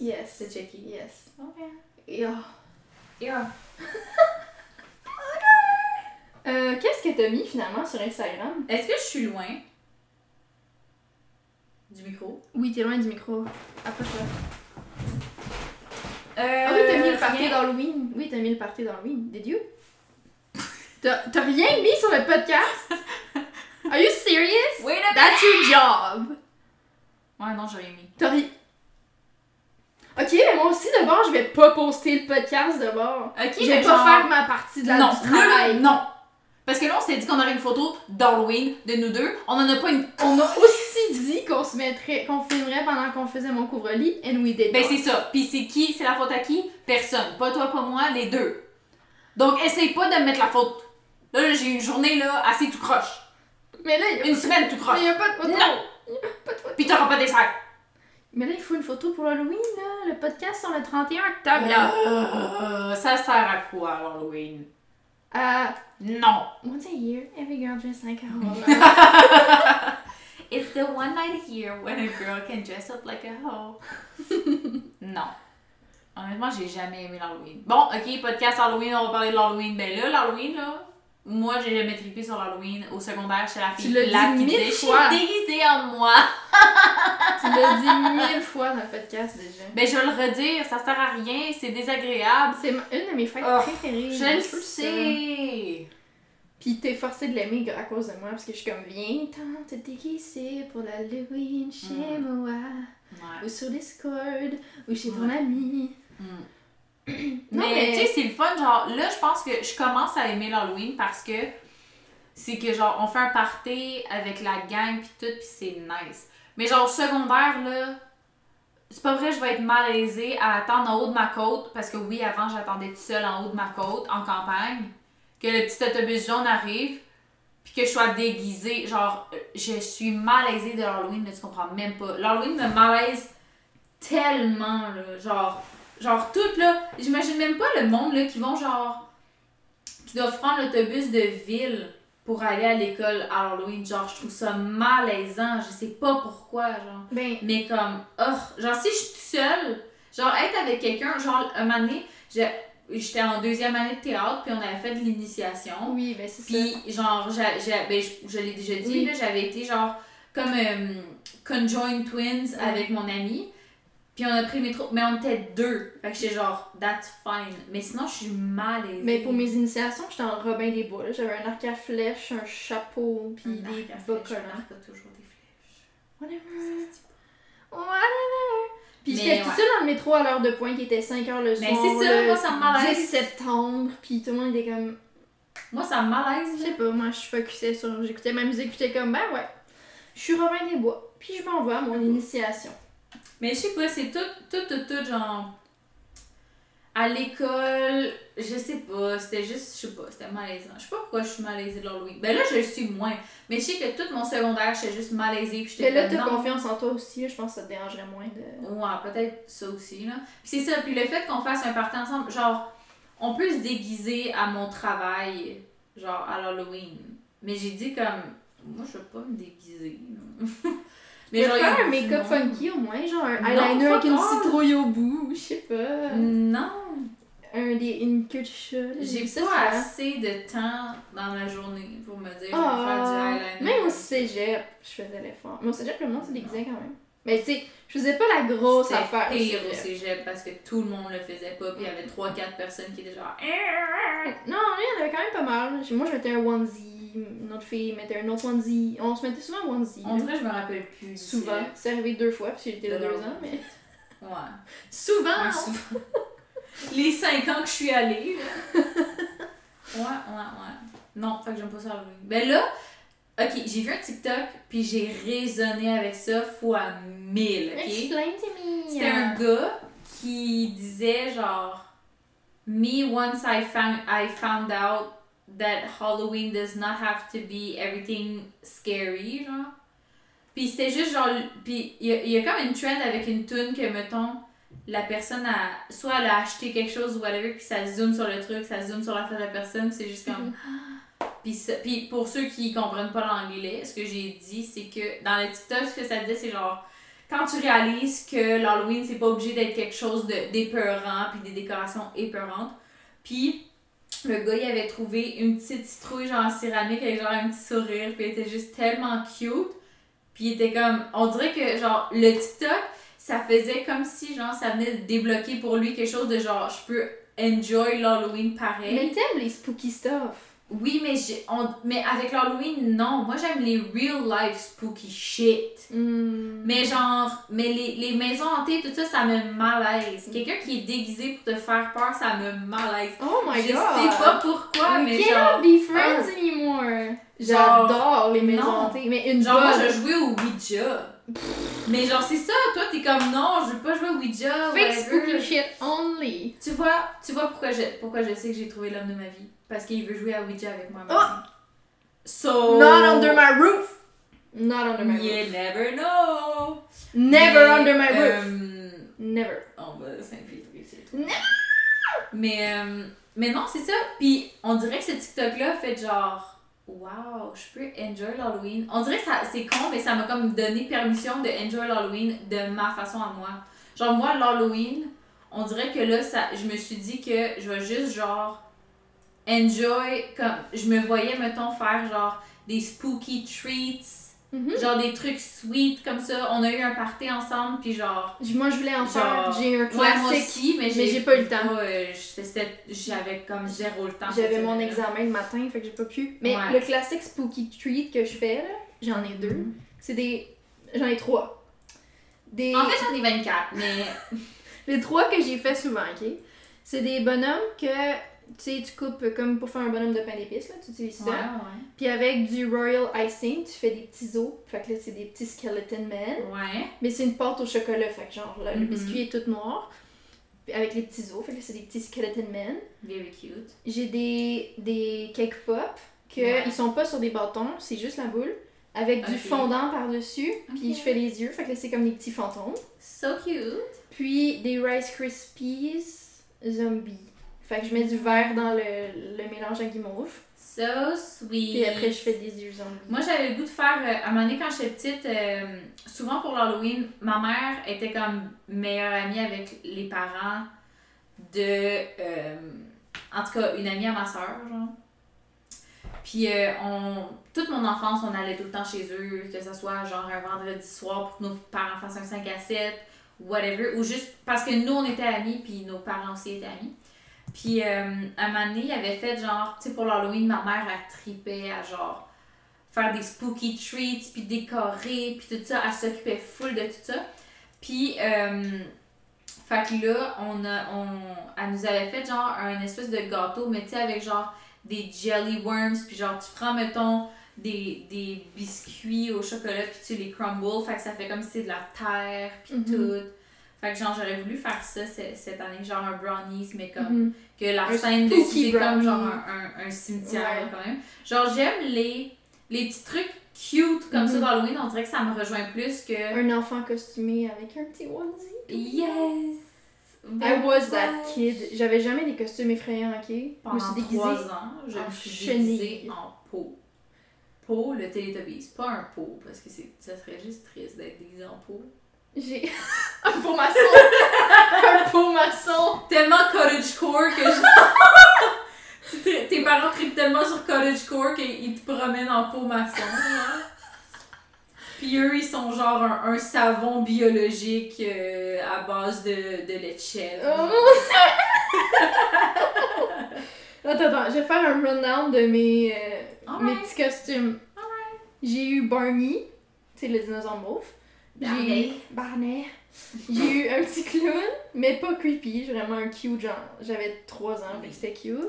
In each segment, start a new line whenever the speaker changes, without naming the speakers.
Yes.
de checker.
Yes.
Ok.
Et, oh.
Yeah.
Euh, Qu'est-ce que t'as mis finalement sur Instagram?
Est-ce que je suis loin? Du micro?
Oui, t'es loin du micro. Approche-toi.
Euh,
Ah oui, t'as mis le party
rien.
d'Halloween. Oui, t'as mis le party d'Halloween. Did you? T'as t'as rien mis sur le podcast? Are you serious?
Wait a minute!
That's your job!
Ouais, non, j'ai rien mis.
T'as ri... Ok, mais moi aussi, d'abord, je vais pas poster le podcast d'abord.
Ok,
Je vais
mais
pas
genre...
faire ma partie de la
Non,
du travail.
non. Parce que là, on s'était dit qu'on aurait une photo d'Halloween de nous deux. On en a pas une.
On a aussi dit qu'on se mettrait, qu'on filmerait pendant qu'on faisait mon couvre-lit, and we did
Ben, c'est ça. Puis c'est qui? C'est la faute à qui? Personne. Pas toi, pas moi, les deux. Donc, essaye pas de me mettre la faute. Là, là, j'ai une journée, là, assez tout croche.
Mais là, il y a
Une semaine tout croche.
Mais y a pas de photo.
Non.
Y a pas de photo.
Puis t'auras pas d'essai.
Mais là, il faut une photo pour Halloween, là. Le podcast sur le 31 octobre, là.
Euh, ça sert à quoi, Halloween?
Euh,
Non.
once a year, every girl dressed like a hoe.
It's the one night a year when a girl can dress up like a hoe. non. Honnêtement, j'ai jamais aimé l'Halloween. Bon, ok, podcast Halloween, on va parler de l'Halloween. Ben là, l'Halloween, là, moi, j'ai jamais trippé sur l'Halloween. Au secondaire, j'étais la
Tu
fille
l'as
plate
dit mille
je suis déguisée en moi.
tu l'as dit mille fois dans le podcast déjà.
Ben, je vais le redire, ça sert à rien, c'est désagréable.
C'est une de mes fêtes
Oh,
préférées.
Je le sais.
Puis t'es forcé de l'aimer à cause de moi parce que je suis comme viens t'en te déguiser pour l'Halloween chez
Mm.
moi
Ouais.
ou sur Discord ou chez ton ami.
Mm.
Non,
mais,
mais-
tu sais, c'est le fun. Genre, là, je pense que je commence à aimer l'Halloween parce que c'est que, genre, on fait un party avec la gang pis tout, pis c'est nice. Mais, genre, au secondaire, là, c'est pas vrai, je vais être malaisée à attendre en haut de ma côte parce que, oui, avant, j'attendais toute seule en haut de ma côte, en campagne, que le petit autobus jaune arrive puis que je sois déguisée. Genre, je suis malaisée de l'Halloween, tu comprends même pas. L'Halloween me malaise tellement, là. Genre, genre tout, là. J'imagine même pas le monde, là, qui vont, genre, qui doivent prendre l'autobus de ville pour aller à l'école à Halloween. Genre, je trouve ça malaisant. Je sais pas pourquoi, genre.
Ben
Mais comme, oh, genre si je suis toute seule, genre être avec quelqu'un, genre un moment donné, j'ai- j'étais en deuxième année de théâtre, puis on avait fait de l'initiation.
oui, ben c'est ça.
Puis genre, ben, je, je l'ai déjà dit,
Oui.
là, j'avais été genre comme euh, conjoined twins avec mon ami. Puis on a pris le métro, mais on était deux. Fait que j'étais genre, that's fine. Mais sinon, je suis malaisée.
Mais pour mes initiations, j'étais en Robin des Bois. J'avais un arc à flèches, un chapeau, puis
Un
des bas
un arc a toujours des flèches.
Whatever. Whatever. Puis j'étais toute
ouais.
seule dans le métro à l'heure de pointe qui était 5h le soir.
Mais c'est ça, moi, ça me malaise.
10 septembre, puis tout le monde était comme.
Moi, ça me malaise.
Je sais pas, moi je focusais sur. J'écoutais ma musique, j'étais comme, ben ouais, je suis Robin des Bois, puis je m'en vais à mon initiation.
Mais je sais pas, c'est tout, tout, tout, tout, genre. À l'école, je sais pas, c'était juste, je sais pas, c'était malaisant. Je sais pas pourquoi je suis malaisée de l'Halloween. Ben là, je le suis moins. Mais je sais que tout mon secondaire, j'étais juste malaisée, puis
Mais là, t'as confiance en toi aussi, je pense que ça te dérangerait moins de.
Ouais, peut-être ça aussi, là. Puis c'est ça, puis le fait qu'on fasse un party ensemble, genre, on peut se déguiser à mon travail, genre, à l'Halloween. Mais j'ai dit comme, moi, je veux pas me déguiser.
Mais genre, faire un make-up funky au moins, genre un eyeliner avec une citrouille au bout, je sais pas.
Non!
Un, des, une queue de chat.
J'ai pas assez de temps dans ma journée pour me dire, je vais
Ah,
faire du eyeliner.
même au cégep, je faisais l'effort. Mais au cégep, le monde se déguisait quand même. Mais tu sais, je faisais pas la grosse affaire.
pire au
cégep.
parce que tout le monde le faisait pas, puis il y avait 3-4 personnes qui étaient genre.
Non, il y en avait quand même pas mal. Moi, je mettais un onesie, une autre fille mettait un autre onesie. On se mettait souvent onesie.
On dirait, je me rappelle plus.
Souvent. C'est arrivé deux fois, parce que j'étais là
De
deux ans, mais.
Ouais.
Souvent!
Ouais, souvent. Les 5 ans que je suis allée, là. Ouais, ouais, ouais. Non, fait que j'aime pas ça Halloween. Ben là, ok, j'ai vu un TikTok, puis j'ai raisonné avec ça fois 1000, ok?
Explain to me!
C'était un gars qui disait genre Me once I found I found out that Halloween does not have to be everything scary genre. Puis c'était juste genre puis il y, a- il y a comme une trend avec une tune que mettons la personne a soit elle a acheté quelque chose ou whatever puis ça zoome sur le truc, ça zoome sur la face de la personne, c'est juste comme puis, ça- puis pour ceux qui comprennent pas l'anglais, ce que j'ai dit, c'est que dans le TikTok, ce que ça disait, c'est genre quand tu réalises que l'Halloween, c'est pas obligé d'être quelque chose de- d'épeurant, puis des décorations épeurantes. Puis le gars, il avait trouvé une petite citrouille genre en céramique avec genre un petit sourire, puis elle était juste tellement cute. Puis il était comme, on dirait que genre le TikTok, ça faisait comme si genre ça venait de débloquer pour lui quelque chose de genre, je peux enjoy l'Halloween pareil.
Mais t'aimes les spooky stuff.
Oui, mais, on, mais avec l'Halloween, non. Moi, j'aime les real life spooky shit.
Hmm.
Mais genre, mais les, les maisons hantées, tout ça, ça me malaise.
Mm.
Quelqu'un qui est déguisé pour te faire peur, ça me malaise.
Oh my
je
god!
sais pas pourquoi,
We
mais genre.
be friends anymore! J'adore les maisons
non.
hantées, mais une
Genre, moi,
bonne.
je jouais au Ouija. Mais genre, c'est ça, toi, t'es comme non, je veux pas jouer au Ouija.
Fake
whatever.
shit only.
Tu vois, tu vois pourquoi je, pourquoi je sais que j'ai trouvé l'homme de ma vie. Parce qu'il veut jouer à Ouija avec moi.
Oh!
So.
Not under my roof! Not under my roof.
You never know.
Never
Mais,
under my roof.
euh,
Never.
on va s'infiltrer, c'est tout.
Non.
Mais, euh, mais non, c'est ça. Puis on dirait que ce TikTok-là fait genre. Wow, je peux enjoy l'Halloween. On dirait que c'est con, mais ça m'a comme donné permission de enjoy l'Halloween de ma façon à moi. Genre, moi, l'Halloween, on dirait que là, ça, je me suis dit que je vais juste, genre, enjoy. Comme, je me voyais, mettons, faire, genre, des spooky treats.
Mhm.
Genre, des trucs sweet comme ça. On a eu un party ensemble, puis genre.
Moi, je voulais en faire.
Genre,
J'ai un
Ouais, moi
classique.
aussi, mais
j'ai pas eu le temps.
J'avais comme zéro le temps.
J'avais mon examen le matin, fait que j'ai pas pu. Mais
Ouais.
le classique spooky treat que je fais, là, j'en ai deux.
Mhm.
C'est des. J'en ai trois. Des...
En fait, j'en ai 24, mais.
Les trois que j'ai fait souvent, ok? C'est des bonhommes que tu sais, tu coupes comme pour faire un bonhomme de pain d'épices, là, tu utilises ça.
Ouais, ouais.
Puis avec du royal icing, tu fais des petits os. Fait que là, c'est des petits skeleton men.
Ouais.
Mais c'est une pâte au chocolat, fait que genre, là, le
Mhm.
biscuit est tout noir. Avec les petits os, fait que là, c'est des petits skeleton men.
Very cute.
J'ai des, des cake pop que
Ouais.
ils sont pas sur des bâtons, c'est juste la boule. Avec du fondant par-dessus, puis je fais les yeux, fait que là c'est comme des petits fantômes.
So cute.
Puis des Rice Krispies zombies. Fait que je mets du verre dans le, le mélange à guimauve.
So sweet.
Puis après je fais des yeux zombies.
Moi, j'avais le goût de faire. euh, à un moment donné, quand j'étais petite, euh, souvent pour l'Halloween, ma mère était comme meilleure amie avec les parents de. euh, en tout cas, une amie à ma soeur, genre. Puis, on, toute mon enfance, on allait tout le temps chez eux, que ce soit genre un vendredi soir pour que nos parents fassent un 5 à 7, whatever, ou juste parce que nous, on était amis, puis nos parents aussi étaient amis. Puis, euh, à un moment donné, il avait fait genre, tu sais, pour l'Halloween, ma mère, elle tripait à genre faire des spooky treats, puis décorer, puis tout ça. Elle s'occupait full de tout ça. Puis, euh, fait que là, on a, on, elle nous avait fait genre un espèce de gâteau, mais tu sais, avec genre des jelly worms, puis genre tu prends, mettons, des, des biscuits au chocolat, puis tu les crumbles, fait que ça fait comme si c'est de la terre, puis
Mhm.
tout. Fait que genre, j'aurais voulu faire ça ce- cette année, genre un brownies, mais comme
Mhm.
que la
Un
scène dessus, c'est comme genre un, un, un cimetière
Ouais.
quand même. Genre, j'aime les, les petits trucs cute comme ça
Mhm.
d'Halloween, on dirait que ça me rejoint plus que.
Un enfant costumé avec un petit onesie.
Yes!
I was that kid. J'avais jamais des costumes effrayants, ok? Je me
Pendant
suis
trois ans, je me suis
chenille.
déguisée en peau. Peau, le Teletubbies. Pas un pot, parce que c'est, ça serait juste triste d'être déguisé en peau.
J'ai un pot maçon. un pot maçon.
Tellement cottagecore que je... Tes parents tripent tellement sur cottagecore qu'ils te promènent en peau maçon. là. Puis eux, ils sont genre un, un savon biologique euh, à base de, de lait de chèvre.
Oh mon Attends, attends, je vais faire un rundown de mes, euh, mes petits costumes. J'ai eu Barney, c'est le dinosaure mauve. J'ai
Barney.
Barney. J'ai eu un petit clown, mais pas creepy, vraiment un cute, genre j'avais 3 ans, que c'était cute.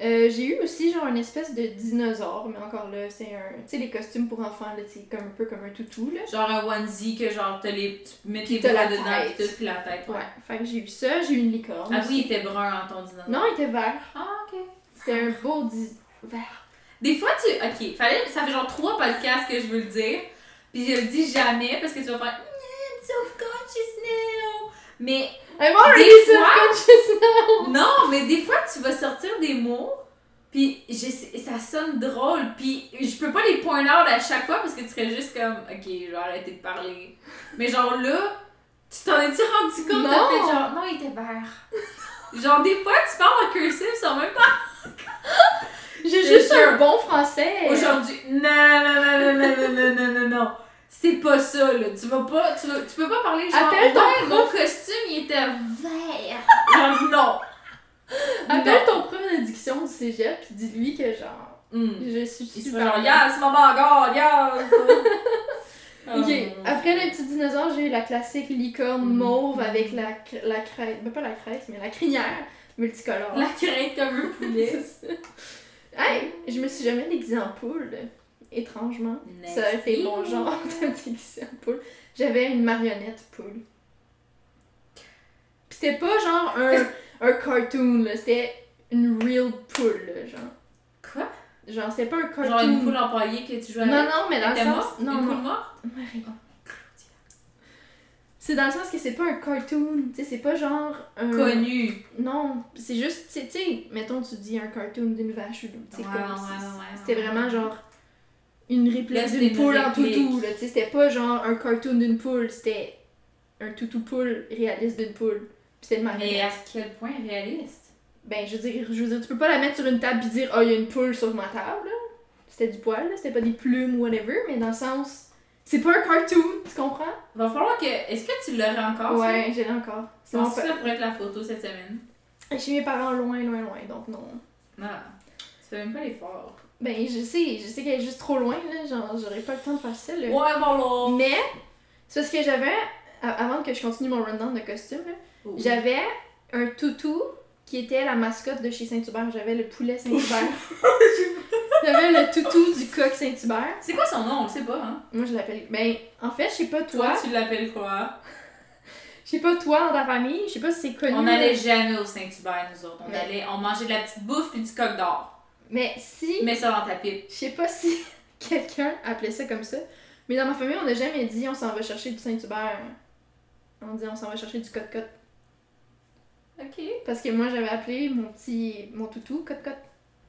Euh, j'ai eu aussi genre une espèce de dinosaure, mais encore là, c'est un. Tu sais, les costumes pour enfants, là, c'est comme un peu comme un toutou, là.
Genre un onesie que genre t'as les, tu mets tes bras dedans pis tout, puis la tête.
Ouais, fait que j'ai eu ça, j'ai eu une licorne.
Ah oui, il était brun en ton dinosaure.
Non, il était vert.
Ah, ok.
C'était un beau di- vert.
Des fois, tu. Ok, fallait... ça fait genre trois podcasts que je veux le dire. Puis je le dis jamais parce que tu vas faire. "Mm, Self-conscious now. Mais
I'm already self-conscious now!
non, mais des fois, tu vas sortir des mots. Puis je ça sonne drôle, puis je peux pas les point out à chaque fois parce que tu serais juste comme, ok, je vais arrêter de parler. Mais genre là, tu t'en es-tu rendu compte?
Non.
Fait genre, non, il était vert. genre des fois, tu parles en cursive sans même pas.
J'ai juste un bon français.
Aujourd'hui, non, non, non, non, non, non, non, non, non, non. C'est pas ça, là. Tu vas pas, tu, vas, tu peux pas parler genre,
Appelle ton
mon costume, il était vert. Genre, non.
Appelle ton prof d'addiction du cégep puis dis-lui que genre,
Hmm.
je suis
Il
super.
genre, yes, maman, encore, yes!
Ok,
Oh.
après le petit dinosaure, j'ai eu la classique licorne
Mm.
mauve avec la, la crête, ben pas la crête, mais la crinière multicolore.
La crainte comme un poulet.
Hey, je me suis jamais déguisée en poule, étrangement. Ça aurait été mon genre de déguiser en poule. J'avais une marionnette poule. Pis c'était pas genre un, un cartoon, là, c'était une real poule, là, genre.
Quoi?
Genre, c'était pas un cartoon.
Genre une poule empaillée que tu joues avec?
Non, non, mais dans le sens. Non,
une
non.
poule morte?
Marie. C'est dans le sens que c'est pas un cartoon, tu sais, c'est pas genre un.
Connu.
Non, c'est juste, tu sais- mettons, tu dis un cartoon d'une vache ou d'une.
Ouais,
comme,
ouais, ouais,
C'était vraiment genre une réplique d'une
une
poule en toutou, là, tu sais, c'était pas genre un cartoon d'une poule, c'était un toutou poule réaliste d'une poule. Puis c'était
Mais à quel point réaliste?
Ben, je veux dire, je veux dire, tu peux pas la mettre sur une table et dire, oh, il y a une poule sur ma table, là. C'était du poil, là, c'était pas des plumes ou whatever, mais dans le sens. C'est pas un cartoon, tu comprends?
Va falloir que. Est-ce que tu l'aurais encore?
ouais, j'ai encore. C'est
C'est ça pourrait être la photo cette semaine.
Chez mes parents, loin, loin, loin, donc non.
Ah. Tu fais même pas l'effort.
Ben, je sais, je sais qu'elle est juste trop loin, là, genre, j'aurais pas le temps de faire ça, là.
Ouais, voilà.
Mais, c'est parce que j'avais, avant que je continue mon rundown de costume, là,
Oh.
j'avais un toutou qui était la mascotte de chez Saint-Hubert. J'avais le poulet Saint-Hubert. j'avais le toutou du coq Saint-Hubert.
C'est quoi son nom? On le sait pas, hein?
Moi, je l'appelle. Ben, en fait, je sais pas toi.
Toi, tu l'appelles quoi?
Je sais pas toi dans ta famille. Je sais pas si c'est connu.
On allait jamais au Saint-Hubert, nous autres. On allait, on mangeait de la petite bouffe puis du coq d'or.
Mais si.
Mets ça dans ta pipe.
Je sais pas si quelqu'un appelait ça comme ça. Mais dans ma famille, on n'a jamais dit on s'en va chercher du Saint-Hubert. On dit on s'en va chercher du cote-cote.
Ok.
Parce que moi, j'avais appelé mon petit. mon toutou cote-cote.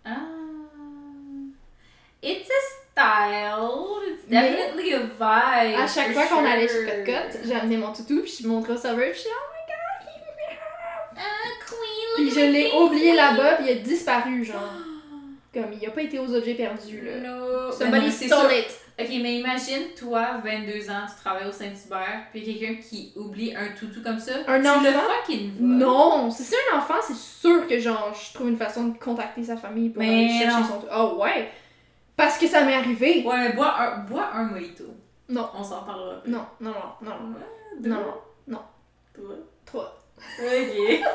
Ah. It's a style. It's
Mais-
definitely a vibe.
À chaque fois qu'on allait chez j'ai amené mon toutou, puis je montrais au serveur, puis je suis
Ah, queen,
Puis je l'ai oublié là-bas, puis il a disparu, genre. Comme il a pas été aux objets perdus, là.
No. Ben
Somebody
non, c'est
stole it.
Ok, mais imagine, toi, 22 ans, tu travailles au Saint-Hubert, puis quelqu'un qui oublie un toutou comme ça.
Un
tu
enfant?
le fucking.
Non, si c'est un enfant, c'est sûr que genre je trouve une façon de contacter sa famille pour
Mais
aller chercher
non.
son toutou. Oh ouais. Parce que ça m'est arrivé.
Ouais, mais bois un, bois un mojito.
Non.
On s'en parlera.
Non, non, non, non.
Ouais,
Non,
deux,
non, non.
Toi.
Trois.
Ok.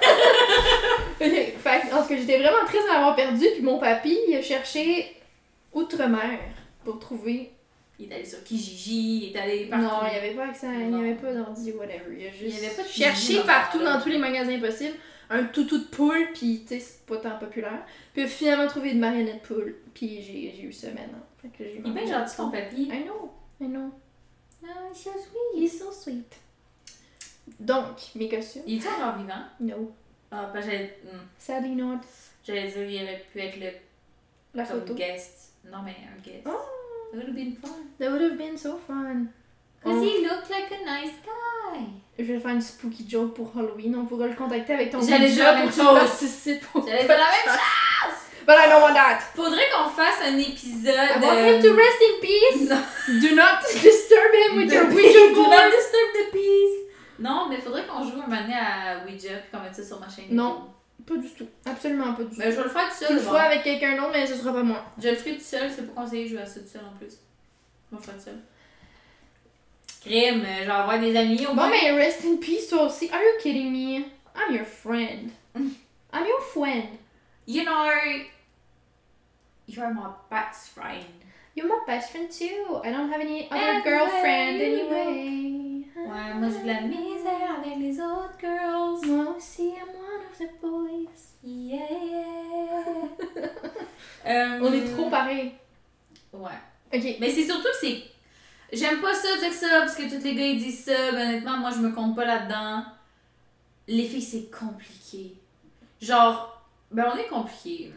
Ok, fait que, en tout cas, j'étais vraiment triste de l'avoir perdu, puis mon papy, il a cherché outre-mer pour trouver.
Il est allé sur Kijiji, il est allé partout.
Non, il n'y avait pas accès, il n'y avait pas d'ordi, whatever. Il a juste
Il y avait pas de
cherché
dans
partout dans tous les magasins possibles un toutou de poule, puis tu sais, c'est pas tant populaire. Puis finalement trouvé une marionnette poule, puis j'ai j'ai eu ça maintenant. Fait que j'ai
Il est bien gentil ton papy.
I know, I know.
Ah, so sweet.
He's so sweet. Donc, mes costumes.
Il est encore vivant?
No.
Ah, bah j'allais. hmm.
Sadly not.
J'allais dire, il aurait pu être le
La
comme
photo.
guest. Non, mais un guest.
Oh.
It would have been fun.
That would have been so fun.
Cause
On-
he looked like a nice guy.
Je vais faire une spooky joke pour Halloween. On pourra le contacter avec ton
J'allais dire la même
pour
chose.
au
J'allais dire la même
podcast. But I don't want that.
Faudrait qu'on fasse un épisode.
I want
euh,
him to rest in peace.
Non.
Do not disturb him with your
Do
Ouija
not
board.
disturb the peace. Non, mais faudrait qu'on joue un moment à Ouija puis qu'on mette ça sur ma chaîne.
Non. Pas du tout. Absolument pas du tout.
Mais je vais le faire tout seul.
le
bon.
feras avec quelqu'un d'autre, mais ce sera pas moi.
Je le ferai tout seul, c'est pas conseillé de jouer à ça tout seul en plus. Je vais le faire tout seul. Crime, je vais avoir des amis au
Bon,
moins.
mais rest in peace toi aussi. Are you kidding me? I'm your friend. I'm your friend.
You know, you're my best friend.
You're my best friend too. I don't have any other
Everywhere
girlfriend anyway.
Ouais, moi j'ai de la misère avec les autres girls.
Moi aussi, I'm one of the boys.
Yeah. Euh,
On est trop pareils.
Ouais.
Ok.
Mais c'est surtout c'est. J'aime pas ça dire ça parce que tous les gars ils disent ça. Mais honnêtement, moi je me compte pas là-dedans. Les filles, c'est compliqué. Genre, ben on est compliqué.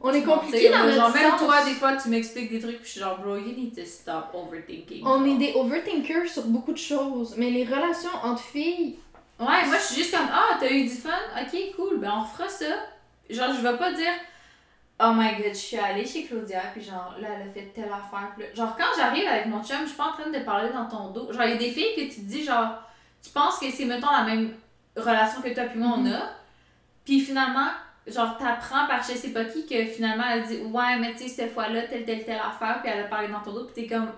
On est compliqué dans notre
Genre, même toi, des fois, tu m'expliques des trucs, puis je suis genre, bro, you need to stop overthinking.
On est des overthinkers sur beaucoup de choses, mais les relations entre filles,
Ouais, moi, je suis juste comme, ah, t'as eu du fun? Ok, cool, ben on refera ça. Genre, je vais pas dire, oh my god, je suis allée chez Claudia, puis genre, là, elle a fait telle affaire. Puis là- genre, quand j'arrive avec mon chum, je suis pas en train de parler dans ton dos. Genre, il y a des filles que tu te dis, genre, tu penses que c'est, mettons, la même relation que toi puis moi, on a. Puis finalement, genre, t'apprends par je sais pas qui que finalement, elle dit, ouais, mais tu sais, cette fois-là, telle, telle, telle affaire, puis elle a parlé dans ton dos, puis t'es comme,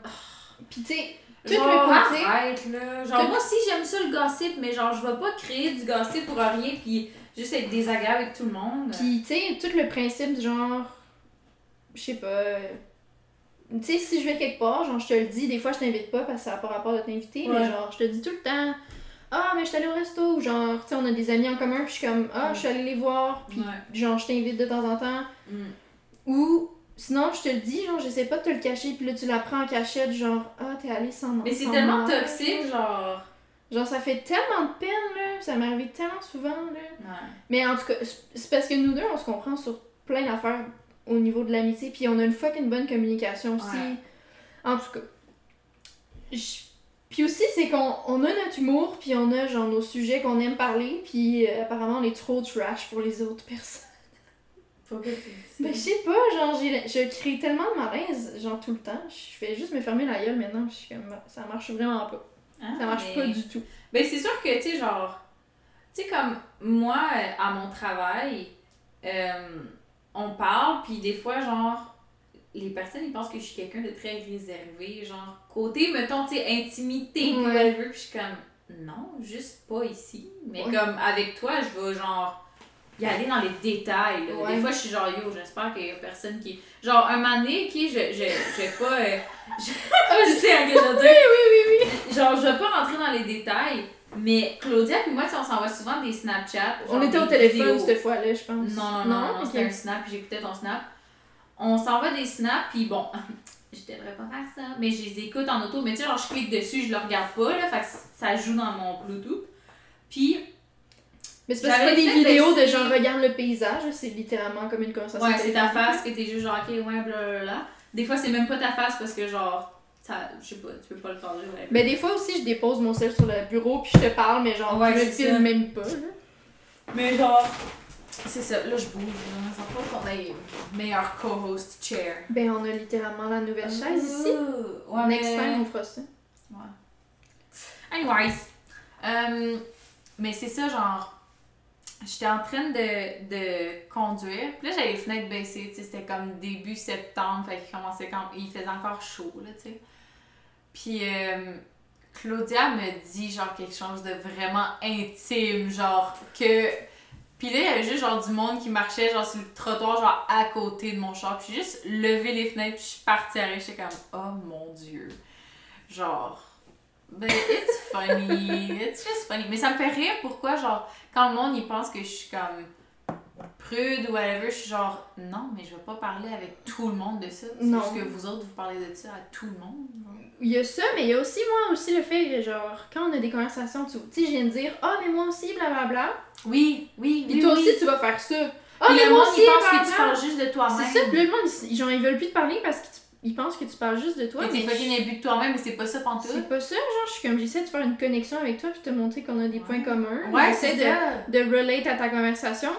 pis tu sais, tout
Genre,
le côté.
arrête, là. Genre, moi aussi, j'aime ça le gossip, mais genre, je vais pas créer du gossip pour rien, puis juste être désagréable avec tout le monde.
Pis tu sais, tout le principe du genre, je sais pas, euh, tu sais, si je vais quelque part, genre, je te le dis, des fois je t'invite pas parce que ça n'a pas rapport de t'inviter, mais genre, je te dis tout le temps, ah, mais je suis allée au resto, ou genre, tu sais, on a des amis en commun, puis je suis comme, ah, je suis allée les voir, puis
Ouais.
genre, je t'invite de temps en temps.
Mm.
Ou sinon, je te le dis, genre, j'essaie pas de te le cacher, puis là, tu l'apprends en cachette, genre, ah, t'es allée sans
Mais c'est tellement
moi.
toxique, genre.
Genre, ça fait tellement de peine, là, ça m'est arrivé tellement souvent, là.
Ouais.
Mais en tout cas, c'est parce que nous deux, on se comprend sur plein d'affaires au niveau de l'amitié, puis on a une fucking bonne communication aussi.
Ouais.
En tout cas. je- Puis aussi, c'est qu'on on a notre humour, puis on a genre nos sujets qu'on aime parler, puis euh, apparemment on est trop trash pour les autres personnes.
Pourquoi tu dis
Mais je sais pas, genre, j'ai- je crée tellement de malaise, genre tout le temps. Je fais juste me fermer la gueule maintenant, je suis comme, ça marche vraiment pas.
Ah,
Ça marche
mais-
pas du tout.
Ben, c'est sûr que, tu sais, genre, tu sais, comme moi, à mon travail, euh, on parle, puis des fois, genre, les personnes, ils pensent que je suis quelqu'un de très réservé, genre, côté, mettons, tu sais, intimité,
Ouais.
whatever, puis je suis comme, non, juste pas ici. Mais comme, avec toi, je vais, genre, y aller dans les détails, là.
Ouais.
Des fois, je suis genre, yo, j'espère qu'il y a personne qui... Genre, un moment donné, qui, je, je, je vais pas... euh, je- tu sais à que je veux dire? Genre, je vais pas rentrer dans les détails, mais Claudia et moi, tu sais, on s'envoie souvent des Snapchats.
On était au téléphone cette fois-là, je pense.
Non, non, non, non,
ok.
c'était un snap, j'écoutais ton snap. On s'envoie des snaps, puis bon, je devrais pas faire ça, mais je les écoute en auto, mais tu sais, genre, je clique dessus, je le regarde pas, là, fait que ça joue dans mon Bluetooth. Puis,
Mais c'est parce que pas des vidéos de
d'essayer-
genre regarde le paysage, c'est littéralement comme une conversation.
ouais, c'est ta face que t'es juste genre, ok, ouais, blablabla. Des fois, c'est même pas ta face parce que, genre, ça, je sais pas, tu peux pas le faire, ouais.
Mais des fois aussi, je dépose mon sel sur le bureau puis je te parle, mais genre,
Ouais,
je me filme même pas. là.
Mais genre, c'est ça, là je bouge. Ça faut qu'on ait une meilleure co-host chair.
Ben, on a littéralement la nouvelle chaise ici.
Ouais, mais-
time, on fera ça.
Anyways. Euh, mais c'est ça, genre. J'étais en train de, de conduire. Puis là, j'avais les fenêtres baissées. Tu sais, c'était comme début septembre. Fait qu'il commençait quand. Il faisait encore chaud, là, tu sais. Puis euh, Claudia me dit, genre, quelque chose de vraiment intime. Genre, que. Puis là, il y avait juste, genre, du monde qui marchait, genre, sur le trottoir, genre, à côté de mon char. Puis j'ai juste levé les fenêtres. Puis je suis partie à. J'étais comme, oh mon dieu. Genre. Ben, it's funny. It's just funny. Mais ça me fait rire pourquoi, genre, quand le monde, il pense que je suis comme prude ou whatever, je suis genre, non, mais je vais pas parler avec tout le monde de ça. C'est
Non.
juste que vous autres, vous parlez de ça à tout le monde.
Il y a ça, mais il y a aussi, moi, aussi le fait, genre, quand on a des conversations, tu tu sais, je viens de dire, ah, mais moi aussi, blablabla.
Oui, oui, oui.
toi
oui.
aussi, tu vas faire ça. Ah,
Puis
mais
le
moi
monde,
aussi,
il pense que tu parles juste de toi-même.
C'est ça, puis le monde, ils, genre, ils veulent plus te parler parce qu'ils pensent que tu parles juste de toi.
Ouais, t'es fucking imbu de toi-même, mais c'est pas ça pantoute.
C'est pas ça, genre, je suis comme, j'essaie de faire une connexion avec toi puis te montrer qu'on a des points communs.
Ouais,
j'essaie
c'est
de, de relate à ta conversation.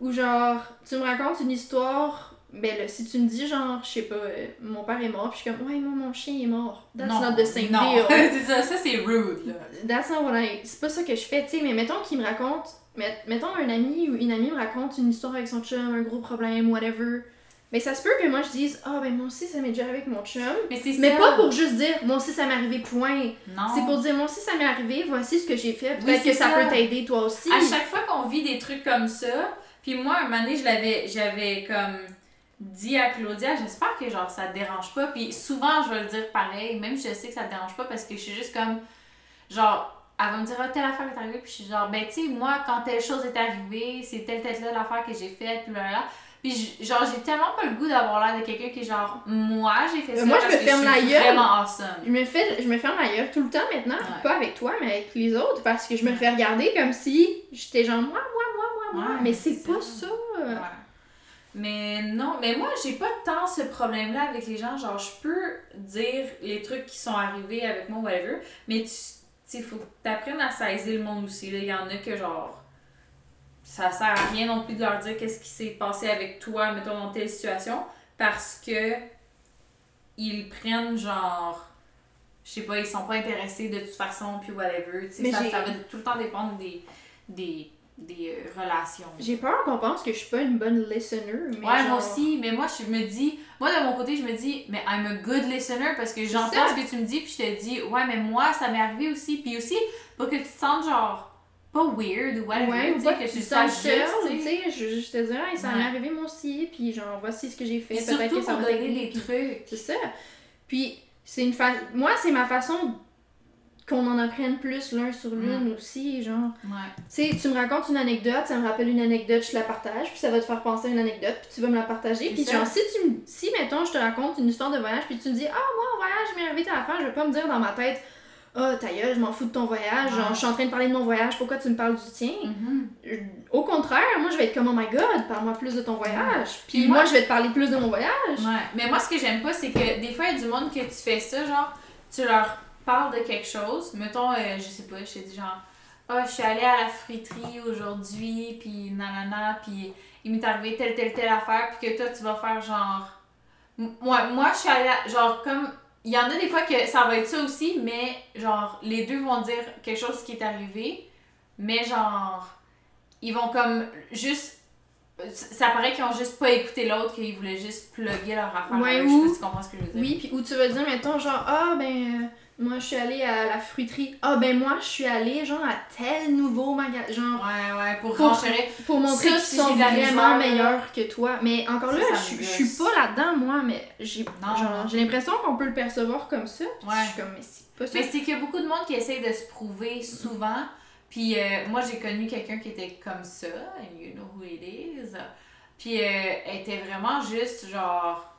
Ou genre, tu me racontes une histoire, ben là, si tu me dis genre, je sais pas, euh, mon père est mort, puis je suis comme, ouais, moi, mon chien est mort. That's
non,
not the same
non.
deal.
c'est ça, ça c'est rude, là.
That's not what I... C'est pas ça que je fais, tu sais, mais mettons qu'il me raconte, met- mettons un ami ou une amie me raconte une histoire avec son chum, un gros problème, whatever. Ben ça se peut que moi je dise, ah ben moi aussi ça m'est déjà arrivé avec mon chum.
Mais c'est
Mais pas pour juste dire, moi aussi ça m'est arrivé, point.
Non.
C'est pour dire, moi aussi ça m'est arrivé, voici ce que j'ai fait,
Oui,
peut-être que ça. peut t'aider toi aussi.
à chaque fois qu'on vit des trucs comme ça, puis moi, un moment donné, je l'avais, j'avais comme dit à Claudia, j'espère que genre ça te dérange pas, puis souvent je vais le dire pareil, même si je sais que ça te dérange pas, parce que je suis juste comme, genre, elle va me dire, ah, telle affaire est arrivée, puis je suis genre, ben tu sais, moi, quand telle chose est arrivée, c'est telle, telle, telle affaire que j'ai faite, puis là, là. Puis genre, j'ai tellement pas le goût d'avoir l'air de quelqu'un qui est genre, moi, j'ai fait
Euh,
ça
moi, je
parce
me
que
ferme
je suis
la gueule.
vraiment awesome.
Je me, fais, je me ferme la gueule tout le temps maintenant,
Ouais.
pas avec toi, mais avec les autres, parce que je me fais regarder comme si j'étais genre, moi, moi, moi, moi, moi.
Ouais,
mais
c'est
pas
ça. Ouais. Mais non, mais moi, j'ai pas tant ce problème-là avec les gens. Genre, je peux dire les trucs qui sont arrivés avec moi, whatever, mais tu sais, faut que t'apprennes à saisir le monde aussi. Il y en a que, genre, ça sert à rien non plus de leur dire qu'est-ce qui s'est passé avec toi, mettons, dans telle situation, parce que ils prennent, genre, je sais pas, ils sont pas intéressés de toute façon, puis whatever. Tu sais, ça, ça va tout le temps dépendre des, des des euh, relations.
J'ai peur qu'on pense que je suis pas une bonne listener. Mais
ouais, moi aussi. Mais moi, je me dis, moi de mon côté, je me dis, mais I'm a good listener parce que j'entends ce que tu me dis, puis je te dis, ouais, mais moi, ça m'est arrivé aussi. Puis aussi, pour que tu te sentes genre pas weird ou whatever,
ouais, ou pas que, tu sens seule, tu sais, je juste te dire, ça m'est arrivé moi aussi, puis genre, voici ce que j'ai fait,
peut-être que ça va donner des trucs.
C'est ça. Puis, c'est une fa... moi, c'est ma façon qu'on en apprenne plus l'un sur l'une aussi, genre.
Ouais.
Tu sais, tu me racontes une anecdote, ça me rappelle une anecdote, je te la partage, puis ça va te faire penser à une anecdote, puis tu vas me la partager. Puis genre, si tu si, mettons, je te raconte une histoire de voyage, puis tu me dis, ah, moi, en voyage, je m'est arrivé à affaire, je vais pas me dire dans ma tête, oh, ta gueule, je m'en fous de ton voyage, genre, je suis en train de parler de mon voyage, pourquoi tu me parles du tien?
Mm-hmm.
Au contraire, moi, je vais être comme, oh my god, parle-moi plus de ton voyage. Puis moi, je vais te parler plus de mon voyage.
Ouais, mais moi, ce que j'aime pas, c'est que des fois, il y a du monde que tu fais ça, genre, tu leur parle de quelque chose, mettons, euh, je sais pas, je t'ai dit genre, ah, je suis allée à la friterie aujourd'hui, puis nanana, puis il m'est arrivé telle, telle, telle affaire, puis que toi, tu vas faire genre. Moi, moi je suis allée, genre, comme. Il y en a des fois que ça va être ça aussi, mais genre, les deux vont dire quelque chose qui est arrivé, mais genre, ils vont comme juste ça paraît qu'ils ont juste pas écouté l'autre, qu'ils voulaient juste plugger leur affaire.
Ouais,
ou... Je sais pas si tu comprends ce que je veux dire.
Oui, puis où tu veux dire, mettons, genre, ah, ben, moi, je suis allée à la fruiterie. Ah, ben moi, je suis allée, genre, à tel nouveau magasin. Genre,
ouais, ouais, pour, pour,
pour montrer qu'ils sont vraiment meilleurs que toi. Mais encore là, je, suis pas là-dedans, moi, mais j'ai j'ai l'impression qu'on peut le percevoir comme ça.
Ouais.
Je suis comme, mais c'est pas ça.
Mais c'est qu'il y a beaucoup de monde qui essaie de se prouver souvent. Puis euh, moi, j'ai connu quelqu'un qui était comme ça, you know who it is. Puis euh, elle était vraiment juste, genre.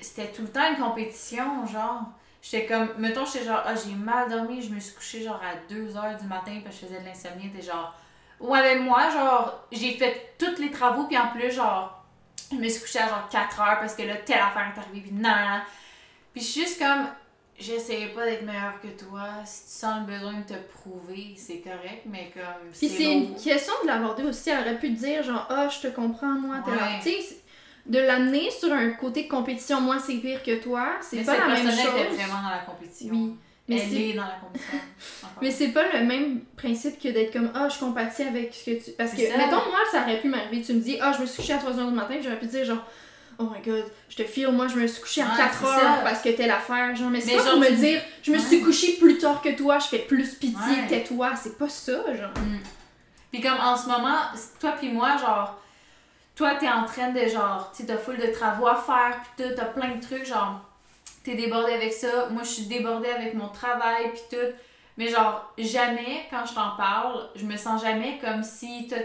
C'était tout le temps une compétition, genre J'étais comme, mettons, j'étais genre, ah, j'ai mal dormi, je me suis couchée genre à 2h du matin parce que je faisais de l'insomnie. T'es genre, ouais, mais moi, genre, j'ai fait tous les travaux, puis en plus, genre, je me suis couchée à genre 4h parce que là, telle affaire est arrivée, puis non, Puis je suis juste comme, j'essayais pas d'être meilleure que toi. Si tu sens le besoin de te prouver, c'est correct, mais comme.
Puis c'est une question de l'aborder aussi. Elle aurait pu te dire, genre, ah, je te comprends, moi, t'es ouais de l'amener sur un côté compétition, moi c'est pire que toi, c'est pas la même chose.
était vraiment dans la compétition. Oui. Mais Elle est... dans la compétition.
mais c'est pas le même principe que d'être comme ah, je compatis avec ce que tu. Parce que, mettons, moi, ça aurait pu m'arriver. Tu me dis, ah, je me suis couchée à 3h du matin, j'aurais pu dire genre, oh my god, je te file, moi, je me suis couchée à 4h parce que telle affaire. Genre, mais c'est pas pour me dire, je me suis couchée plus tard que toi, je fais plus pitié que toi. C'est pas ça, genre.
Mm. Puis comme en ce moment, toi puis moi, genre toi, t'es en train de genre, tu t'as full de travaux à faire, pis t'as plein de trucs, genre, t'es débordé avec ça. Moi, je suis débordée avec mon travail, pis tout. Mais genre, jamais, quand je t'en parle, je me sens jamais comme si toi,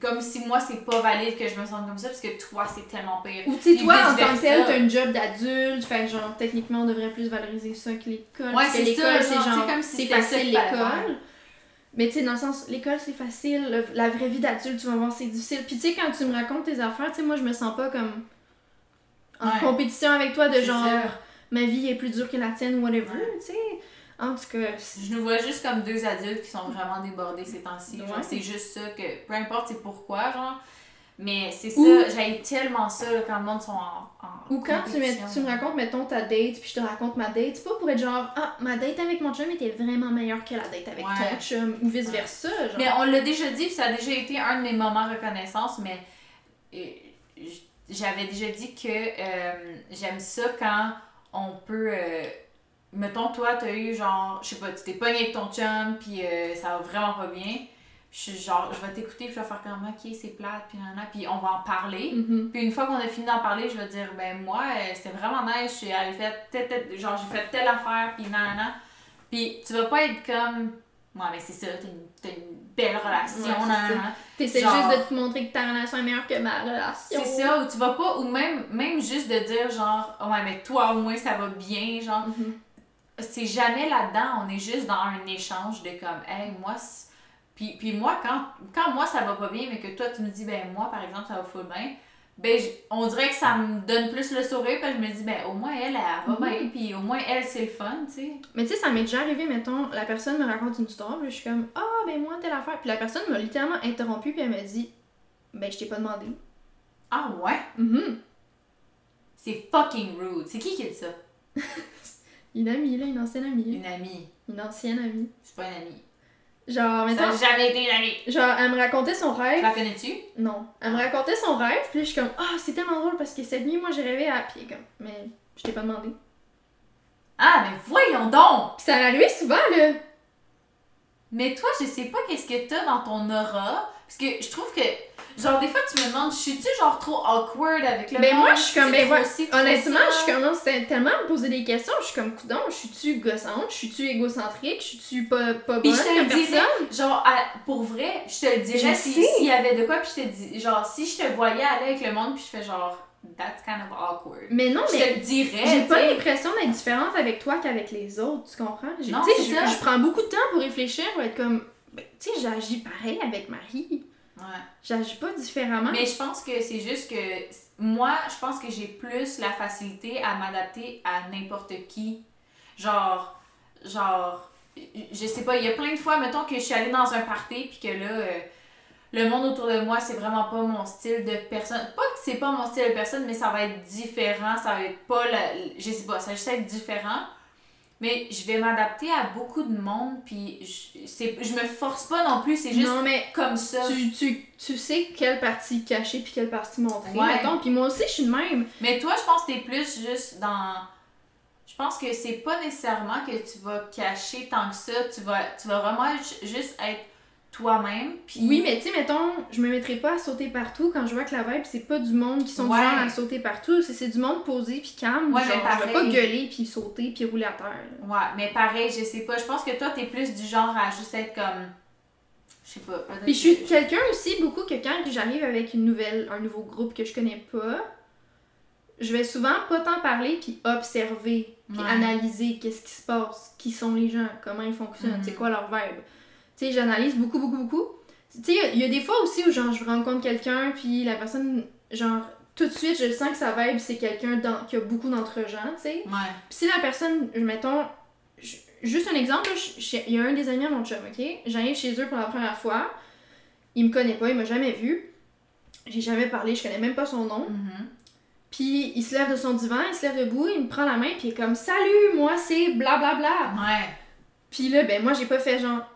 comme si moi, c'est pas valide que je me sente comme ça, parce que toi, c'est tellement pire.
Ou tu sais, toi, en tant que tel, t'as un job d'adulte, fait genre, techniquement, on devrait plus valoriser ça que l'école.
Ouais, c'est ça, c'est genre,
c'est facile l'école. Mais tu sais, dans le sens, l'école c'est facile, la vraie vie d'adulte, tu vas voir, c'est difficile. Puis tu sais, quand tu me racontes tes affaires, tu sais, moi je me sens pas comme en compétition avec toi de genre, ma vie est plus dure que la tienne ou whatever, tu sais. En tout cas.
Je nous vois juste comme deux adultes qui sont vraiment débordés ces temps-ci. C'est juste ça que, peu importe c'est pourquoi, genre, mais c'est ça, j'ai tellement ça quand le monde sont en.
Ou quand tu, tu, me racontes, mettons, ta date, puis je te raconte ma date, c'est pas pour être genre, ah, ma date avec mon chum était vraiment meilleure que la date avec ton chum, ou vice-versa. Genre.
Mais on l'a déjà dit, puis ça a déjà été un de mes moments reconnaissance, mais euh, j'avais déjà dit que euh, j'aime ça quand on peut. Euh, mettons, toi, t'as eu genre, je sais pas, tu t'es pogné avec ton chum, puis ça va vraiment pas bien je genre, je vais t'écouter, puis je vais faire comme, ok, c'est plate, puis nan, puis on va en parler.
Mm-hmm.
Puis une fois qu'on a fini d'en parler, je vais dire, ben moi, euh, c'était vraiment nice, j'ai fait genre, j'ai fait telle affaire, puis nan, Puis tu vas pas être comme, ouais, mais c'est ça, t'as une, une, belle relation, ouais, nan,
T'essaies juste de te montrer que ta relation est meilleure que ma relation.
C'est ça, ou tu vas pas, ou même, même juste de dire, genre, ouais, mais toi, au moins, ça va bien, genre.
Mm-hmm.
C'est jamais là-dedans, on est juste dans un échange de comme, hey, moi, puis, puis moi, quand, quand moi ça va pas bien, mais que toi tu me dis, ben moi par exemple ça va full bien, ben, on dirait que ça me donne plus le sourire, que je me dis, ben, au moins elle, elle va
Mhm.
bien, puis au moins elle, c'est le fun, tu sais.
Mais tu sais, ça m'est déjà arrivé, mettons, la personne me raconte une histoire, puis je suis comme, ah, ben moi, telle affaire. Puis la personne m'a littéralement interrompu, puis elle m'a dit, ben je t'ai pas demandé.
Ah ouais?
Mhm.
C'est fucking rude. C'est qui qui a dit ça?
Une amie, là, une ancienne amie.
Une amie.
Une ancienne amie.
C'est pas une amie.
Genre,
Ça
mettons,
n'a jamais été une amie.
genre, elle me racontait son
Tu
rêve.
la connais-tu?
Non. Elle me racontait son rêve, puis là, je suis comme, ah, c'est tellement drôle parce que cette nuit, moi, j'ai rêvé à. Est comme, mais je t'ai pas demandé.
Ah, mais voyons donc!
Ça m'arrivait souvent, là.
Mais toi, je sais pas qu'est-ce que t'as dans ton aura. Parce que je trouve que, genre, des fois, tu me demandes, je suis-tu genre trop awkward avec le
Ben,
monde?
moi, je suis comme, ben, ouais, Honnêtement, je commence tellement à me poser des questions. Je suis comme, coudon, je suis-tu gossante? Je suis-tu égocentrique? Je suis-tu pas, pas
Puis
bonne
je te
comme
le dirais,
personne?
genre, à- pour vrai, je te le dirais
Je
si- s'il y avait de quoi, puis je te dis, genre, si je te voyais aller avec le monde, puis je fais genre, that's kind of awkward.
Mais non,
Je te
mais
le dirais,
j'ai pas l'impression d'être différente avec toi qu'avec les autres, tu comprends? Tu sais, je, je prends beaucoup de temps pour réfléchir, pour être comme, tu sais, j'agis pareil avec Marie.
Ouais.
J'agis pas différemment.
Mais je pense que c'est juste que moi, je pense que j'ai plus la facilité à m'adapter à n'importe qui. Genre, genre, je sais pas, il y a plein de fois, mettons que je suis allée dans un party puis que là, euh, le monde autour de moi, c'est vraiment pas mon style de personne. Pas que c'est pas mon style de personne, mais ça va être différent, ça va être pas la. Je sais pas, ça va juste être différent. Mais je vais m'adapter à beaucoup de monde, puis je, je me force pas non plus, c'est juste
non, mais
comme ça.
tu, tu, tu sais quelle partie cacher puis quelle partie montrer,
Ouais.
mettons. Puis moi aussi, je suis de même.
Mais toi, je pense que t'es plus juste dans. Je pense que c'est pas nécessairement que tu vas cacher tant que ça. Tu vas, tu vas vraiment ju- juste être toi-même. Puis...
Oui, mais tu sais, mettons, je me mettrai pas à sauter partout quand je vois que la vibe, c'est pas du monde qui sont
Ouais.
du genre à sauter partout. C'est du monde posé puis calme.
Ouais,
genre,
mais
je vais pas
pareil.
gueuler puis sauter puis rouler à terre. là.
Ouais, mais pareil, je sais pas. Je pense que toi, t'es plus du genre à juste être comme. Je sais pas.
Puis je suis
que-
quelqu'un aussi, beaucoup, que quand j'arrive avec une nouvelle, un nouveau groupe que je connais pas, je vais souvent pas tant parler puis observer, puis
Ouais.
analyser qu'est-ce qui se passe, qui sont les gens, comment ils fonctionnent,
Mhm.
c'est quoi leur vibe. Tu sais, j'analyse beaucoup, beaucoup, beaucoup. Tu sais, il y a- il y, a des fois aussi où genre je rencontre quelqu'un puis la personne, genre, tout de suite, je sens que sa vibe, c'est quelqu'un qui a beaucoup d'entre-gens, tu sais.
Ouais.
Puis si la personne, mettons, juste un exemple, il y a un des amis à mon chum, ok? J'arrive chez eux pour la première fois, il me connaît pas, il m'a jamais vu, j'ai jamais parlé, je connais même pas son nom.
Mhm.
Puis il se lève de son divan, il se lève debout, il me prend la main, puis il est comme Salut, moi c'est blablabla.
Ouais.
Puis là, ben moi j'ai pas fait genre.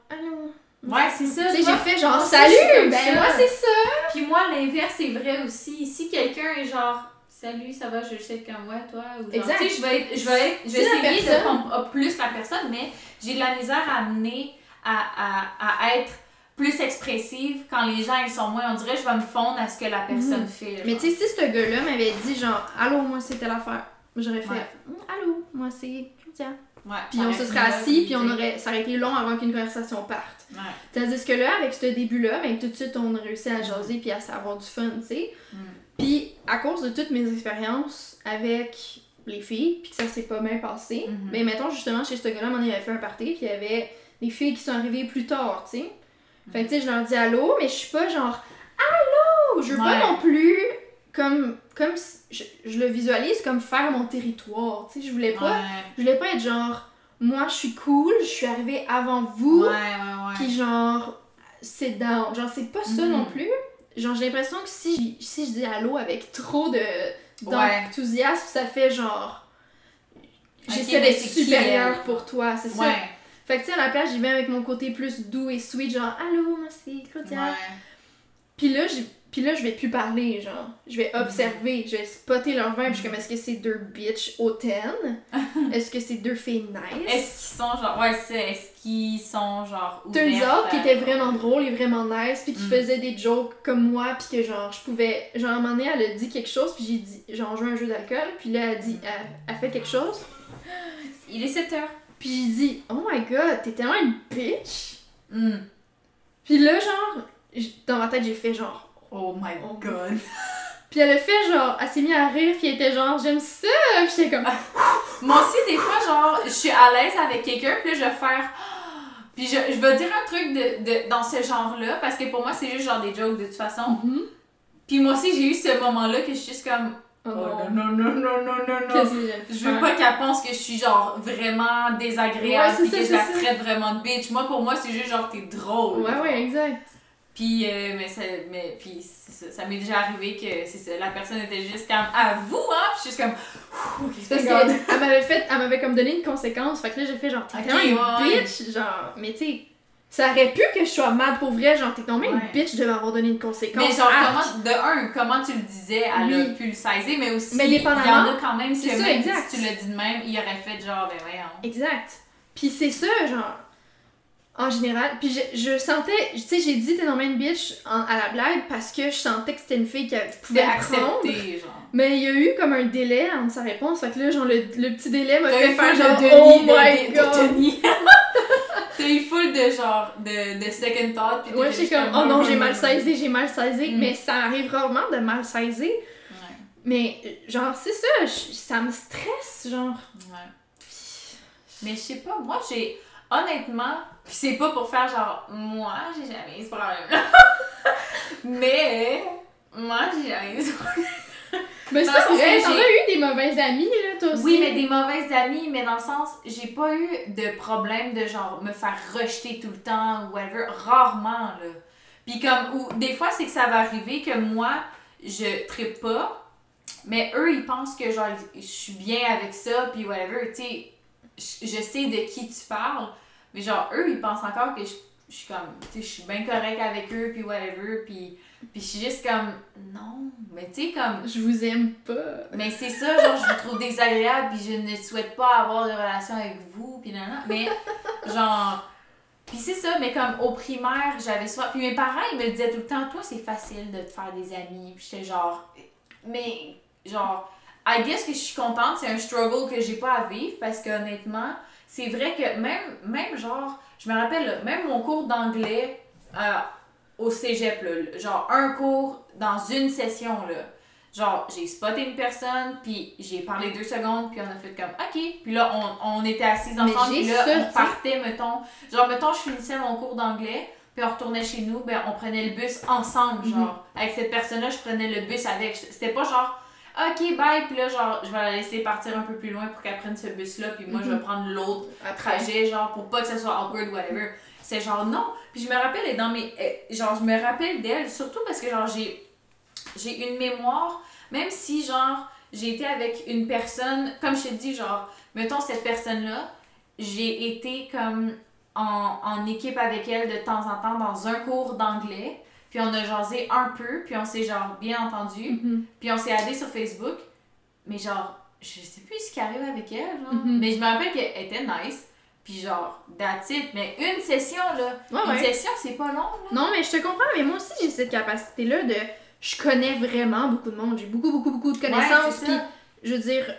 Ouais, c'est ça.
Tu sais, j'ai fait genre
Moi
Salut, ben moi c'est ça.
Puis moi, l'inverse est vrai aussi. Si quelqu'un est genre, salut, ça va, je être comme ouais, toi. Ou genre,
Exact.
Tu sais, je vais, être, je vais, être, je vais essayer de up plus la personne, mais j'ai de la misère à amener à, à, à être plus expressive quand les gens ils sont moins. On dirait je vais me fondre à ce que la personne fait.
Mhm. Mais tu sais, si ce gars-là m'avait dit genre Allô, moi c'est telle affaire, j'aurais fait
Ouais.
Allô, moi c'est Claudia.
Ouais,
Puis on se serait assis, puis on aurait, ça aurait été long avant qu'une conversation parte.
Ouais.
Tandis que là, avec ce début-là, ben, tout de suite, on a réussi à jaser puis à avoir du fun, tu sais.
Mm.
Puis à cause de toutes mes expériences avec les filles, puis que ça s'est pas bien passé,
Mhm.
ben mettons justement chez ce gars-là, on avait fait un party, puis il y avait des filles qui sont arrivées plus tard, tu sais. Fait que tu sais, je leur dis allô, mais je suis pas genre allô, je veux
Ouais.
pas non plus comme comme je, je le visualise comme faire mon territoire, tu sais, je voulais pas
Ouais.
je voulais pas être genre, moi je suis cool, je suis arrivée avant vous,
Ouais,
puis genre, c'est down. Genre, c'est pas ça
Mhm.
non plus. Genre, j'ai l'impression que si, j- si je dis allô avec trop de d'enthousiasme, ça fait genre. J'essaie d'être
qui,
supérieure pour toi, c'est ça. Fait que tu sais, à la place, j'y vais avec mon côté plus doux et sweet, genre, allô, moi c'est Claudia. Puis là, j'ai- puis là, je vais plus parler, genre. Je vais observer, je vais spotter leur vibe. Je suis comme, est-ce que c'est deux bitches hautaines? Est-ce que c'est deux filles nice?
Est-ce qu'ils sont genre. Ouais, c'est. Est-ce qu'ils sont genre.
Out
à-
qui était vraiment drôle et vraiment nice, puis qui
Mm.
faisait des jokes comme moi, puis que genre, je pouvais. Genre, à un moment donné, elle a dit quelque chose, puis j'ai dit. Genre, on joue un jeu d'alcool, puis là, elle dit. Elle, elle fait quelque chose,
Il est 7 heures.
puis j'ai dit, oh my god, t'es tellement une bitch!
Hmm.
Puis là, genre, dans ma tête, j'ai fait genre.
Oh my
Oh.
god.
Puis elle a fait genre, elle s'est mise à rire, puis elle était genre, j'aime ça! Puis j'étais comme,
Moi aussi, des fois, genre, je suis à l'aise avec quelqu'un, puis là, je vais faire. Puis je, je vais dire un truc de, de, dans ce genre-là, parce que pour moi, c'est juste genre des jokes de toute façon.
Mhm.
Puis moi aussi, j'ai eu ce moment-là que je suis juste comme.
Oh,
Oh non, non, non, non, non, non, non. Je
fait?
veux pas qu'elle pense que je suis genre vraiment désagréable
Ouais, c'est
puis
ça,
que je la traite vraiment de bitch. Moi, pour moi, c'est juste genre t'es drôle.
Ouais,
genre.
ouais, exact.
Puis, euh, mais ça, mais, puis ça, ça m'est déjà arrivé que c'est ça, la personne était juste comme à vous, hein? Puis je suis juste comme. Ouh, ok,
Parce qu'elle m'avait fait, elle m'avait comme donné une conséquence. Fait que là, j'ai fait genre, t'es
Ok,
tellement une
ouais,
bitch. Genre, mais tu sais, ça aurait pu que je sois mad pour vrai. Genre, t'es tombée
Ouais.
une bitch de m'avoir donné une conséquence.
Mais genre, comment, de un, comment tu le disais, elle a
Oui.
pu le saisir, mais aussi,
Mais
il y en a quand même
c'est
que
ça,
même
exact.
si tu l'as dit de même, il aurait fait genre, ben voyons.
Exact. Puis c'est ça, genre, en général. Puis je, je sentais, tu sais, j'ai dit t'es tombée une bitch en- à la blague parce que je sentais que c'était une fille qui pouvait prendre.
genre.
Mais il y a eu comme un délai entre sa réponse. Fait que là, genre, le, le petit délai m'a fait faire genre,
de
oh
Denis, de,
my
de,
god.
Denis. T'as eu full de genre, de, de second thought. puis
Ouais, j'étais comme, oh non, j'ai mal
Ouais.
saisi, j'ai mal saisi.
Mm.
Mais ça arrive rarement de mal saisir. Mais, euh, genre, c'est ça, ça me stresse, genre.
Ouais. Mais je sais pas, moi j'ai. Honnêtement, pis c'est pas pour faire genre, moi j'ai jamais eu ce problème-là. mais, moi j'ai jamais eu ce problème.
Mais
Dans
c'est vrai, as eu des mauvaises amies, là, toi aussi.
Oui, mais des mauvaises amies, mais dans le sens, j'ai pas eu de problème de genre me faire rejeter tout le temps ou whatever. Rarement, là. Puis comme, ou des fois, c'est que ça va arriver que moi, je trippe pas, mais eux, ils pensent que genre, je suis bien avec ça, puis whatever. Tu sais, je sais de qui tu parles, mais genre, eux, ils pensent encore que je, je suis comme, tu sais, je suis bien correct avec eux, puis whatever, puis, puis je suis juste comme, non, mais tu sais, comme,
Je vous aime pas.
mais c'est ça, genre, je vous trouve désagréable, puis je ne souhaite pas avoir de relation avec vous, puis nan, nan. Mais, genre. Puis c'est ça, mais comme au primaire, j'avais souvent. Puis mes parents, ils me disaient tout le temps, toi, c'est facile de te faire des amis. Puis j'étais genre. Mais, genre, I guess que je suis contente, c'est un struggle que j'ai pas à vivre, parce que honnêtement, c'est vrai que même, même genre, je me rappelle, même mon cours d'anglais euh, au cégep, là, genre un cours dans une session, là. Genre, j'ai spoté une personne, puis j'ai parlé deux secondes, puis on a fait comme OK. Puis là, on, on était assis ensemble, puis là, on partait, mettons. Genre, mettons, je finissais mon cours d'anglais, puis on retournait chez nous, ben on prenait le bus ensemble, genre. Avec cette personne-là, je prenais le bus avec. C'était pas genre OK, bye, puis là, genre, je vais la laisser partir un peu plus loin pour qu'elle prenne ce bus-là, puis moi, je vais prendre l'autre trajet, genre, pour pas que ça soit awkward, whatever. C'est genre, non. Puis je me rappelle, elle est dans mes. euh, Genre, je me rappelle d'elle, surtout parce que, genre, j'ai. J'ai une mémoire, même si, genre, j'ai été avec une personne, comme je te dis, genre, mettons cette personne-là, j'ai été comme en, en équipe avec elle de temps en temps dans un cours d'anglais, puis on a jasé un peu, puis on s'est, genre, bien entendu,
Mhm.
puis on s'est addé sur Facebook, mais genre, je sais plus ce qui arrive avec elle, genre.
Mhm.
Mais je me rappelle qu'elle était nice, puis genre, that's it. Mais une session, là,
Ouais,
une
ouais.
session, c'est pas long, là.
Non, mais je te comprends, mais moi aussi j'ai cette capacité-là de. Je connais vraiment beaucoup de monde, j'ai beaucoup, beaucoup, beaucoup de connaissances. puis, je veux dire,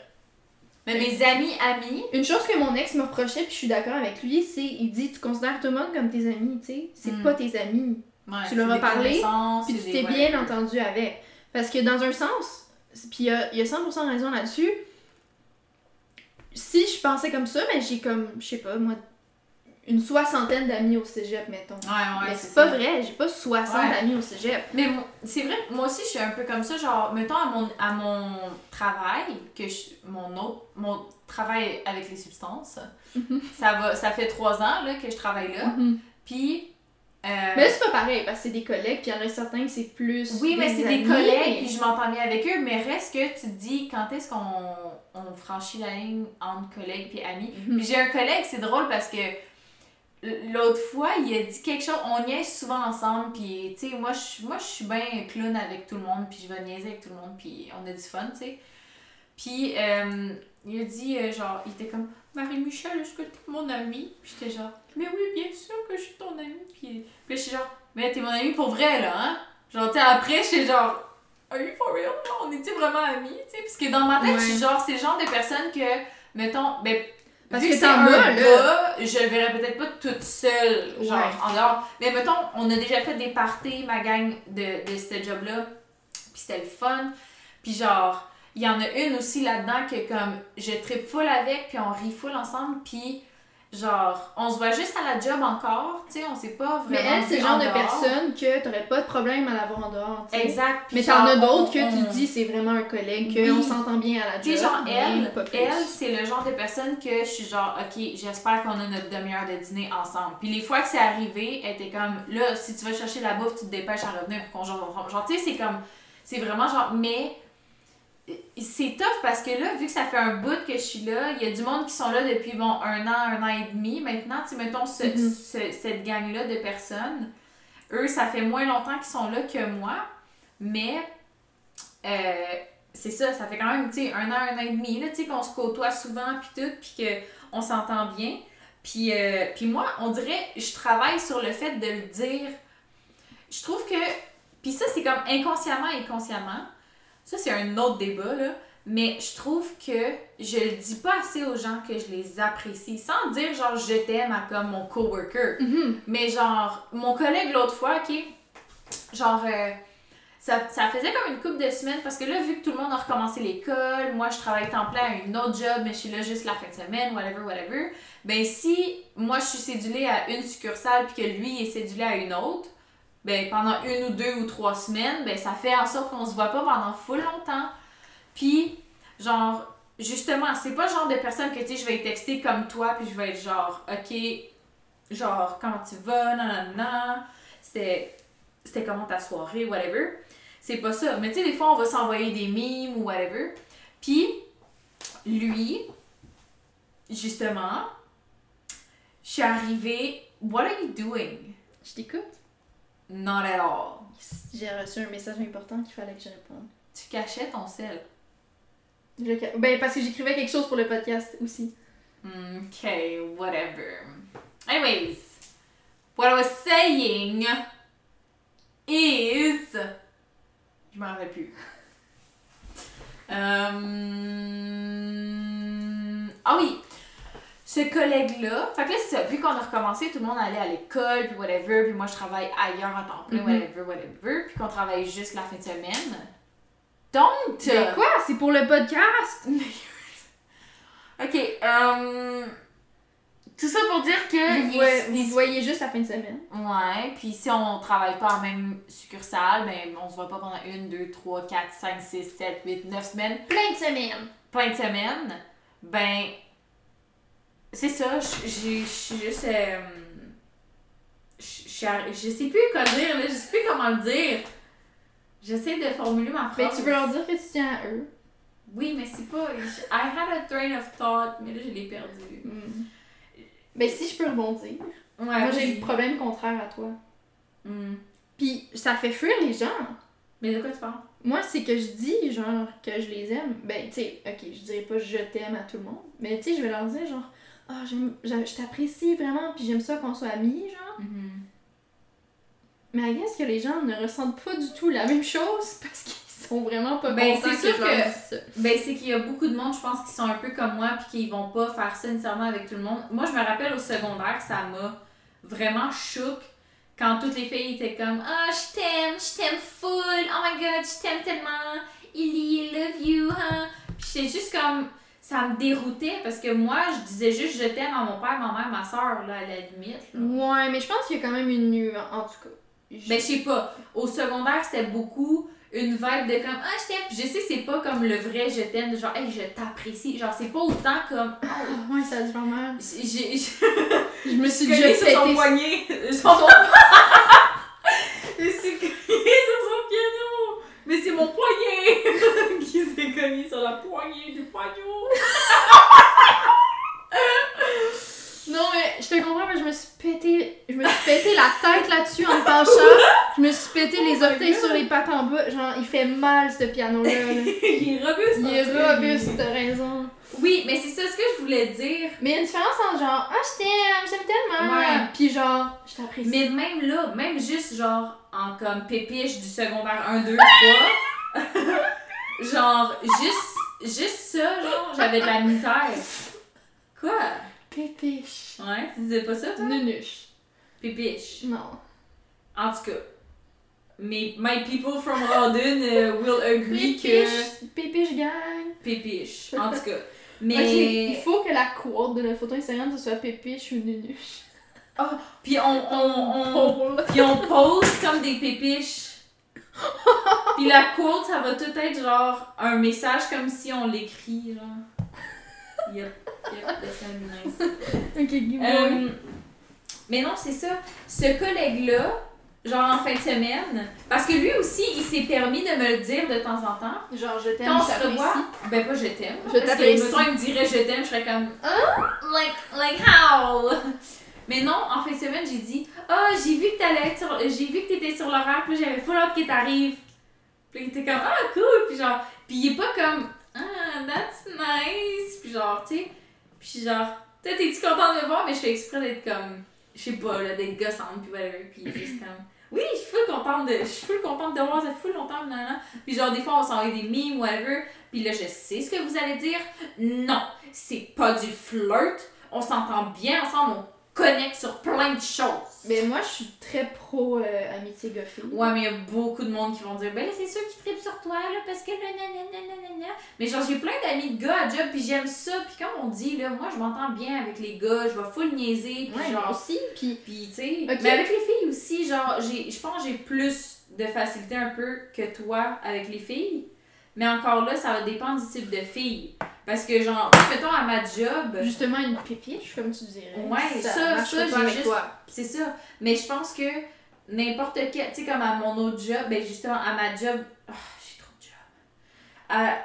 Mais mes amis, amis,
une chose que mon ex me reprochait, puis je suis d'accord avec lui, c'est il dit Tu considères tout le monde comme tes amis, tu sais. C'est
Mm.
pas tes amis.
Ouais,
Tu leur as parlé, Puis tu t'es
ouais.
bien entendu avec. Parce que dans un sens, puis il y a, y a 100% raison là-dessus, si je pensais comme ça, mais j'ai comme, je sais pas, moi, une soixantaine d'amis au cégep, mettons.
Ouais, ouais,
mais
c'est
pas
ça.
vrai, j'ai pas 60
Ouais.
amis au cégep.
Mais c'est vrai, moi aussi, je suis un peu comme ça. Genre, mettons à mon, à mon travail, que je, mon autre, mon travail avec les substances,
Mhm.
ça va, ça fait trois ans, là, que je travaille là. Puis, euh,
Mais là, c'est pas pareil, parce que c'est des collègues, puis il y en a certains que c'est plus.
Oui, mais c'est des collègues, puis je m'entends bien avec eux, mais reste que tu te dis quand est-ce qu'on on franchit la ligne entre collègues puis amis?
Mhm.
Puis j'ai un collègue, c'est drôle parce que l'autre fois, il a dit quelque chose, on niaise souvent ensemble, puis tu sais, moi je moi, je suis bien clown avec tout le monde, puis je vais niaiser avec tout le monde, puis on a du fun, tu sais. Puis euh, il a dit, euh, genre, il était comme Marie-Michel, est-ce que t'es mon amie? Puis j'étais genre, mais oui, bien sûr que je suis ton amie. Puis, puis suis genre, mais t'es mon amie pour vrai, là, hein? Genre, tu sais, après, je suis genre, are you for real? On est-tu vraiment amis? Tu sais, parce que dans ma tête, je suis
Ouais.
genre, c'est le genre de personne que, mettons, ben,
Parce
vu
que
c'est un
là.
je le verrais peut-être pas toute seule, genre,
Ouais.
en dehors. Mais mettons, on a déjà fait des parties, ma gang de, de ce job-là, puis c'était le fun. Puis genre, il y en a une aussi là-dedans que comme, je tripe full avec, puis on rit full ensemble, puis genre, on se voit juste à la job encore, tu sais, on sait pas vraiment.
Mais elle, c'est le genre
en
de
dehors.
personne que t'aurais pas de problème à l'avoir en dehors. tu sais.
Exact.
Mais t'en as d'autres que tu
on-
dis c'est vraiment un collègue,
Oui.
qu'on s'entend bien à la job.
Tu sais, genre, elle c'est le genre de personne que je suis genre, ok, j'espère qu'on a notre demi-heure de dîner ensemble. Puis les fois que c'est arrivé, elle était comme, là, si tu vas chercher la bouffe, tu te dépêches à revenir pour qu'on genre, genre, tu sais, c'est comme, c'est vraiment genre, mais c'est tough parce que là, vu que ça fait un bout que je suis là, il y a du monde qui sont là depuis, bon, un an, un an et demi maintenant, tu sais, mettons, ce-
Mhm.
ce- cette gang-là de personnes, eux, ça fait moins longtemps qu'ils sont là que moi, mais euh, c'est ça, ça fait quand même, tu sais, un an, un an et demi, là, tu sais, qu'on se côtoie souvent, puis tout, puis qu'on s'entend bien. Puis, euh, puis moi, on dirait, je travaille sur le fait de le dire. Je trouve que, puis ça, c'est comme inconsciemment et consciemment. Ça, c'est un autre débat, là. Mais je trouve que je le dis pas assez aux gens que je les apprécie. Sans dire, genre, je t'aime à comme mon coworker.
Mhm.
Mais genre, mon collègue l'autre fois, ok, genre, euh, ça, ça faisait comme une couple de semaines parce que là, vu que tout le monde a recommencé l'école, moi je travaille temps plein à une autre job, mais je suis là juste la fin de semaine, whatever, whatever. Ben si moi je suis cédulée à une succursale puis que lui est cédulé à une autre, ben pendant une ou deux ou trois semaines, ben ça fait en sorte qu'on se voit pas pendant full longtemps. Puis, genre, justement, c'est pas le genre de personne que, tu je vais texter comme toi, puis je vais être genre, ok, genre, comment tu vas, non, non, non, c'était, c'était comment ta soirée, whatever. C'est pas ça. Mais tu sais, des fois, on va s'envoyer des mimes ou whatever. Puis, lui, justement, je suis arrivée, what are you doing?
Je t'écoute.
Not at all.
J'ai reçu un message important qu'il fallait que je réponde.
Tu cachais ton sel.
Je Ben, parce que j'écrivais quelque chose pour le podcast aussi.
Ok, whatever. Anyways, what I was saying is. Je m'en rappelle plus. Euh, Ah oui! Ce collègue-là, fait que là, c'est ça, vu qu'on a recommencé, tout le monde allait à l'école, puis whatever, puis moi je travaille ailleurs à temps plein,
Mhm.
whatever, whatever, puis qu'on travaille juste la fin de semaine. Don't!
Mais quoi? C'est pour le podcast?
Ok, euh, tout ça pour dire que.
Voyez, vous voyez juste la fin de semaine?
Ouais, puis si on travaille pas en même succursale, ben on se voit pas pendant une, deux, trois, quatre, cinq, six, sept, huit, neuf semaines,
Plein de semaines.
plein de semaines, ben. C'est ça, je suis juste. euh, je sais plus quoi dire, là, je sais plus comment le dire. J'essaie de formuler ma phrase.
Ben, tu veux leur dire que tu tiens à eux.
Oui, mais c'est pas. je- I had a train of thought, mais là je l'ai perdu.
Hmm. Ben, si je peux rebondir.
Ouais,
Moi, j'ai le problème contraire à toi.
Hmm.
Puis, ça fait fuir les gens.
Mais de quoi tu parles?
Moi, c'est que je dis, genre, que je les aime. Ben, tu sais, ok, je dirais pas je t'aime à tout le monde. Mais, tu sais, je vais leur dire, genre, j'aime- j'a- je t'apprécie vraiment, puis j'aime ça qu'on soit amis, genre.
Mhm.
Mais I guess que les gens ne ressentent pas du tout la même chose parce qu'ils sont vraiment pas
Ben,
contents
c'est sûr que-
ça.
Ben, c'est qu'il y a beaucoup de monde, je pense, qui sont un peu comme moi, puis qui vont pas faire ça nécessairement avec tout le monde. Moi, je me rappelle au secondaire, ça m'a vraiment choqué quand toutes les filles étaient comme Ah, je t'aime, je t'aime full, oh my god, je t'aime tellement, Illy, I love you, hein. Puis j'étais juste comme. Ça me déroutait parce que moi, je disais juste je t'aime à mon père, ma mère, ma soeur, là, à la limite. là.
Ouais, mais je pense qu'il y a quand même une nuance, en tout cas. Je-
Ben, je sais pas. Au secondaire, c'était beaucoup une vibe de comme Ah, je t'aime. Je sais, c'est pas comme le vrai je t'aime, genre, hey, je t'apprécie. Genre, c'est pas autant comme. Oh,
Ah, ouais, ça a faire mal.
j'ai.
Je me suis déjà
sur son
pété.
poignet. Son... je suis cogné sur son piano. Mais c'est mon poignet qui s'est cogné sur la poignée du poignot.
Non, mais je te comprends, mais je me suis pété, je me suis pété la tête là-dessus en me penchant. Je me suis pété les
Oh
orteils
God.
sur les pattes en bas. Genre, il fait mal ce piano-là. là.
Il est robuste.
Il est robuste, t'as raison.
Oui, mais c'est ça ce que je voulais dire.
Mais il y a une différence entre genre, ah, je t'aime, j'aime tellement.
Ouais.
Puis genre, je t'apprécie.
Mais même là, même juste genre en comme pépiche du secondaire 1, 2, 3, genre juste, juste ça, genre j'avais de la misère. Quoi?
Pépiche.
Ouais, tu disais pas ça toi?
Nunuche.
Pépiche.
Non.
En tout cas, mes my people from Rawdon euh, will agree que
Pépiche. Gang.
pépiche. En tout cas. Mais.
Ok, il faut que la quote de notre photo Instagram, ce soit pépiche ou nunuche.
Puis on, on, on, puis on pose comme des pépiches. Puis la quote, ça va tout être genre un message comme si on l'écrit, genre. Yep, yep, that's gonna be nice.
Ok, give me
Euh, mais non, c'est ça. Ce collègue-là, genre en fin de semaine, parce que lui aussi, il s'est permis de me le dire de temps en temps.
Genre, je t'aime,
Quand on se revoit, ben pas je t'aime.
Je
parce que mettons, il me dirait je t'aime, je serais comme like like how? Mais non, en fin de semaine, j'ai dit "Ah, j'ai vu que t'allais être sur j'ai vu que t'étais sur l'horaire, puis j'avais full hâte que t'arrives." Puis il était comme "Ah, cool." Puis genre, puis il est pas comme "Ah, that's nice." Puis genre, tu sais, puis genre, toi t'es-tu content de me voir, mais je fais exprès d'être comme je sais pas là, d'être gossante puis whatever, puis juste comme oui, je suis full contente de je suis full contente de voir ça fait full longtemps nanana. Puis genre des fois on s'envoie des memes whatever, puis là je sais ce que vous allez dire. Non, c'est pas du flirt. On s'entend bien ensemble, on connecte sur plein de choses.
Mais moi, je suis très pro euh, amitié goffée.
Ouais, mais il y a beaucoup de monde qui vont dire, ben là, c'est sûr qu'ils trippent sur toi, là, parce que là, nanana. Mais genre, j'ai plein d'amis de gars à job, puis j'aime ça. Puis comme on dit, là, moi, je m'entends bien avec les gars, je vais full niaiser, puis
Ouais,
genre,
aussi. Puis,
puis, tu sais, mais avec les filles aussi, genre, j'ai, je pense que j'ai plus de facilité un peu que toi avec les filles. Mais encore là, ça va dépendre du type de fille. Parce que, genre, mettons à ma job,
justement, une pépiche, comme tu dirais.
Ouais, ça,
marcherait
ça,
pas
j'ai juste- c'est ça. Mais je pense que n'importe quel, tu sais, comme à mon autre job, ben justement, à ma job, ah, j'ai trop de job. À,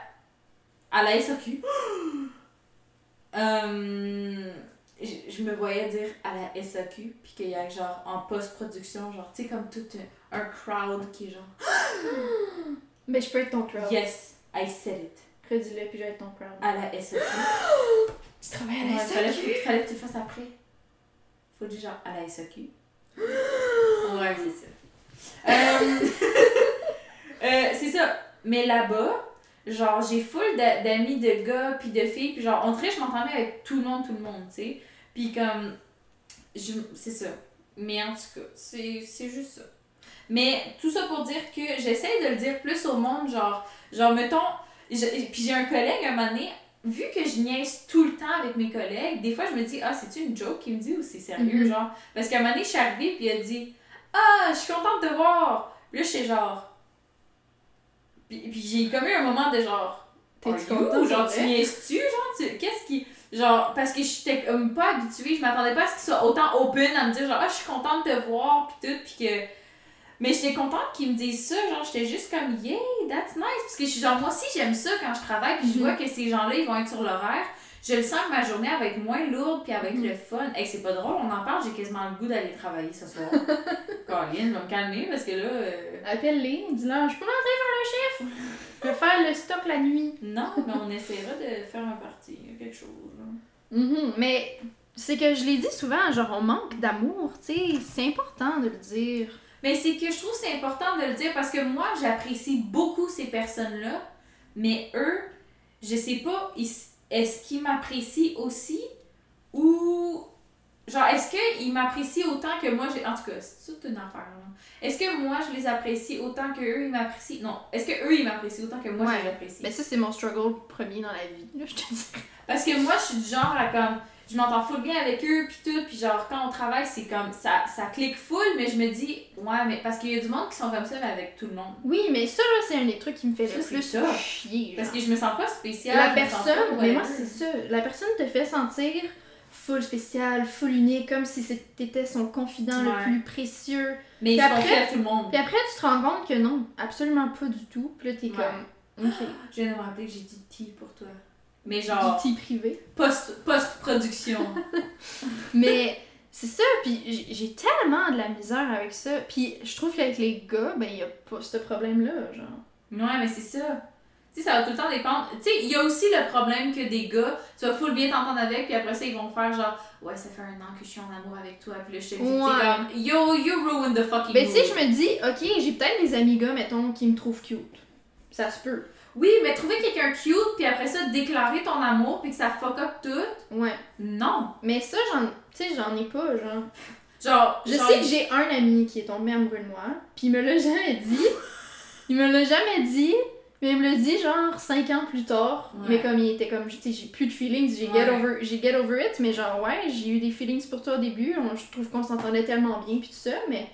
à la SAQ, euh, je, je me voyais dire à la SAQ, puis qu'il y a genre en post-production, genre, tu sais, comme tout un, un crowd qui est genre,
Mais je peux être ton crowd.
yes, I said it,
Redis-le, puis je vais être ton crowd.
à la SAQ.
Tu travailles
Ouais,
à la
fallait,
SAQ?
fallait que tu le fasses après. Faut dire genre à la SAQ. ouais, c'est ça. Euh, euh, c'est ça. Mais là-bas, genre, j'ai full d'a- d'amis de gars puis de filles. Puis genre, on dirait que je m'entends bien avec tout le monde, tout le monde, tu sais. Puis comme, je- c'est ça. Mais en tout cas, c'est c'est juste ça. Mais tout ça pour dire que j'essaie de le dire plus au monde, genre, genre mettons, je- puis j'ai un collègue un moment donné, vu que je niaise tout le temps avec mes collègues, des fois je me dis, ah, c'est-tu une joke qu'il me dit ou c'est sérieux,
Mhm.
genre? Parce qu'à un moment donné, je suis arrivée puis il a dit, ah, je suis contente de te voir. Là, j'étais genre. Puis, puis j'ai comme eu un moment de genre. You?
contente,
Genre, tu niaises-tu? Genre, tu- qu'est-ce qui. Genre, parce que j'étais comme pas habituée, je m'attendais pas à ce qu'il soit autant open à me dire, genre, ah, je suis contente de te voir, puis tout, puis que. Mais j'étais contente qu'il me dise ça, genre, j'étais juste comme, yay, that's nice. Parce que je suis genre, moi aussi, j'aime ça quand je travaille, puis je
Mhm.
vois que ces gens-là, ils vont être sur l'horaire. Je le sens que ma journée va être moins lourde, puis avec
Mhm.
le fun. Hey, c'est pas drôle, on en parle, j'ai quasiment le goût d'aller travailler ce soir. Caroline, je vais me calmer parce que là. euh,
Appelle-les, dis-leur, je peux rentrer faire le chiffre. Je vais faire le stock la nuit.
Non, mais on essaiera de faire un party, quelque chose. là.
Mhm, Mais c'est que je l'ai dit souvent, genre on manque d'amour, tu sais, c'est important de le dire.
Mais c'est que je trouve c'est important de le dire parce que moi, j'apprécie beaucoup ces personnes-là, mais eux, je sais pas, est-ce qu'ils m'apprécient aussi ou. Genre, est-ce qu'ils m'apprécient autant que moi j'ai. En tout cas, c'est toute une affaire, là. Est-ce que moi, je les apprécie autant que eux ils m'apprécient? Non. Est-ce que eux ils m'apprécient autant que moi je les apprécie?
Mais ça, c'est mon struggle premier dans la vie, là, je te dis.
Parce que moi, je suis du genre à comme. Je m'entends full bien avec eux, puis tout, puis genre, quand on travaille, c'est comme. Ça, ça clique full, mais je me dis, ouais, mais. Parce qu'il y a du monde qui sont comme ça, mais avec tout le monde.
Oui, mais ça, là, c'est un des trucs qui me fait
Ça,
le plus
tough.
chier.
Parce que je me sens pas spéciale.
La
pas
personne, mais moi, c'est ça. La personne te fait sentir full spécial, full unique, comme si t'étais son confident
Ouais.
le plus précieux.
Mais je
après-
tout le monde.
Puis après, tu te rends compte que non, absolument pas du tout. Puis là, t'es
Ouais.
comme, ok,
Je viens de me rappeler que j'ai dit T pour toi. Mais genre,
du petit privé.
post- post-production.
Mais c'est ça, puis j'ai- tellement de la misère avec ça. Puis je trouve qu'avec les gars, ben, y a pas ce problème-là, genre.
ouais, mais c'est ça. Tu sais, ça va tout le temps dépendre. Tu sais, il y a aussi le problème que des gars, tu vas full bien t'entendre avec, puis après ça, ils vont faire genre, ouais, ça fait un an que je suis en amour avec toi, puis là, je te dis,
Ouais.
comme, yo, you ruined the fucking
Ben, tu sais, je me dis, ok, j'ai peut-être des amis gars, mettons, qui me trouvent cute. Ça se peut.
Oui, mais trouver quelqu'un cute, puis après ça, déclarer ton amour, puis que ça fuck up tout,
Ouais.
non.
Mais ça, j'en, tu sais, j'en ai pas, genre.
Genre,
Je
genre,
sais que j'ai un ami qui est tombé amoureux de moi, puis il me l'a jamais dit. il me l'a jamais dit, Mais il me l'a dit genre 5 ans plus tard.
Ouais.
Mais comme il était comme, tu sais, j'ai plus de feelings, j'ai
Ouais.
get, over, j'ai get over it. Mais genre, ouais, j'ai eu des feelings pour toi au début. On- je trouve qu'on s'entendait tellement bien, puis tout ça. Mais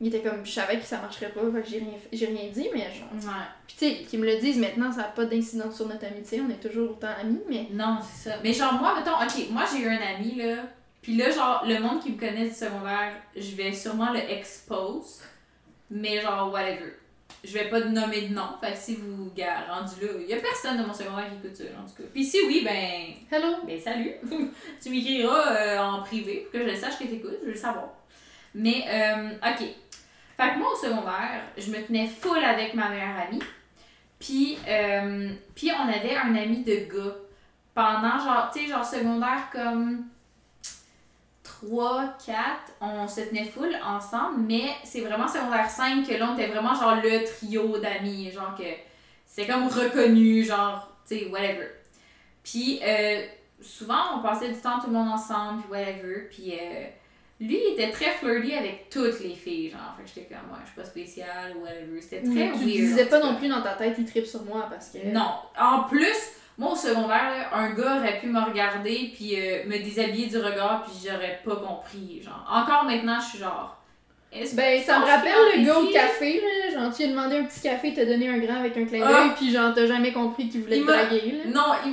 il était comme, je savais que ça marcherait pas, fait que j'ai rien, j'ai rien dit. Mais genre,
Ouais.
Tu sais, qu'ils me le disent maintenant, ça n'a pas d'incidence sur notre amitié. On est toujours autant amis, mais.
Non, c'est ça. Mais genre, moi, mettons, ok, moi j'ai eu un ami, là. Puis là, genre, le monde qui me connaît du secondaire, je vais sûrement le expose. Mais genre, whatever. Je vais pas te nommer de nom. Fait que si vous, gars, rendu là, il y a personne de mon secondaire qui écoute ça, en tout cas. Puis si oui, ben.
Hello!
Ben salut! tu m'écriras euh, en privé pour que je le sache que t'écoutes, je veux le savoir. Mais, euh, ok. Fait que moi, au secondaire, je me tenais full avec ma meilleure amie. Puis, euh, puis on avait un ami de gars. Pendant, genre, tu sais, genre secondaire comme 3, 4, on se tenait full ensemble, mais c'est vraiment secondaire 5 que là, on était vraiment genre le trio d'amis. Genre que c'est comme reconnu, genre, tu sais, whatever. Puis, euh, souvent, on passait du temps tout le monde ensemble, puis whatever. Puis, euh, lui, il était très flirty avec toutes les filles, genre. Fait que j'étais comme, ouais, je suis pas spéciale, ou whatever. C'était très
tu
weird.
disais
en
pas non plus dans ta tête, il tripe sur moi parce que.
Non. En plus, moi, au secondaire, là, un gars aurait pu me regarder, puis euh, me déshabiller du regard, puis j'aurais pas compris, genre. Encore maintenant, je suis genre.
Ben,
tu
ça me rappelle le gars au café, là. Genre, tu lui as demandé un petit café, il t'a donné un grand avec un clin
Ah.
d'œil, puis genre, t'as jamais compris qu'il voulait
Il
te draguer, là.
Non, il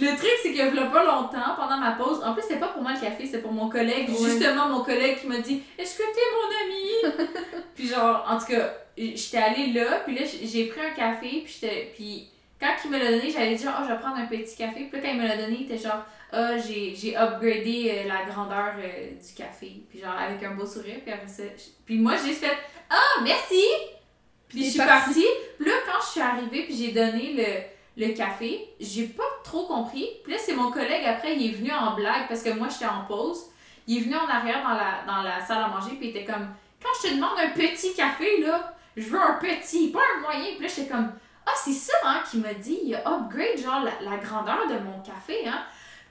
le truc, c'est que v'là pas longtemps, pendant ma pause, en plus, c'était pas pour moi le café, c'était pour mon collègue.
Ouais.
Justement, mon collègue qui m'a dit Est-ce que t'es mon ami Puis, genre, en tout cas, j'étais allée là, puis là, j'ai pris un café, puis j'étais. Puis, quand il me l'a donné, j'avais dit Oh, je vais prendre un petit café. Puis là, quand il me l'a donné, il était genre Ah, j'ai j'ai upgradé euh, la grandeur euh, du café. Puis, genre, avec un beau sourire, puis après ça. Puis, moi, j'ai fait Ah, merci Puis, je suis
partie.
partie. Puis là, quand je suis arrivée, puis j'ai donné le, le café, j'ai pas trop compris. Puis là, c'est mon collègue après, il est venu en blague parce que moi, j'étais en pause. Il est venu en arrière dans la, dans la salle à manger, puis il était comme Quand je te demande un petit café, là, je veux un petit, pas un moyen. Puis là, j'étais comme Ah, c'est ça, hein, qui m'a dit Il a upgrade, genre, la, la grandeur de mon café, hein.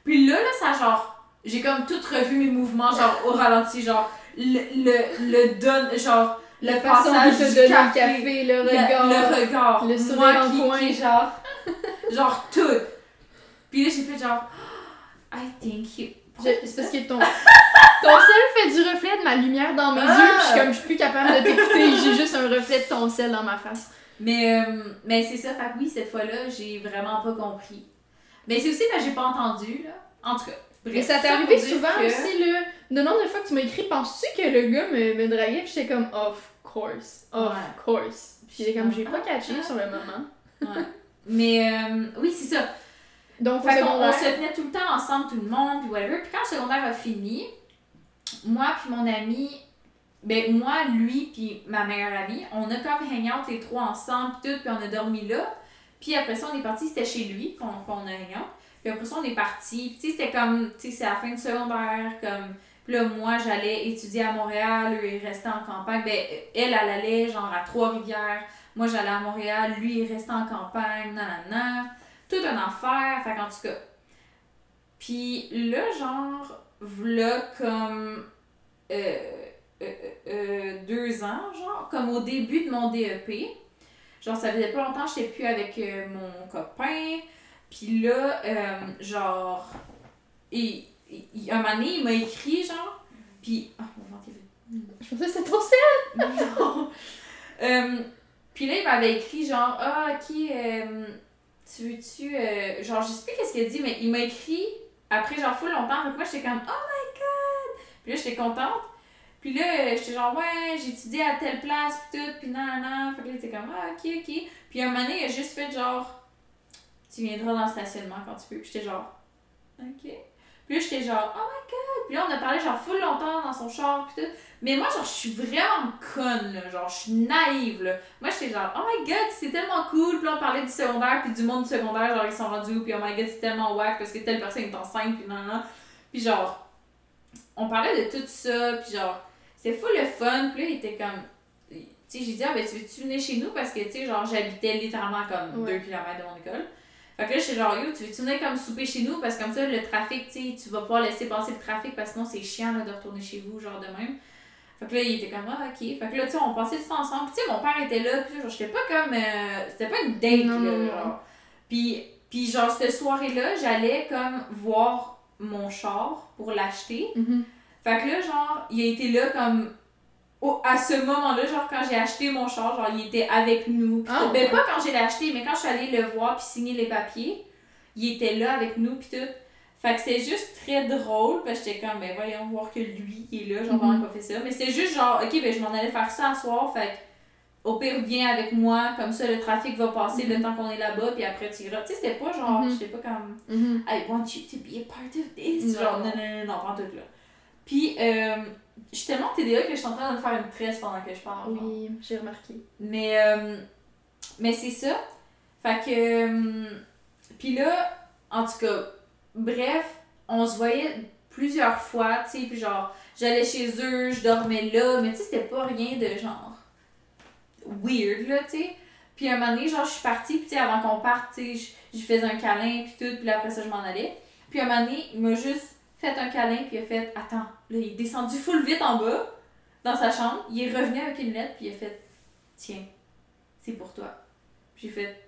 Puis là, là, ça, genre, j'ai comme tout revu mes mouvements, genre, au ralenti, genre, le, le, le donne, genre, le passage
de
du café,
le café, le
le-
regard.
le, regard,
le sourire
moi
en
qui,
coin.
qui genre, genre tout. Puis là, j'ai fait genre, I thank you.
C'est parce que ton, ton sel fait du reflet de ma lumière dans mes
Ah!
yeux, puis je suis comme, je suis plus capable de t'écouter, j'ai juste un reflet de ton sel dans ma face.
Mais, euh, mais c'est ça, fait que oui, cette fois-là, j'ai vraiment pas compris. Mais c'est aussi parce que j'ai pas entendu, là. En tout cas, bref.
Et ça t'est arrivé souvent
que-
aussi, là. Le nombre de fois que tu m'as écrit, penses-tu que le gars me, me draguait? Puis j'étais comme, of course, of
Ouais.
course. Puis j'étais comme, j'ai pas
Ah,
catché
ah.
sur le moment.
Ouais. Mais euh, oui, c'est ça.
Donc,
Fait on se tenait tout le temps ensemble, tout le monde, puis whatever. Puis quand le secondaire a fini, moi puis mon ami, ben moi, lui puis ma meilleure amie, on a comme hang out les trois ensemble, puis tout, puis on a dormi là. Puis après ça, on est parti, c'était chez lui qu'on a hang out. Puis après ça, on est parti. Puis tu sais, c'était comme, tu sais, c'est la fin du secondaire, comme... Puis là, moi, j'allais étudier à Montréal, lui, il restait en campagne. Ben, elle, elle allait genre à Trois-Rivières. Moi, j'allais à Montréal, lui, il restait en campagne, nanana. Tout un affaire, fait qu'en tout cas. Puis là, genre, v'là comme euh, euh, euh, deux ans, genre, comme au début de mon DEP. Genre, ça faisait pas longtemps que j'étais plus avec euh, mon copain. Puis là, euh, genre, il, il- un moment donné, il m'a écrit, genre, puis... Ah, mon ventre vide.
je pensais que c'était ton sel.
Non. Puis là, il m'avait écrit genre, ah, ok, euh, tu veux-tu. euh, genre, je sais plus qu'est-ce qu'il a dit, mais il m'a écrit après, genre, full longtemps. Donc, moi, j'étais comme, oh my god! Puis là, j'étais contente. Puis là, j'étais genre, ouais, étudié à telle place, pis tout, pis nan, nan. Fait que là, il était comme, ah, ok, ok. Puis un moment donné, il a juste fait genre, tu viendras dans le stationnement quand tu peux. Puis j'étais genre, ok. Puis là, j'étais genre, oh my god! Puis là, on a parlé genre full longtemps dans son char, pis tout. Mais moi, genre, je suis vraiment conne, là. Genre, je suis naïve, là. Moi, j'étais genre, oh my god, c'est tellement cool. Puis là, on parlait du secondaire, puis du monde du secondaire, genre, ils sont rendus puis oh my god, c'est tellement whack parce que telle personne est enceinte, puis nan, nan. Puis genre, on parlait de tout ça, puis genre, c'était full le fun. Puis là, il était comme, tu sais, j'ai dit, ah, ben, tu veux-tu venir chez nous? Parce que, tu sais, genre, j'habitais littéralement comme
Ouais.
2 km de mon école. Fait que là, j'étais genre, yo, tu veux-tu venir comme souper chez nous? Parce que comme ça, le trafic, tu sais, tu vas pouvoir laisser passer le trafic parce que sinon, c'est chiant, là, de retourner chez vous, genre, de même. Fait que là, il était comme, ah, ok. Fait que là, tu sais, on passait du temps ensemble. Puis, tu sais, mon père était là. Puis, genre, j'étais pas comme. euh, c'était pas une date,
Non,
là.
non, non.
genre. Puis, puis, genre, cette soirée-là, j'allais comme voir mon char pour l'acheter.
Mhm.
Fait que là, genre, il a été là comme. Au- à ce moment-là, genre, quand j'ai acheté mon char, genre, il était avec nous. Pis
Ah,
ben,
ouais.
pas quand j'ai acheté, mais quand je suis allée le voir puis signer les papiers, il était là avec nous pis tout. Fait que c'était juste très drôle, parce que j'étais comme, ben voyons voir que lui, il est là, genre,
Mhm.
pendant qu'on fait ça. Mais c'est juste genre, ok, ben je m'en allais faire ça à soir, fait que, au pire, viens avec moi, comme ça, le trafic va passer le
Mhm.
temps qu'on est là-bas, puis après, tu iras. Tu sais, c'était pas genre,
Mhm.
j'étais pas comme.
Mhm.
I want you to be a part of this.
Non.
Genre, non, non, non, non, pas en tout là. Puis, euh, je suis tellement TDA que je suis en train de me faire une tresse pendant que je parle.
Oui, j'ai remarqué.
Mais, euh, mais c'est ça. Fait que. euh, Puis là, en tout cas, bref, on se voyait plusieurs fois, tu sais, puis genre, j'allais chez eux, je dormais là, mais tu sais, c'était pas rien de genre. weird, là, tu sais. Puis un moment donné, genre, je suis partie, puis tu sais, avant qu'on parte, tu sais, je, je faisais un câlin, puis tout, puis là, après ça, je m'en allais. Puis un moment donné, il m'a juste fait un câlin, puis il a fait, attends, là, il est descendu full vite en bas, dans sa chambre, il est revenu avec une lettre, puis il a fait, tiens, c'est pour toi. J'ai fait,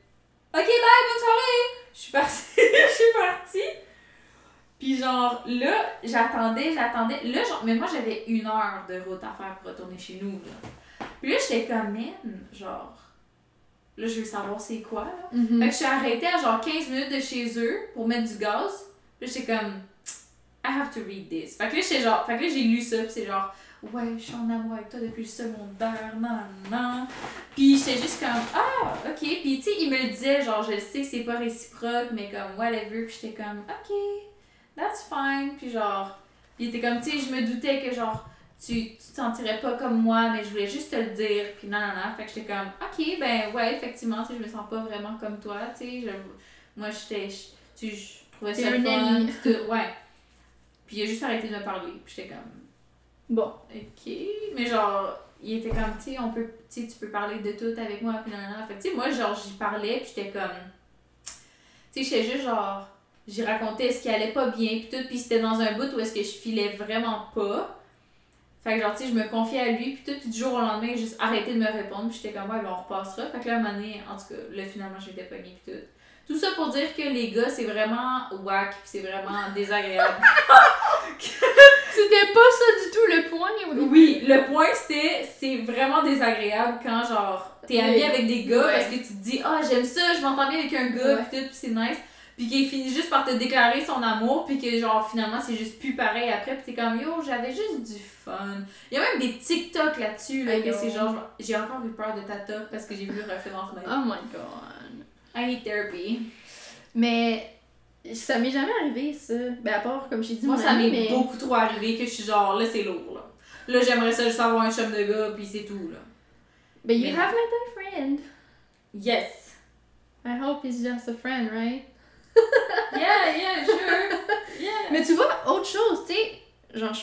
ok, bye, bonne soirée! Je suis partie, je suis partie. Puis genre, là, j'attendais, j'attendais. Là, genre, mais moi, j'avais une heure de route à faire pour retourner chez nous, là. Puis là, j'étais comme, man, genre, là, je veux savoir c'est quoi, là.
Mhm.
Fait que je suis arrêtée à genre 15 minutes de chez eux pour mettre du gaz. Puis là, j'étais comme, I have to read this. Fait que là, j'étais genre, fait que là, j'ai lu ça, puis c'est genre, ouais, je suis en amour avec toi depuis le secondaire, non, non. Puis j'étais juste comme, ah, ok. Puis tu sais, il me le disait, genre, je sais que c'est pas réciproque, mais comme, whatever. Puis j'étais comme, ok, that's fine. Puis genre, puis il était comme, tu sais, je me doutais que genre, tu, tu te sentirais pas comme moi, mais je voulais juste te le dire. Puis non, non, non. Fait que j'étais comme, ok, ben ouais, effectivement, tu sais, je me sens pas vraiment comme toi, tu sais. je- Moi, j'étais, tu je trouvais ça
un
fun. tout, ouais. Puis il a juste arrêté de me parler. Puis j'étais comme,
Bon.
Ok, mais genre, il était comme, tu sais, on peut, tu tu peux parler de tout avec moi, puis nan, nan, nan. Fait que, tu sais, moi, genre, j'y parlais, puis j'étais comme, tu sais, j'étais juste genre, j'y racontais ce qui allait pas bien, puis tout, puis c'était dans un bout où est-ce que je filais vraiment pas. Fait que, genre, tu sais, je me confiais à lui, puis tout, puis du jour au lendemain, il a juste arrêté de me répondre, puis j'étais comme, ouais, ben, on repassera. Fait que là, à un moment donné, en tout cas, là, finalement, j'étais pognée, puis tout. Tout ça pour dire que les gars, c'est vraiment whack, puis c'est vraiment désagréable.
C'était pas ça du tout le point au début?
Oui, le point c'était c'est vraiment désagréable quand genre t'es ami
Oui.
avec des gars
Ouais.
parce que tu te dis ah j'aime ça, je m'entends bien avec un gars
Ouais.
pis tout pis c'est nice puis qu'il finit juste par te déclarer son amour puis que genre finalement c'est juste plus pareil après pis t'es comme yo j'avais juste du fun. Il y a même des TikTok là-dessus là
I
que c'est genre j'ai encore eu peur de ta top parce que j'ai vu le reflet dans la fenêtre.
Oh my god.
I need therapy.
Mais ça m'est jamais arrivé ça. Ben à part comme j'ai dit
Moi
mon
ça m'est
mais
beaucoup trop arrivé que je suis genre là c'est lourd là. Là j'aimerais ça juste avoir un chum de gars puis c'est tout là.
But you
Mais
have like a friend.
Yes.
I hope he's just a friend, right?
Yeah, yeah, sure. Yeah.
Mais tu vois, autre chose, tu sais, genre,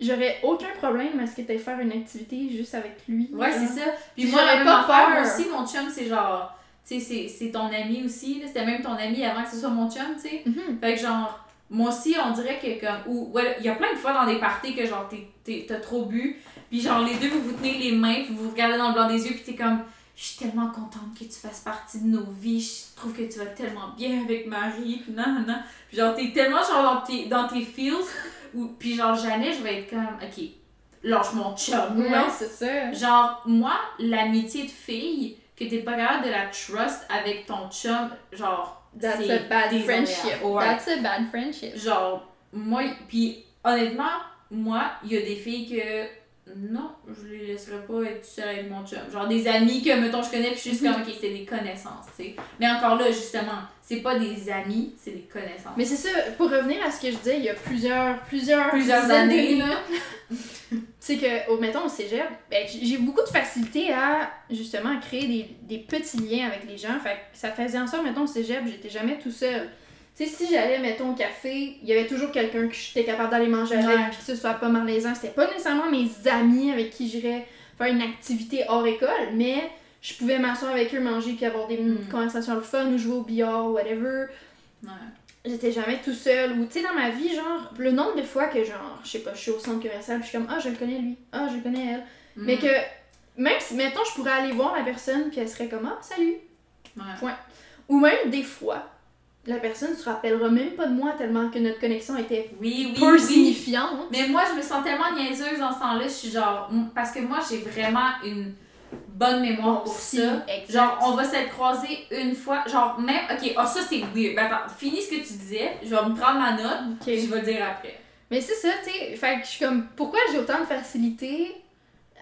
j'aurais aucun problème à ce que tu faire une activité juste avec lui.
Ouais, c'est ça. Puis
Puis
moi,
j'aurais pas peur.
aussi, mon chum, c'est genre, tu sais, c'est- ton ami aussi. C'était même ton ami avant que ce soit mon chum, tu sais.
Mhm.
Fait que genre, moi aussi, on dirait que comme, ou, ouais, il y a plein de fois dans des parties que genre, t'as trop bu, puis genre, les deux, vous vous tenez les mains, puis vous vous regardez dans le blanc des yeux, puis t'es comme, je suis tellement contente que tu fasses partie de nos vies, je trouve que tu vas tellement bien avec Marie, puis non, non. Puis genre, t'es tellement genre dans tes, dans tes feels, ou, puis genre, jamais je vais être comme, ok, lâche mon chum,
Ouais, c'est ça.
Genre, moi, l'amitié de fille, que t'es pas capable de la trust avec ton chum, genre,
That's
c'est
a bad friendship.
Ouais.
That's a bad friendship.
Genre, moi, puis honnêtement, moi, il y a des filles que, non, je les laisserais pas être seule avec mon chum. Genre, des amis que, mettons, je connais, puis je suis juste
Mhm.
comme, ok, c'est des connaissances, tu sais. Mais encore là, justement, c'est pas des amis, c'est des connaissances.
Mais c'est ça, pour revenir à ce que je disais, il y a plusieurs, plusieurs,
Plusieurs années, là.
c'est que, au, mettons, au cégep, ben, j'ai beaucoup de facilité à, justement, à créer des, des petits liens avec les gens. Fait que ça faisait en sorte, mettons, au cégep, j'étais jamais tout seul. Tu sais, si j'allais, mettons, au café, il y avait toujours quelqu'un que j'étais capable d'aller manger avec,
Ouais.
puis que ce soit pas malaisant. C'était pas nécessairement mes amis avec qui j'irais faire une activité hors école, mais je pouvais m'asseoir avec eux, manger, puis avoir des
Mm.
conversations le fun, ou jouer au billard, whatever.
Ouais.
j'étais jamais tout seul. Ou, tu sais, dans ma vie, genre, le nombre de fois que, genre, je sais pas, je suis au centre commercial, puis je suis comme, ah, je le connais lui, ah, je le connais elle. Mais
Mm.
que, même si, mettons, je pourrais aller voir la personne, puis elle serait comme, ah, salut.
Ouais.
Ou même des fois, la personne se rappellera même pas de moi tellement que notre connexion était
Oui, oui,
peu
oui.
signifiante.
Mais moi, je me sens tellement niaiseuse dans ce temps-là. Je suis genre. Parce que moi, j'ai vraiment une bonne mémoire pour ça.
exact.
Genre, on va s'être croisés une fois. Genre, même. Ok, oh, ça c'est weird. Ben, attends, finis ce que tu disais. Je vais me prendre ma note.
Ok.
puis Je vais le dire après.
Mais c'est ça, tu sais. Fait que je suis comme, pourquoi j'ai autant de facilité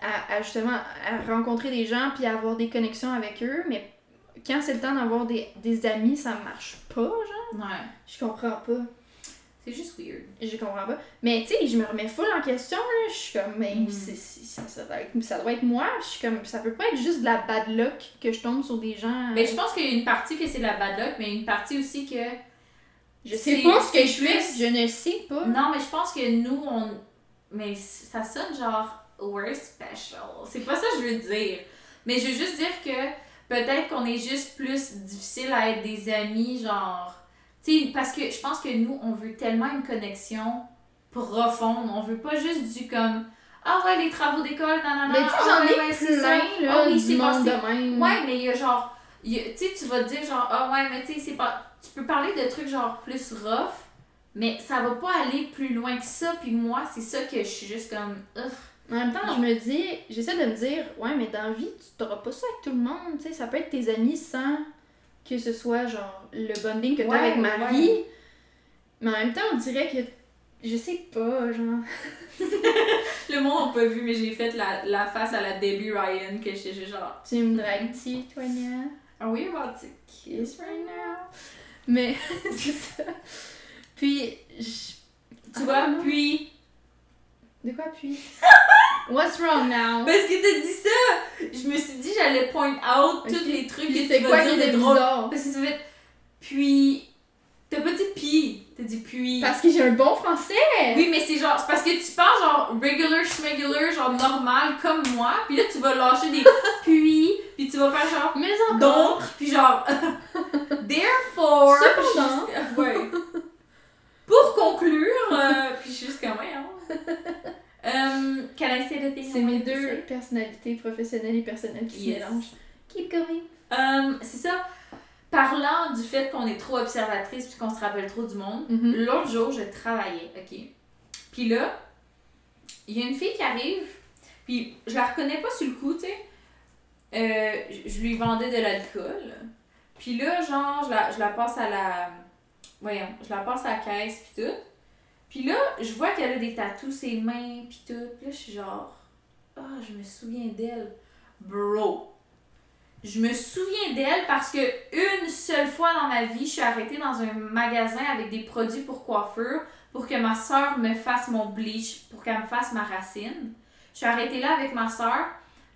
à, à justement à rencontrer des gens puis à avoir des connexions avec eux, mais quand c'est le temps d'avoir des, des amis, ça marche pas, genre.
Ouais.
Je comprends pas.
C'est juste weird.
Je comprends pas. Mais tu sais, je me remets full en question, là. Je suis comme, mais c'est- c'est- ça, ça, doit être, ça doit être moi. Je suis comme, ça peut pas être juste de la bad luck que je tombe sur des gens.
Mais je pense qu'il y a une partie que c'est de la bad luck, mais une partie aussi que.
je sais
c'est-
pas ce que je
plus-
je ne sais pas.
Non, mais je pense que nous, on. Mais ça sonne genre. We're special. C'est pas ça que je veux dire. Mais je veux juste dire que peut-être qu'on est juste plus difficile à être des amis, genre. Tu sais, parce que je pense que nous, on veut tellement une connexion profonde. On veut pas juste du comme. Ah ouais, les travaux d'école, non, non, non.
Mais tu
ah
j'en
ouais,
ai
ouais, c'est ça.
plein, là,
Ah oui,
du
c'est
monde
passé.
de même.
Ouais, mais il y a genre. Tu sais, tu vas te dire genre, ah ouais, mais tu sais, c'est pas. Tu peux parler de trucs genre plus rough, mais ça va pas aller plus loin que ça. Puis moi, c'est ça que je suis juste comme. Ugh.
En même temps, je me dis, j'essaie de me dire, ouais, mais dans la vie, tu t'auras pas ça avec tout le monde, tu sais, ça peut être tes amis sans que ce soit genre le bonding que t'as
Ouais,
avec Marie.
ouais.
Mais en même temps, on dirait que, je sais pas, genre.
Le monde n'a pas vu, mais j'ai fait la, la face à la Debbie Ryan que juste genre.
Tu me dragues-tu, Tonya?
Are we about to
Kiss right now? Mais, c'est ça. Puis, je-
Tu
Ah,
vois,
non.
puis.
De quoi puis? What's wrong now?
Parce que t'as dit ça! Je me suis dit, j'allais point out tous les trucs
Puis
que tu
quoi
vas dire? Parce que tu fait. Puis. T'as pas dit puis, t'as dit puis.
Parce que j'ai un bon français!
Oui, mais c'est genre, c'est parce que tu parles genre regular, schmegular, genre normal comme moi, puis là tu vas lâcher des puis, puis tu vas faire genre
Mais encore!
donc, puis genre therefore.
Cependant.
puis je- ouais. Pour conclure, euh, puis je suis juste comme hein. Um, can I say the thing I
C'est mes deux personnalités professionnelles et personnelles qui
Yes.
se mélangent. Keep going.
Um, c'est ça. Parlant du fait qu'on est trop observatrice puis qu'on se rappelle trop du monde,
Mhm.
L'autre jour, je travaillais, ok? Puis là, il y a une fille qui arrive, puis je la reconnais pas sur le coup, tu sais. Euh, je- je lui vendais de l'alcool. Puis là, genre, je la, je la passe à la. Voyons, je la passe à la caisse, puis tout. Puis là, je vois qu'elle a des tatous ses mains, puis tout. Là, je suis genre. Ah, je me souviens d'elle. Bro. Je me souviens d'elle parce que une seule fois dans ma vie, je suis arrêtée dans un magasin avec des produits pour coiffure pour que ma soeur me fasse mon bleach, pour qu'elle me fasse ma racine. Je suis arrêtée là avec ma soeur,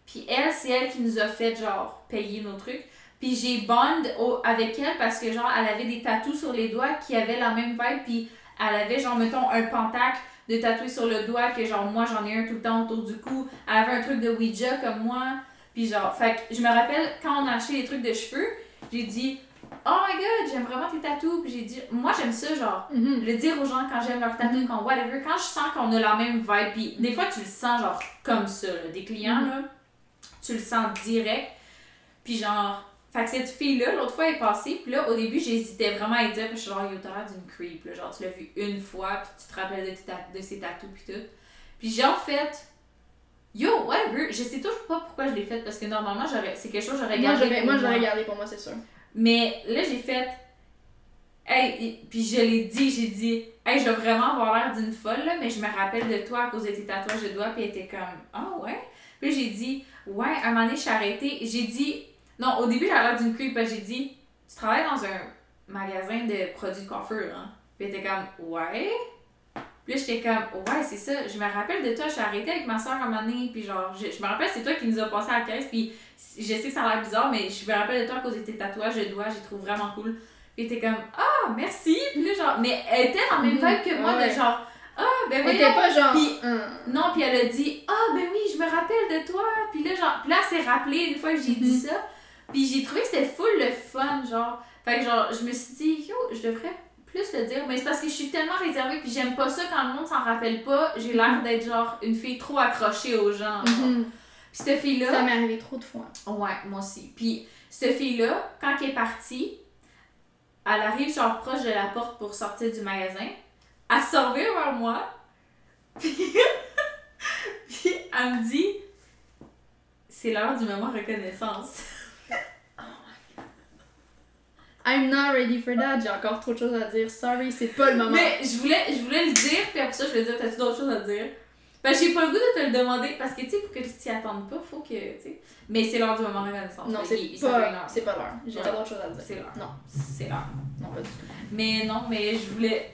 puis elle, c'est elle qui nous a fait genre payer nos trucs. Puis j'ai bond au- avec elle parce que genre elle avait des tatous sur les doigts qui avaient la même vibe, puis elle avait genre mettons un pentacle de tatoué sur le doigt que genre moi j'en ai un tout le temps autour du cou. Elle avait un truc de Ouija comme moi. Puis genre, fait que je me rappelle quand on a acheté les trucs de cheveux, j'ai dit Oh my god, j'aime vraiment tes tatous. Puis j'ai dit, moi j'aime ça, genre,
Mhm.
le dire aux gens quand j'aime leur tatou, quand whatever, quand je sens qu'on a la même vibe. Puis des fois tu le sens genre comme ça, là. des clients
Mhm.
là, tu le sens direct. Puis genre, fait que cette fille-là, l'autre fois elle est passée, puis là au début j'hésitais vraiment à dire, puis je suis genre, t'as l'air d'une creep, là. genre tu l'as vu une fois, puis tu te rappelles de, ses tatous, puis tout. Puis j'ai en fait. Yo, whatever, je sais toujours pas pourquoi je l'ai fait parce que normalement j'aurais c'est quelque chose que j'aurais
Moi,
gardé pour
moi, j'aurais gardé pour moi, c'est sûr.
mais là, j'ai fait. Hey, et- puis je l'ai dit, j'ai dit, hey, je vais vraiment avoir l'air d'une folle, là, mais je me rappelle de toi à cause de tes tatouages de doigts, puis elle était comme, ah ouais? Puis j'ai dit, ouais, à un moment donné, je suis arrêtée. J'ai dit, non, au début, j'avais l'air d'une creep, j'ai dit, tu travailles dans un magasin de produits de coiffure, hein? Puis elle était comme, ouais? Puis j'étais comme, ouais, c'est ça. Je me rappelle de toi, je suis arrêtée avec ma soeur un moment donné, puis genre, je, je me rappelle, c'est toi qui nous a passé à la caisse, puis je sais que ça a l'air bizarre, mais je me rappelle de toi à cause de tes tatouages de doigts, j'ai trouvé vraiment cool. Puis t'es comme, ah, merci! Puis là, genre, mais elle était dans la même vibe que moi,
Ouais.
de genre, ah, ben
Elle
oui.
était pas genre.
Puis-. Non, puis elle a dit, ah, ben oui, je me rappelle de toi. Puis là, genre, puis là, elle s'est rappelée une fois que j'ai dit
Mhm.
ça. Puis j'ai trouvé que c'était full le fun, genre. Fait que genre, je me suis dit, yo, je devrais plus le dire, mais c'est parce que je suis tellement réservée puis j'aime pas ça quand le monde s'en rappelle pas. J'ai l'air d'être genre une fille trop accrochée aux gens.
Mhm.
Puis cette fille-là.
Ça m'est arrivé trop de fois.
Ouais, moi aussi. Puis, cette fille-là, quand elle est partie, elle arrive genre proche de la porte pour sortir du magasin. Elle s'en revient vers moi. Puis, puis elle me dit C'est l'heure du moment reconnaissance.
I'm not ready for that. J'ai encore trop de choses à dire. Sorry, c'est pas le moment.
Mais je voulais, je voulais le dire, puis après ça, je voulais dire T'as-tu d'autres choses à dire? Ben, j'ai pas le goût de te le demander parce que, tu sais, pour que tu t'y attendes pas, faut que, tu sais. Mais c'est l'heure du moment reconnaissance.
non,
Fait
c'est pas, c'est pas l'heure. J'ai pas d'autres choses à dire.
C'est l'heure.
Non,
C'est l'heure.
non, pas du tout.
Mais non, mais je voulais.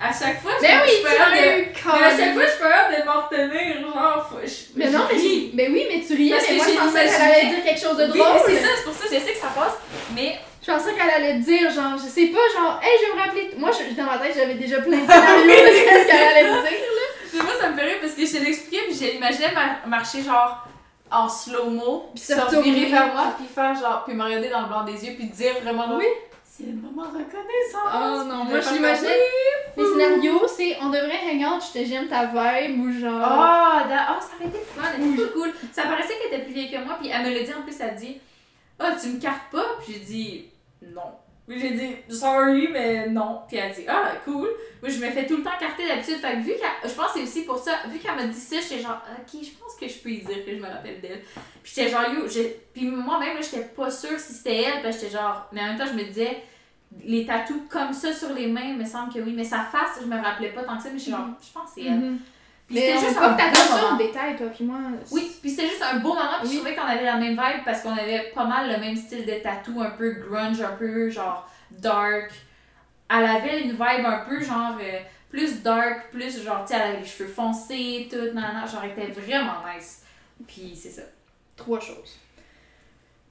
À chaque fois, je
Ben oui, as
de- Mais à chaque fois, je pas capable de m'en retenir, genre, faut- je,
Mais non, mais, mais oui, mais tu riais,
Parce
mais
que
moi je pensais qu'elle allait dire quelque chose de
Oui,
drôle.
mais c'est ça, c'est pour ça, je sais que ça passe, mais
Je pensais qu'elle allait dire, genre, je sais pas, genre, hey, je vais me rappeler. Moi, je, dans ma tête, j'avais déjà plein de scénarios de ce qu'elle allait dire.
mais moi, ça me fait rire parce que je te l'expliquais, puis je l'imaginais mar- marcher, genre, en slow-mo,
Puis
se revirer vers moi, puis faire, genre, puis me regarder dans le blanc des yeux, puis dire vraiment, genre,
Oui.
c'est le moment de reconnaissance.
Oh non, moi je l'imaginais. Les scénarios, c'est on devrait hang out, je te j'aime ta vibe ou genre.
Ah, da- ah, ça aurait été fun, elle était cool. Ça paraissait qu'elle était plus vieille que moi, puis elle me l'a dit en plus, elle dit Ah, tu me cartes pas Puis j'ai dit Non. Puis j'ai dit Sorry, mais non. Puis elle dit Ah, cool. Moi, je me fais tout le temps carter d'habitude. Fait que vu qu'elle. Je pense que c'est aussi pour ça. Vu qu'elle m'a dit ça, j'étais genre Ok, je pense que je peux y dire que je me rappelle d'elle. Puis j'étais genre Yo. j'ai- Puis moi-même, j'étais pas sûre si c'était elle, parce que j'étais genre. Mais en même temps, je me disais les tatous comme ça sur les mains, il me semble que oui, mais sa face, je me rappelais pas tant que ça, mais j'étais genre, je pense que c'est elle.
Mhm.
Puis c'était juste
détail, toi, puis moi.
Oui, puis c'était juste un beau moment, puis
Oui.
je trouvais qu'on avait la même vibe parce qu'on avait pas mal le même style de tatou, un peu grunge, un peu genre dark. Elle avait une vibe un peu genre euh, plus dark, plus genre, tu sais, elle avait les cheveux foncés, tout, nanana, genre, elle était vraiment nice. Puis c'est ça.
Trois choses.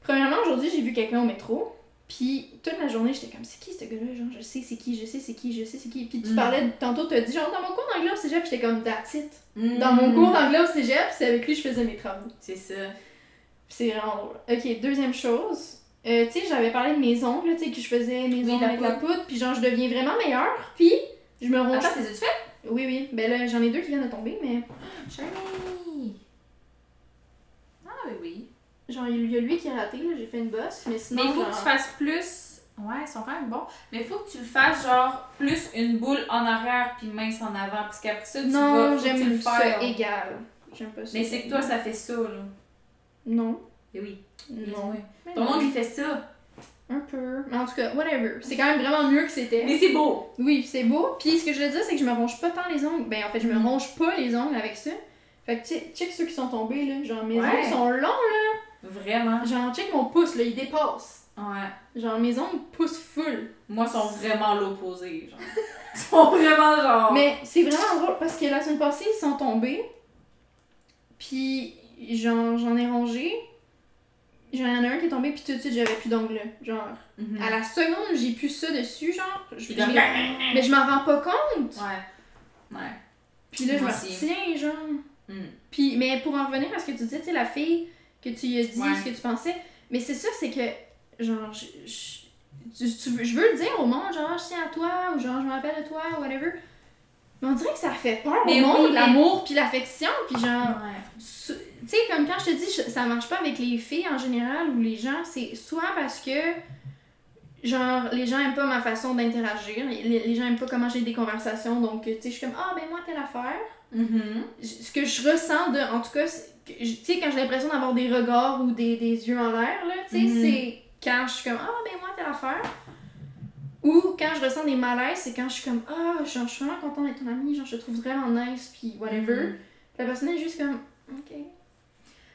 Premièrement, aujourd'hui, j'ai vu quelqu'un au métro. Puis toute la journée, j'étais comme, c'est qui ce gars-là? Genre, je sais c'est qui, je sais c'est qui, je sais c'est qui. Puis tu
Mm.
parlais, tantôt, t'as dit, genre, dans mon cours d'anglais au cégep, j'étais comme, that's it. Dans
Mm.
mon cours d'anglais au cégep, c'est avec lui que je faisais mes travaux.
C'est ça.
C'est vraiment drôle. Ok, deuxième chose. Euh, tu sais, j'avais parlé de mes ongles, tu sais, que je faisais mes
Oui,
ongles
la
avec la poudre, puis genre, je deviens vraiment meilleure, puis je me ronge.
Attends, t'es fait?
Oui, oui. Ben là, j'en ai deux qui viennent de tomber, mais
Shiny! Ah oui, oui.
Genre, il y a lui qui a raté, là, j'ai fait une bosse, mais sinon.
Mais il faut
genre-
que tu fasses plus. Ouais, ils sont quand même bons. Mais il faut que tu le fasses genre plus une boule en arrière puis mince en avant. Parce qu'après ça, tu vas.
Non,
que tu le
j'aime
fasses.
ça égal. J'aime pas ça.
Mais c'est que toi, ça fait ça, là.
Non.
Et oui.
Non.
Oui. Ton monde, il fait ça.
Un peu. Mais en tout cas, whatever. C'est quand même vraiment mieux que c'était.
Mais c'est beau.
Oui, c'est beau. Puis ce que je veux dire, c'est que je me ronge pas tant les ongles. Ben en fait, je me
Mm.
ronge pas les ongles avec ça. Fait que tu sais, check ceux qui sont tombés là. Genre mes
Ouais.
ongles sont longs
Vraiment.
Genre check mon pouce là, il dépasse.
Ouais.
Genre mes ongles poussent full.
Moi, ils sont vraiment l'opposé. Genre. Ils sont vraiment genre.
Mais c'est vraiment drôle parce que la semaine passée, ils sont tombés. Puis j'en j'en ai rongé. J'en ai un qui est tombé, puis tout de suite, j'avais plus d'ongles. Genre,
Mhm.
à la seconde, j'ai plus ça dessus, genre. Je,
comme-
l'ai- mais je m'en rends pas compte.
Ouais. Ouais.
Puis là, je me retiens, genre.
Mm.
Puis, mais pour en revenir à ce que tu disais, tu sais, la fille que tu lui as dit
Ouais.
ce que tu pensais, mais c'est ça, c'est que, genre, je, je, tu- je veux le dire au monde, genre, je tiens à toi, ou genre, je me rappelle de toi, ou whatever. Mais on dirait que ça fait peur
Mais
au monde,
oui, mais-
l'amour, puis l'affection, puis genre,
Ouais.
tu sais, comme quand je te dis, je- ça marche pas avec les filles en général, ou les gens, c'est soit parce que, genre, les gens aiment pas ma façon d'interagir, les, les gens aiment pas comment j'ai des conversations, donc, tu sais, je suis comme, ah, ben moi, telle affaire
Mhm.
ce que je ressens de en tout cas tu sais quand j'ai l'impression d'avoir des regards ou des, des yeux en l'air là tu sais
Mhm.
c'est quand je suis comme ah ben moi telle affaire ou quand je ressens des malaises c'est quand je suis comme ah genre, je suis vraiment contente d'être ton amie genre je te trouve vraiment nice puis whatever. Puis la personne est juste comme ok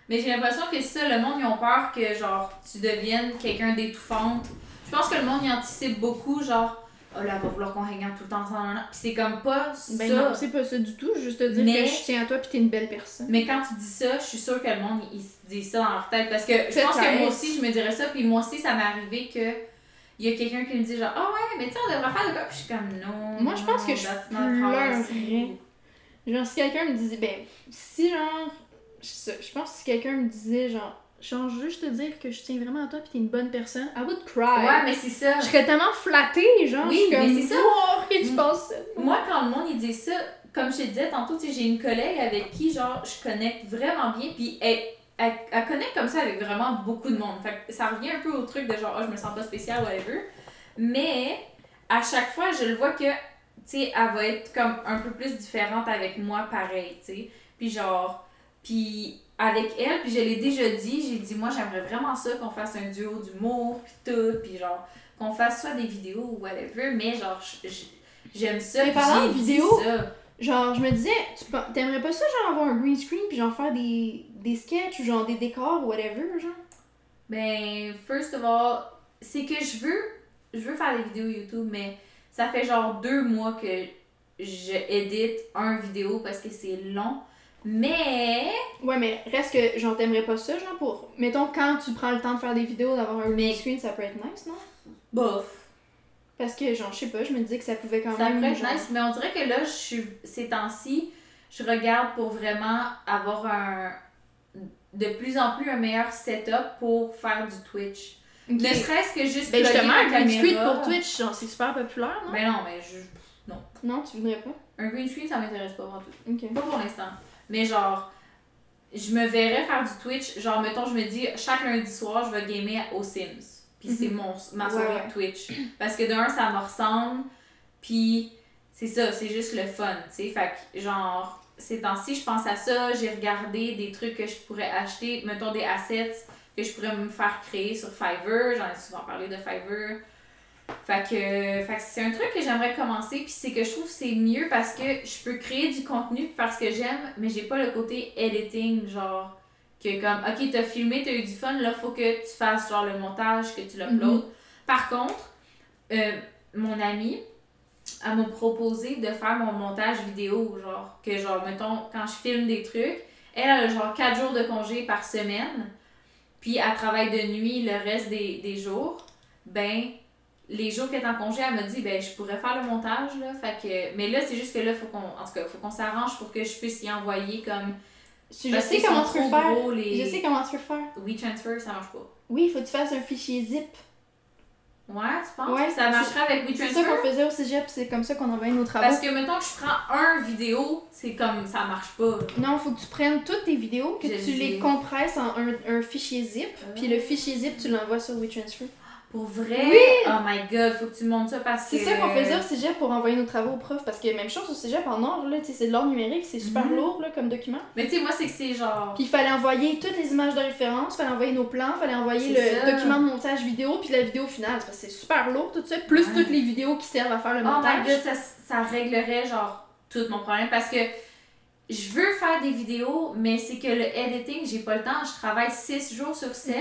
Mais j'ai l'impression que c'est ça, le monde, ils ont peur que, genre, tu deviennes quelqu'un d'étouffante. Je pense que le monde, il anticipe beaucoup, genre, oh là, va vouloir qu'on hang out tout le temps ensemble. Puis c'est comme pas
ben
ça.
non c'est pas ça du tout juste te dire
Mais-
que je tiens à toi puis t'es une belle personne
Mais quand tu dis ça, je suis sûre que le monde, il, se dit ça dans leur tête. Parce que je pense que moi aussi, je me dirais ça. Puis moi aussi, ça m'est arrivé que. Il y a quelqu'un qui me dit genre, ah ouais, mais tu sais, on devrait faire de quoi? Puis je suis comme, non.
Moi, je pense que je pleurerais. Genre, si quelqu'un me disait, ben, si genre, je pense que si quelqu'un me disait, genre, genre juste te dire que je tiens vraiment à toi pis t'es une bonne personne, I would cry.
Ouais, mais c'est ça.
Je serais tellement flattée, genre,
Oui,
je
mais c'est ça.
Oh, que tu
Mm.
penses ça.
Moi, quand le monde il dit ça, comme je te disais tantôt, tu sais, j'ai une collègue avec qui, genre, je connecte vraiment bien, puis elle, elle, elle connecte comme ça avec vraiment beaucoup de monde. Fait que ça revient un peu au truc de genre, oh, je me sens pas spéciale, whatever. Mais à chaque fois, je le vois que, tu sais, elle va être comme un peu plus différente avec moi, pareil, tu sais. Puis genre, puis avec elle, puis je l'ai déjà dit, j'ai dit, moi, j'aimerais vraiment ça qu'on fasse un duo d'humour, puis tout, puis genre, qu'on fasse soit des vidéos ou whatever, mais genre, j'aime ça.
Mais
puis
parlant de vidéos. Genre, je me disais, tu t'aimerais pas ça, genre, avoir un green screen pis genre faire des, des sketchs ou genre des décors ou whatever, genre?
Ben, first of all, c'est que je veux, je veux faire des vidéos YouTube, mais ça fait genre deux mois que je édite un vidéo parce que c'est long. Mais,
Ouais, mais reste que, genre, t'aimerais pas ça, genre, pour. Mettons, quand tu prends le temps de faire des vidéos, d'avoir un green
Mais-
screen, ça peut être nice, non?
bof.
Parce que, genre, je sais pas, je me disais que ça pouvait quand
Ça
même.
pourrait être
genre-
nice, mais on dirait que là, je suis, ces temps-ci, je regarde pour vraiment avoir un, de plus en plus un meilleur setup pour faire du Twitch. Ne serait-ce que juste
Ben, justement, un green screen
caméra.
pour Twitch, genre, c'est super populaire, non?
Ben non, mais je,
Non, tu voudrais pas?
un green screen, ça m'intéresse pas vraiment tout.
Ok.
Pas pour l'instant. Mais genre, je me verrais faire du Twitch. Genre, mettons, je me dis, chaque lundi soir, je vais gamer aux Sims. Puis c'est mon ma soirée
ouais.
Twitch. Parce que de un, ça me ressemble. Puis c'est ça, c'est juste le fun, tu sais. Fait que, genre, ces temps-ci, je pense à ça. J'ai regardé des trucs que je pourrais acheter. Mettons des assets que je pourrais me faire créer sur Fiverr. J'en ai souvent parlé de Fiverr. Fait que, fait que c'est un truc que j'aimerais commencer, puis c'est que je trouve que c'est mieux parce que je peux créer du contenu pour faire ce que j'aime, mais j'ai pas le côté editing, genre, que comme, ok, t'as filmé, t'as eu du fun, là, faut que tu fasses, genre, le montage, que tu l'uploades. Par contre, euh, mon amie, elle m'a proposé de faire mon montage vidéo, genre, que, genre, mettons, quand je filme des trucs, elle a, genre, 4 jours de congé par semaine, puis elle travaille de nuit le reste des, des jours, ben, les jours qu'elle est en congé, elle m'a dit, ben, je pourrais faire le montage, là. Fait que, mais là, c'est juste que là, faut qu'on, en tout cas, faut qu'on s'arrange pour que je puisse y envoyer comme.
Je sais comment tu peux faire.
gros, les
Je sais comment tu peux faire.
WeTransfer, ça marche pas.
Oui, il faut que tu fasses un fichier zip.
Ouais, tu penses?
Ouais,
ça marcherait avec
C'est ça
WeTransfer?
qu'on faisait au cégep, c'est comme ça qu'on envoyait nos travaux.
Parce que, mettons que je prends un vidéo, c'est comme, ça marche pas.
Non, faut que tu prennes toutes tes vidéos, que
Je
tu les compresses en un, un fichier zip,
Ah.
puis le fichier zip, tu l'envoies sur WeTransfer.
Pour vrai?
Oui!
Oh my god, faut que tu montes ça parce que.
C'est ça qu'on faisait au cégep pour envoyer nos travaux aux profs, parce que même chose au cégep en or, là, tu sais, c'est de l'or numérique, c'est super
Mhm.
lourd là, comme document.
Mais tu sais, moi, c'est que c'est genre.
Puis il fallait envoyer toutes les images de référence, fallait envoyer nos plans, fallait envoyer le
ça.
document de montage vidéo, puis la vidéo finale, parce que c'est super lourd tout ça, plus
Ouais.
toutes les vidéos qui servent à faire le
Oh my
montage.
god, ça, ça réglerait genre tout mon problème parce que je veux faire des vidéos, mais c'est que le editing, j'ai pas le temps. Je travaille 6 jours sur 7.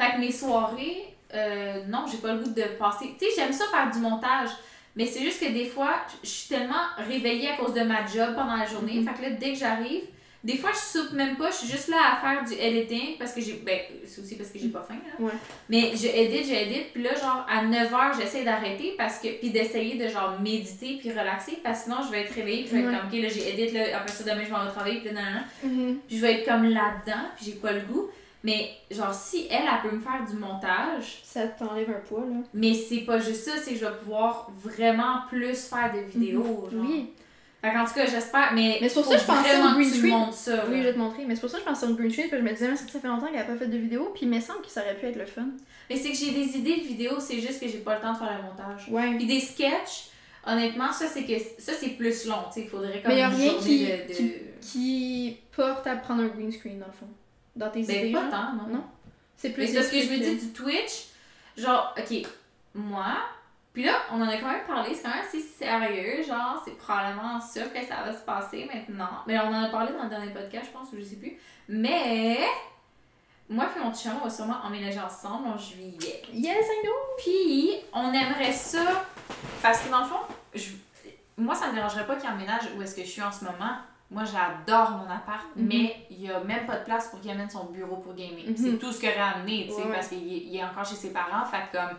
Fait que mes soirées, euh, non, j'ai pas le goût de passer. Tu sais, j'aime ça faire du montage, mais c'est juste que des fois, je suis tellement réveillée à cause de ma job pendant la journée.
Mhm.
Fait que là, dès que j'arrive, des fois, je soupe même pas. Je suis juste là à faire du editing parce que j'ai. Ben, c'est aussi parce que j'ai pas faim, là.
Ouais.
Mais je edite, je edite, puis là, genre, à 9h, j'essaie d'arrêter parce que. Puis d'essayer de, genre, méditer puis relaxer parce que sinon, je vais être réveillée, puis je vais
Ouais.
être comme, ok, là, j'ai edite, là, après ça, demain, je m'en vais travailler, puis là, nan.
Mhm.
Puis je vais être comme là-dedans, puis j'ai pas le goût. Mais, genre, si elle, elle peut me faire du montage,
Ça t'enlève un poids, là.
mais c'est pas juste ça, c'est que je vais pouvoir vraiment plus faire de vidéos, genre.
Oui.
Fait qu'en tout cas, j'espère, mais.
Mais c'est pour ça que je pensais au green screen.
ça.
Oui, je vais te montrer. Mais c'est pour ça que je pensais au green screen, parce que je me disais, mais ça fait longtemps qu'elle a pas fait de vidéo, puis il me semble que ça aurait pu être le fun.
Mais c'est que j'ai des idées de vidéos, c'est juste que j'ai pas le temps de faire le montage.
Ouais.
Puis des sketchs, honnêtement, ça c'est que ça c'est plus long, tu sais, il faudrait comme
Mais y a
une
rien
journée
qui-
de, de...
qui- Qui porte à prendre un green screen, dans le fond. Dans tes
Ben,
idées.
pas tant, non.
Non? C'est plus
Mais c'est parce que je me dis du Twitch, genre, ok, moi, puis là, on en a quand même parlé, c'est quand même assez sérieux, genre, c'est probablement sûr que ça va se passer maintenant. Mais on en a parlé dans le dernier podcast, je pense, ou je sais plus. Mais, moi et mon chum, on va sûrement emménager ensemble en juillet.
Yes, I know!
Puis, on aimerait ça, parce que dans le fond, je- moi, ça me dérangerait pas qu'il emménage où est-ce que je suis en ce moment. Moi, j'adore mon appart,
Mhm.
mais il y a même pas de place pour qu'il amène son bureau pour gamer.
Mhm.
C'est tout ce qu'il aurait amené, tu sais,
Ouais.
parce qu'il est, encore chez ses parents. Fait comme,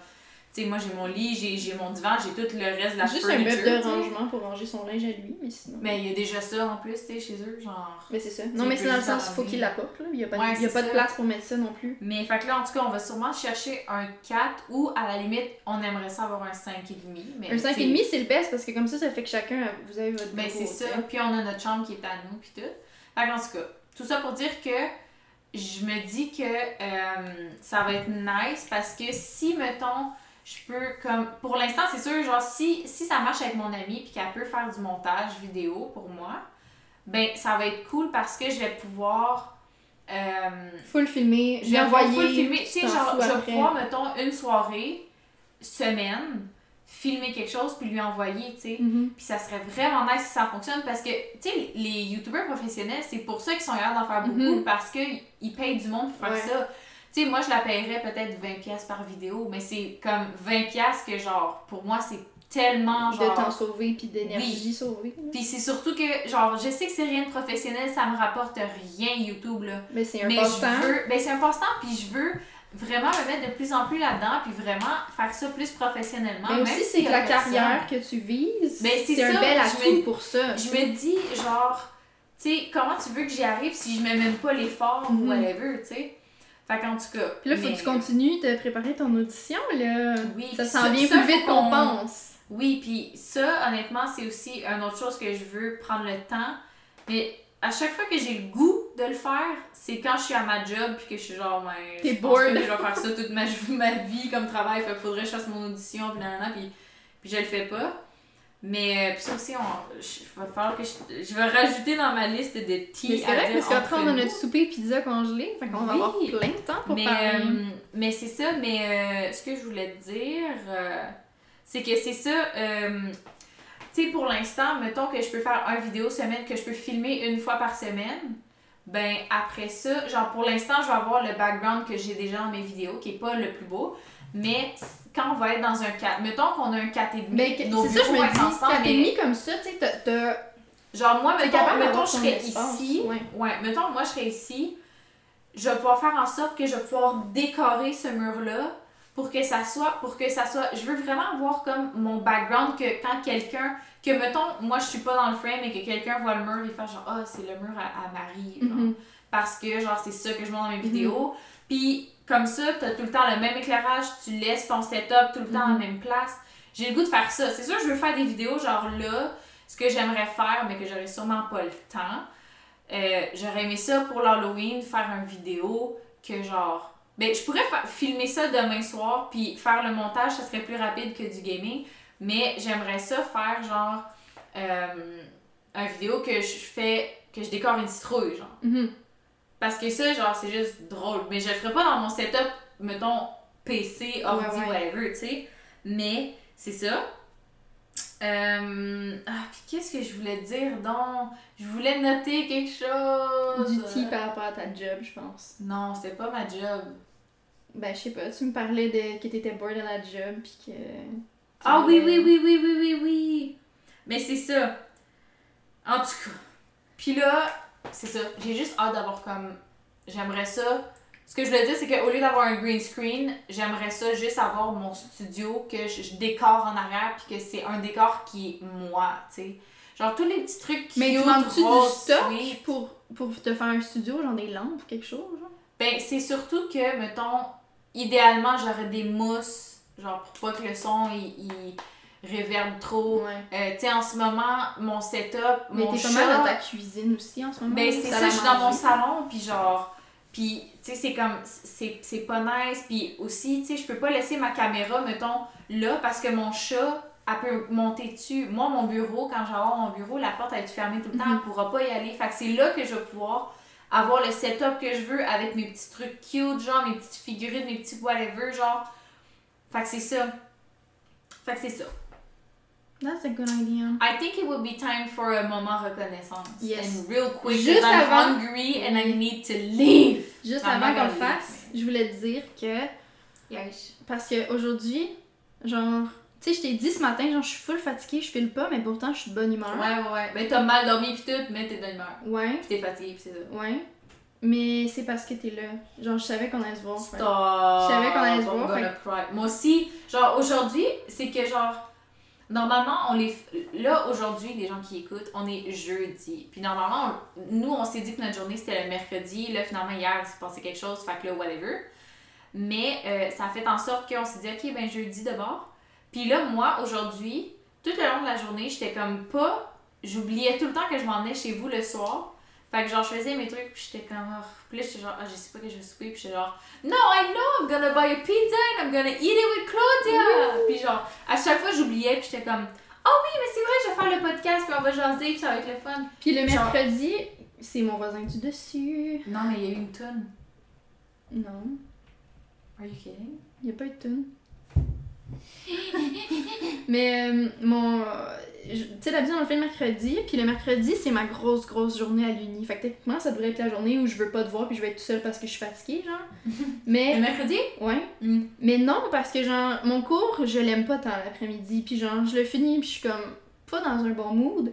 sais, moi j'ai mon lit, j'ai j'ai mon divan, j'ai tout le reste de la
Juste un meuble de rangement pour ranger son linge à lui, mais sinon.
Mais il y a déjà ça en plus, tu sais, chez eux, genre.
Mais c'est ça. Non, mais c'est dans le sens, il faut qu'il l'apporte, là. Il n'y a pas, de-
Ouais,
y a pas de place pour mettre ça non plus.
Mais fait que là, en tout cas, on va sûrement chercher un 4 ou à la limite, on aimerait ça avoir un 5,5. Mais,
Un
tu sais,
5,5, c'est le best parce que comme ça, ça fait que chacun, vous avez votre bureau,
c'est ça. Puis on a notre chambre qui est à nous, puis tout. Fait qu'en tout cas, tout ça pour dire que je me dis que euh, ça va être nice parce que si, mettons, je peux comme. Pour l'instant, c'est sûr, genre, si, si ça marche avec mon amie puis qu'elle peut faire du montage vidéo pour moi, ben, ça va être cool parce que je vais pouvoir. Euh,
Faut le filmer,
je
vais envoyer.
full filmer. Tu sais, genre, je vais pouvoir, mettons, une soirée, semaine, filmer quelque chose puis lui envoyer, tu sais.
Mhm.
Puis ça serait vraiment nice si ça fonctionne parce que, tu sais, les youtubeurs professionnels, c'est pour ça qu'ils sont capables d'en faire beaucoup
Mhm.
parce qu'ils payent du monde pour faire
Ouais.
ça. Tu sais, moi, je la paierais peut-être 20$ par vidéo, mais c'est comme 20$ que, genre, pour moi, c'est tellement,
De
genre...
temps sauvé puis d'énergie sauvée. là.
Puis c'est surtout que, genre, je sais que c'est rien de professionnel, ça me rapporte rien YouTube, là.
Mais c'est un
Mais
passe-temps.
je veux, ben c'est un passe-temps, puis je veux vraiment me mettre de plus en plus là-dedans, puis vraiment faire ça plus professionnellement.
Mais
même
aussi,
s'il
c'est la carrière que tu vises.
Ben, c'est
c'est un bel atout pour ça.
Je me dis, genre, tu sais, comment tu veux que j'y arrive si je mets même pas l'effort ou
Mhm.
whatever, tu sais? Fait qu'en tout cas.
Puis là, faut
mais-
que tu continues de préparer ton audition, là.
Oui,
Ça s'en vient
ça,
plus vite qu'on pense.
Oui, puis ça, honnêtement, c'est aussi une autre chose que je veux prendre le temps. Mais à chaque fois que j'ai le goût de le faire, c'est quand je suis à ma job puis que je suis genre, ben,
T'es
je pense
bored.
que je vais faire ça toute ma, ma vie comme travail. Fait qu'il faudrait que je fasse mon audition, puis nanana, puis, puis je le fais pas. Mais euh, puis ça aussi, on, je, va falloir que je, je vais rajouter dans ma liste de
Mais
tea
c'est vrai, parce qu'après, on a notre souper pizza congelé. Fait qu'on va avoir plein de temps pour
mais,
parler.
euh, mais c'est ça, mais euh, ce que je voulais te dire, euh, c'est que c'est ça. euh, tu sais, pour l'instant, mettons que je peux faire un vidéo semaine, que je peux filmer une fois par semaine. Ben, après ça, genre pour l'instant, je vais avoir le background que j'ai déjà dans mes vidéos, qui est pas le plus beau. Mais quand on va être dans un 4, mettons qu'on a un 4 et demi,
Ben, que-
nos
c'est ça, je
bureaux vont être
dis,
ensemble, mais-
comme ça, tu sais, t'as-.
Genre, moi, mettons,
capable
mettons je serais
espace,
ici.
ouais.
Ouais, mettons, moi, je serais ici. Je vais pouvoir faire en sorte que je vais pouvoir décorer ce mur-là pour que ça soit. Pour que ça soit. Je veux vraiment avoir comme mon background que quand quelqu'un. Que, mettons, moi, je suis pas dans le frame et que quelqu'un voit le mur, il fait genre, ah, c'est le mur à, à Marie. genre.
Mhm.
Parce que, genre, c'est ça que je montre dans mes vidéos. Puis, comme ça, t'as tout le temps le même éclairage, tu laisses ton setup tout le temps à la
Mhm.
même place. J'ai le goût de faire ça. C'est sûr, je veux faire des vidéos, genre là, ce que j'aimerais faire, mais que j'aurais sûrement pas le temps. Euh, j'aurais aimé ça pour l'Halloween, faire une vidéo que, genre. Ben, je pourrais filmer ça demain soir, puis faire le montage, ça serait plus rapide que du gaming. Mais j'aimerais ça faire, genre, euh, une vidéo que je fais, que je décore une citrouille, genre.
Mhm.
Parce que ça, genre, c'est juste drôle. Mais je le ferais pas dans mon setup, mettons, PC, ordi,
Ouais, ouais.
whatever, tu sais. Mais c'est ça. Euh... Ah, puis qu'est-ce que je voulais dire donc? Je voulais noter quelque chose.
Du tea par rapport à ta job, je pense.
Non, c'était pas ma job.
Ben, je sais pas, tu me parlais de que t'étais bored à la job, pis que.
Ah oui, oui, oui, oui, oui, oui, oui. Mais c'est ça. En tout cas. Puis là, c'est ça. J'ai juste hâte d'avoir comme. J'aimerais ça. Ce que je voulais dire, c'est qu'au lieu d'avoir un green screen, j'aimerais ça juste avoir mon studio que je, je décore en arrière, puis que c'est un décor qui est moi, tu sais. Genre tous les petits trucs qui
Mais tu manques-tu du stock pour, pour te faire un studio, genre des lampes ou quelque chose, genre?
Ben, c'est surtout que, mettons, idéalement, j'aurais des mousses, genre pour pas que le son il, il réverbe trop.
Ouais.
Euh, tu sais, en ce moment, mon setup,
Mais
mon
t'es
chat...
pas mal dans ta cuisine aussi en ce moment.
Ben, c'est ça, je suis dans mon salon, puis genre... Puis, tu sais, c'est comme... C'est pas nice, puis aussi, tu sais, je peux pas laisser ma caméra, mettons, là, parce que mon chat, elle peut monter dessus. Moi, mon bureau, quand avoir mon bureau, la porte, elle va être fermée tout le temps,
Mhm.
elle pourra pas y aller. Fait que c'est là que je vais pouvoir avoir le setup que je veux avec mes petits trucs cute, genre mes petites figurines, mes petits whatever, genre. Fait que c'est ça. Fait que c'est ça.
That's a good idea.
I think it would be time for a moment reconnaissance.
Yes.
And real quick,
Juste
I'm
avant-
hungry and I need to leave.
Juste avant qu'on le fasse, je voulais te dire que.
Yes.
Parce qu'aujourd'hui, genre. Tu sais, je t'ai dit ce matin, genre, je suis full fatiguée, je file pas, mais pourtant, je suis de bonne humeur.
Ouais, ouais, ouais. Ben, t'as mal dormi pis tout, mais t'es de bonne humeur.
Ouais.
Pis t'es fatigué pis c'est ça.
Ouais. mais c'est parce que t'es là. Genre, je savais qu'on allait se voir.
Stop.
Je savais qu'on allait se
I'm
voir,
cry. Moi aussi, genre aujourd'hui, c'est que genre. Normalement, on les. Là, aujourd'hui, les gens qui écoutent, on est jeudi. Puis normalement, nous, on s'est dit que notre journée c'était le mercredi. Là, finalement, hier, il s'est passé quelque chose, fait que là, whatever. Mais euh, ça a fait en sorte qu'on s'est dit, ok, ben jeudi d'abord. Puis là, moi, aujourd'hui, tout le long de la journée, j'étais comme pas. J'oubliais tout le temps que je m'en venais chez vous le soir. Fait que genre, je faisais mes trucs, puis j'étais comme. Oh. Puis là, j'étais genre, ah, je sais pas que je vais souper, puis j'étais genre, No, I know, I'm gonna buy a pizza and I'm gonna eat it with Claudia! Puis genre, à chaque fois, j'oubliais, puis j'étais comme, oh oui, mais c'est vrai, je vais faire le podcast, puis on va jaser, puis ça va être le fun.
Puis le
Genre-
mercredi, c'est mon voisin du dessus.
Non, mais il y a eu une tonne.
Non,
Are you kidding?
il a pas eu de tune. Mais euh, mon. Tu sais, d'habitude, on le fait le mercredi, puis le mercredi, c'est ma grosse, grosse journée à l'uni. Fait que techniquement, ça devrait être la journée où je veux pas te voir, puis je vais être toute seule parce que je suis fatiguée, genre.
Le
Mais.
mercredi?
Ouais.
Mm.
Mais non, parce que, genre, mon cours, je l'aime pas tant l'après-midi, puis genre, je le finis, puis je suis comme pas dans un bon mood.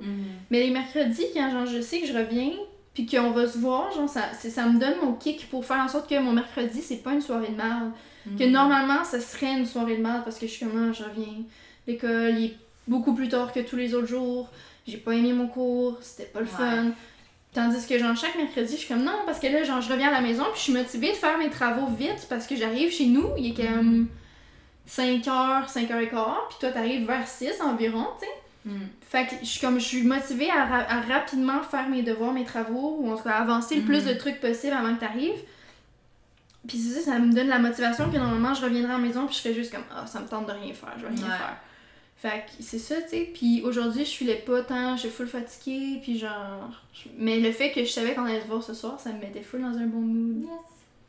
Mais les mercredis, quand genre, je sais que je reviens, puis qu'on va se voir, genre, ça, ça me donne mon kick pour faire en sorte que mon mercredi, c'est pas une soirée de merde. Que
Mm.
normalement, ça serait une soirée de merde parce que je suis comme, ah, je reviens. L'école, il est beaucoup plus tard que tous les autres jours. J'ai pas aimé mon cours, c'était pas le
Ouais.
fun. Tandis que, genre, chaque mercredi, je suis comme, non, parce que là, genre, je reviens à la maison, puis je suis motivée de faire mes travaux vite parce que j'arrive chez nous, il est comme 5h, 5h15, puis toi, t'arrives vers 6 environ, tu sais.
Mm.
Fait que je suis comme je suis motivée à, ra- à rapidement faire mes devoirs, mes travaux, ou en tout cas avancer le plus
Mhm.
de trucs possible avant que t'arrives. Puis c'est ça, ça me donne la motivation que normalement je reviendrai à la maison puis je serais juste comme ah ça me tente de rien faire, je vais rien
Ouais.
faire. Fait que c'est ça, tu sais. Puis aujourd'hui je filais pas tant, j'étais full fatiguée, puis genre. je- Mais le fait que je savais qu'on allait se voir ce soir, ça me mettait full dans un bon mood.
Yes,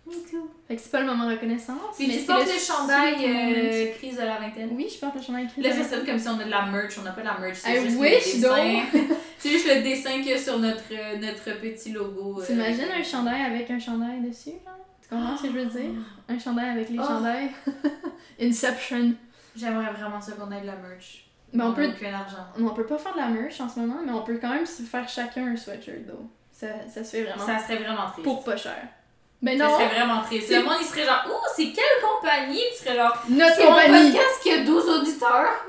me too.
Fait que c'est pas le moment de reconnaissance.
Puis
mais
tu
c'est
portes
le
le chandail euh, crise de la vingtaine.
Oui, je porte le chandail écrit.
Là, ça sonne comme si on a de la merch. On n'a pas de la merch. C'est juste
wish,
le dessin. c'est juste le dessin qu'il y a sur notre, euh, notre petit logo. euh,
T'imagines
avec-
un chandail avec un chandail dessus, genre? Tu comprends ce que je veux dire? Un chandail avec les
Oh.
chandails. Inception.
J'aimerais vraiment ça qu'on ait de la merch.
Mais on peut,
argent.
on peut pas faire de la merch en ce moment, mais on peut quand même se faire chacun un sweatshirt, though. Ça, ça se fait vraiment
Ça serait vraiment triste.
pour pas cher.
Ça
non!
serait vraiment triste. Le monde, il serait genre, oh, c'est quelle compagnie? Tu serais genre,
Notre
c'est mon
compagnie!
podcast qui a 12 auditeurs?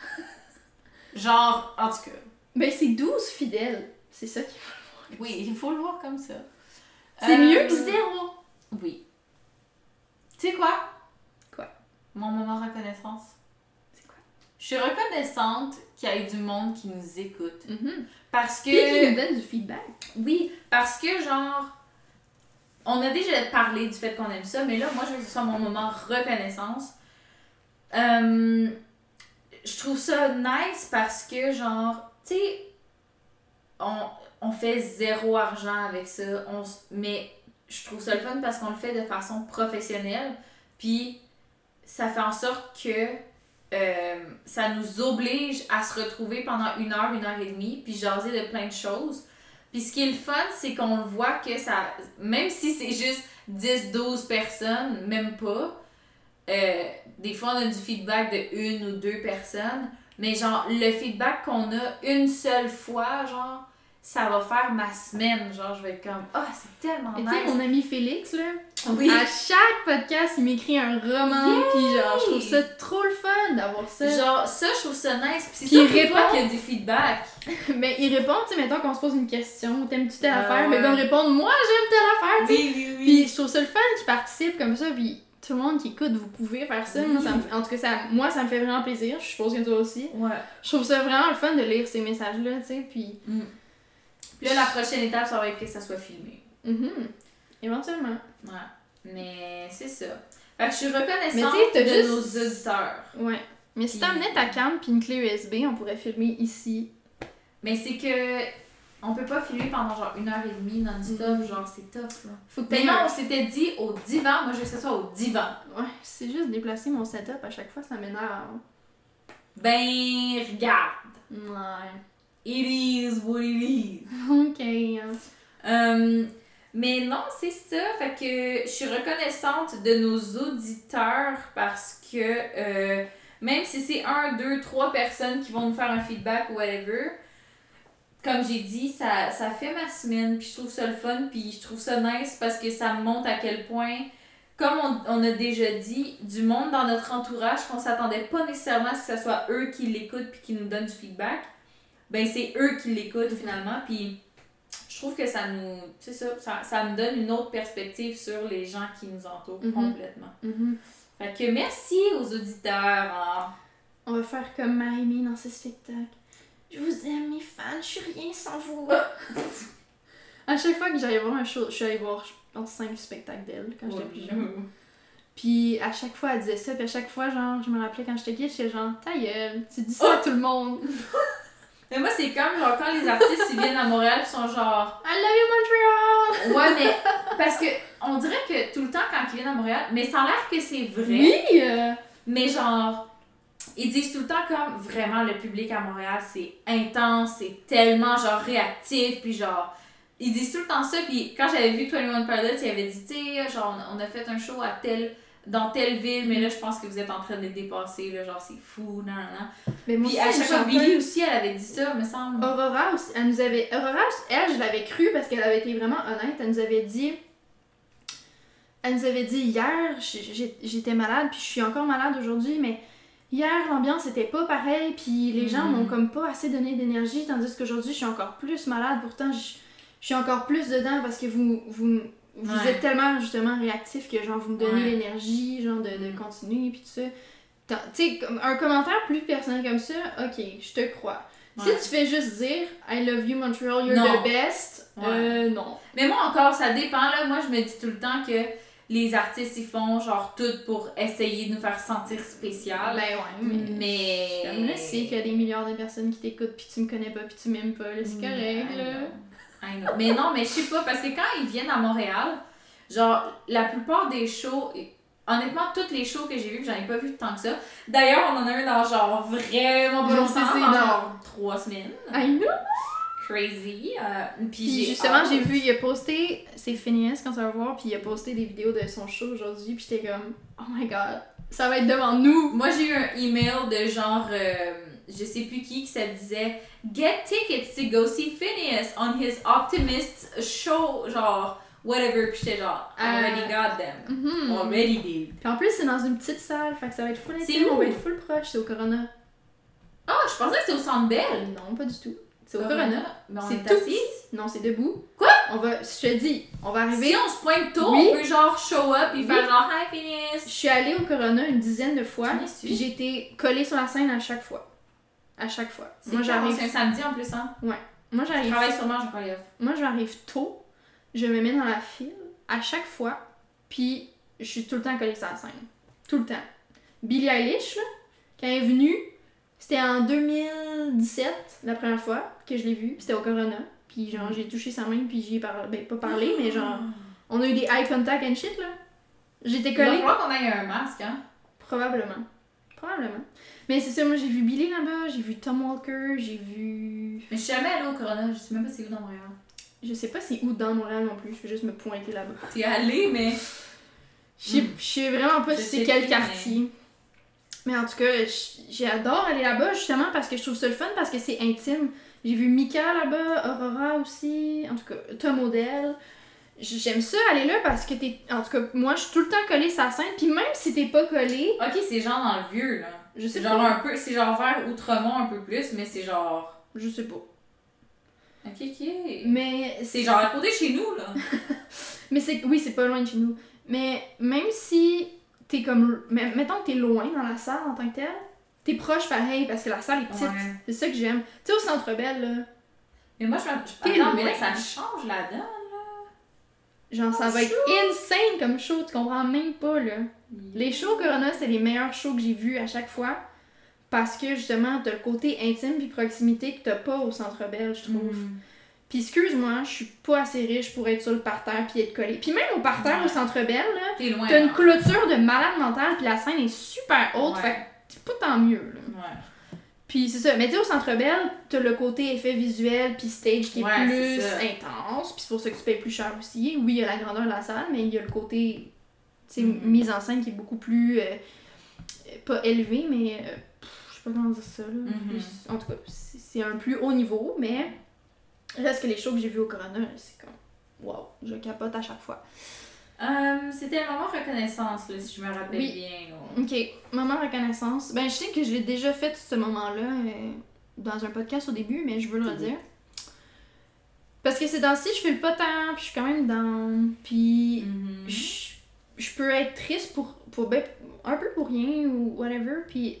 genre, en tout cas,
Ben c'est 12 fidèles. C'est ça qui
oui, il faut le voir comme ça.
C'est
Euh,
mieux que zéro!
Oui. Tu sais quoi?
Quoi?
Mon moment reconnaissance.
C'est quoi?
Je suis reconnaissante qu'il y ait du monde qui nous écoute.
Mhm.
Parce que.
Puis qui nous donne du feedback.
Oui, parce que genre. On a déjà parlé du fait qu'on aime ça, mais là, moi, je veux que ce soit mon moment reconnaissance. Euh, je trouve ça nice parce que, genre, tu sais, on, on fait zéro argent avec ça, on, mais je trouve ça le fun parce qu'on le fait de façon professionnelle, puis ça fait en sorte que euh, ça nous oblige à se retrouver pendant une heure, une heure et demie, puis jaser de plein de choses. Puis ce qui est le fun, c'est qu'on voit que ça. Même si c'est juste 10-12 personnes, même pas. euh, des fois, on a du feedback de une ou deux personnes. Mais genre, le feedback qu'on a une seule fois, genre, ça va faire ma semaine. Genre, je vais être comme, ah, c'est tellement
Et tu sais,
nice.
mon ami Félix, là,
Oui.
à chaque podcast, il m'écrit un roman, puis genre, je trouve ça trop le fun d'avoir ça.
Genre, ça, je trouve ça nice. Puis c'est toi
répond.
qui a du feedback.
Ben, il répond, tu sais, mettons qu'on se pose une question, t'aimes-tu telle
Ah
affaire? Mais il va me
ouais.
répondre, moi j'aime telle affaire, tu sais.
Oui, oui,
Puis je trouve ça le fun qu'il participe comme ça, puis tout le monde qui écoute, vous pouvez faire ça. Moi, ça me fait- en tout cas, ça, moi, ça me fait vraiment plaisir. Je suppose que toi aussi.
Ouais.
Je trouve ça vraiment le fun de lire ces messages-là, tu sais, puis...
Puis là, la prochaine étape, ça va être que ça soit filmé.
mhm, Éventuellement.
Ouais. Mais c'est ça. Fait que je suis
Mais
reconnaissante
t'as
de
juste-
nos auditeurs.
Ouais. Mais si t'amenais ta cam puis une clé USB, on pourrait filmer ici.
Mais c'est que on peut pas filmer pendant genre une heure et demie non-stop,
Mhm.
genre c'est top là.
Faut que
Mais non, on s'était dit au divan, moi je veux que ce soit au divan.
Ouais, c'est juste déplacer mon setup à chaque fois, ça m'énerve.
Ben, regarde.
Ouais.
It is what it is.
Ok.
Euh, mais non, c'est ça. Fait que je suis reconnaissante de nos auditeurs parce que euh, même si c'est un, deux, trois personnes qui vont nous faire un feedback ou whatever, comme j'ai dit, ça, ça fait ma semaine, puis je trouve ça le fun, puis je trouve ça nice parce que ça me montre à quel point, comme on, on a déjà dit, du monde dans notre entourage qu'on s'attendait pas nécessairement à ce que ce soit eux qui l'écoutent puis qui nous donnent du feedback, ben c'est eux qui l'écoutent finalement, puis je trouve que ça nous. C'est ça, ça, ça me donne une autre perspective sur les gens qui nous entourent
Mhm.
complètement.
Mhm.
Fait que merci aux auditeurs. hein.
On va faire comme Marimie dans ses spectacles. Je vous aime, mes fans, je suis rien sans vous. à chaque fois que j'allais voir un show, je suis allée voir, je pense, 5 spectacles d'elle quand j'étais plus jeune. Puis à chaque fois, elle disait ça, puis à chaque fois, genre, je me rappelais quand j'étais kid, j'étais genre, ta gueule, tu dis ça à tout le monde.
Mais moi, c'est comme genre quand les artistes ils viennent à Montréal ils sont genre.
I love you, Montreal!
Ouais, mais. Parce que on dirait que tout le temps quand ils viennent à Montréal, mais ça a l'air que c'est vrai.
Oui! euh,
Mais genre, ils disent tout le temps comme vraiment le public à Montréal, c'est intense, c'est tellement genre réactif, puis genre, ils disent tout le temps ça. Puis quand j'avais vu 21 Pilots, ils avaient dit, tu sais, genre, on a fait un show à tel, dans telle ville, mais là, je pense que vous êtes en train de dépasser, là, genre, c'est fou, nan, nan, nan.
Mais moi
Puis
aussi,
à chaque
une
fois,
chanteuse-
Billy aussi, elle avait dit ça, me semble.
Aurora aussi, elle nous avait. Aurora, elle, je l'avais cru parce qu'elle avait été vraiment honnête. Elle nous avait dit. Elle nous avait dit hier, j'étais malade, puis je suis encore malade aujourd'hui, mais hier l'ambiance était pas pareille, puis les gens
Mhm.
m'ont comme pas assez donné d'énergie, tandis qu'aujourd'hui je suis encore plus malade. Pourtant, je, je suis encore plus dedans parce que vous, vous, vous
Ouais.
êtes tellement justement réactif que genre vous me donnez
Ouais.
l'énergie, genre de, de
Mhm.
continuer, puis tout ça. Tu sais, un commentaire plus personnel comme ça, ok, je te crois.
Ouais.
Si tu fais juste dire I love you Montreal, you're
Non.
the best, euh, non.
Mais moi encore, ça dépend là. Moi, je me dis tout le temps que les artistes, ils font genre tout pour essayer de nous faire sentir spécial.
Ben ouais, mais.
mais.
Comme là, c'est qu'il y a des milliards de personnes qui t'écoutent, puis tu me connais pas, puis tu m'aimes pas, c'est correct, là.
I know. Mais non, mais je sais pas, parce que quand ils viennent à Montréal, genre, la plupart des shows, honnêtement, toutes les shows que j'ai vus, j'en ai pas vu tant que ça. D'ailleurs, on en a un dans genre vraiment pas longtemps, dans genre trois semaines.
I know.
Crazy. euh, puis
justement, j'ai vu, il a posté, c'est Phineas quand ça va voir, puis il a posté des vidéos de son show aujourd'hui, puis j'étais comme, oh my god, ça va être devant nous.
Moi, j'ai eu un email de genre, euh, je sais plus qui, qui ça disait Get tickets to go see Phineas on his Optimist show, genre, whatever. Puis j'étais genre, already
Euh,
got them.
Mhm.
Already did.
Puis en plus, c'est dans une petite salle, fait que ça va être full
C'est
on va être full proche, c'est au Corona.
Ah, je pensais que c'était au Centre Bell.
Non, pas du tout. C'est au Corona.
Mais on
C'est
est
tout
assis.
Non, c'est debout.
Quoi?
On va, je te dis, on va arriver.
Si on se pointe tôt,
Oui.
on peut genre show up et
Oui.
faire genre Hi
Je
Phineas.
suis allée au Corona une dizaine de fois,
Je
puis j'ai été collée sur la scène à chaque fois. À chaque fois.
C'est
Moi j'arrive,
C'est un samedi en plus, hein.
moi
Je
j'arrive,
travaille sûrement, j'ai pas les
moi j'arrive tôt. Je me mets dans la file à chaque fois, puis je suis tout le temps collée sur la scène, tout le temps. Billie Eilish là, quand elle est venue, c'était en 2017 la première fois que je l'ai puis c'était au Corona. Puis genre j'ai touché sa main, puis j'y ai parlé, ben pas parlé, mais genre on a eu des eye contact and shit là. J'étais
Il va
collée.
qu'on ait un masque, hein.
Probablement. Probablement. Mais c'est ça, moi j'ai vu Billy là-bas, j'ai vu Tom Walker, j'ai vu.
Mais je suis jamais allée au Corona, je sais même pas c'est où dans Montréal.
Je sais pas c'est où dans Montréal non plus, je vais juste me pointer là-bas.
T'es allée, mais.
Je sais- vraiment pas si c'est quel
plus,
quartier. Mais... en tout cas, j'adore aller là-bas justement parce que je trouve ça le fun, parce que c'est intime. J'ai vu Mika là-bas, Aurora aussi, en tout cas Tom Odell. J'aime ça aller là parce que t'es. En tout cas, moi je suis tout le temps collée la scène, puis même si t'es pas collée,
Ok, c'est genre dans le vieux, là.
je sais
genre
pas.
un peu. C'est genre vers Outremont un peu plus, mais c'est genre.
Je sais pas.
Ok, ok.
Mais
C'est genre à côté de chez nous, là.
Mais c'est oui, c'est pas loin de chez nous. Mais même si t'es comme mais mettons que t'es loin dans la salle en tant que telle, t'es proche pareil parce que la salle est petite.
Ouais.
C'est ça que j'aime. Tu sais au Centre Bell là,
Mais moi, je me.
T'es
Attends, mais là, ça change la donne.
genre ça va être insane comme show, tu comprends même pas là. Les shows Corona, c'est les meilleurs shows que j'ai vus à chaque fois parce que justement t'as le côté intime puis proximité que t'as pas au Centre Bell, je trouve.
Mm.
Puis excuse-moi, je suis pas assez riche pour être sur le parterre puis être collée. Puis même au parterre
Ouais.
au Centre Bell là,
T'es loin.
T'as une
là.
clôture de malade mental, puis la scène est super haute,
Ouais.
fait que c'est pas tant mieux, là.
Ouais.
Puis c'est ça, mais tu sais, au Centre Bell, t'as le côté effet visuel, puis stage qui est
Ouais,
plus intense, puis c'est pour ça que tu payes plus cher aussi. Oui, il y a la grandeur de la salle, mais il y a le côté, tu sais,
Mhm.
mise en scène qui est beaucoup plus, euh, euh, pas élevé, mais, euh, je sais pas comment dire ça, là.
Mhm.
Plus- en tout cas, c'est c'est un plus haut niveau, mais Reste que les shows que j'ai vus au Corona, c'est comme. Wow, je capote à chaque fois.
Euh, C'était un moment reconnaissance, là, si je me rappelle
Oui.
bien. là.
Ok, moment reconnaissance. Ben, je sais que je l'ai déjà fait ce moment-là euh, dans un podcast au début, mais je veux le redire. Parce que ces temps-ci, je fais le pas tant, puis je suis quand même dans. Puis
Mhm.
je, je peux être triste pour, pour ben, un peu pour rien ou whatever, puis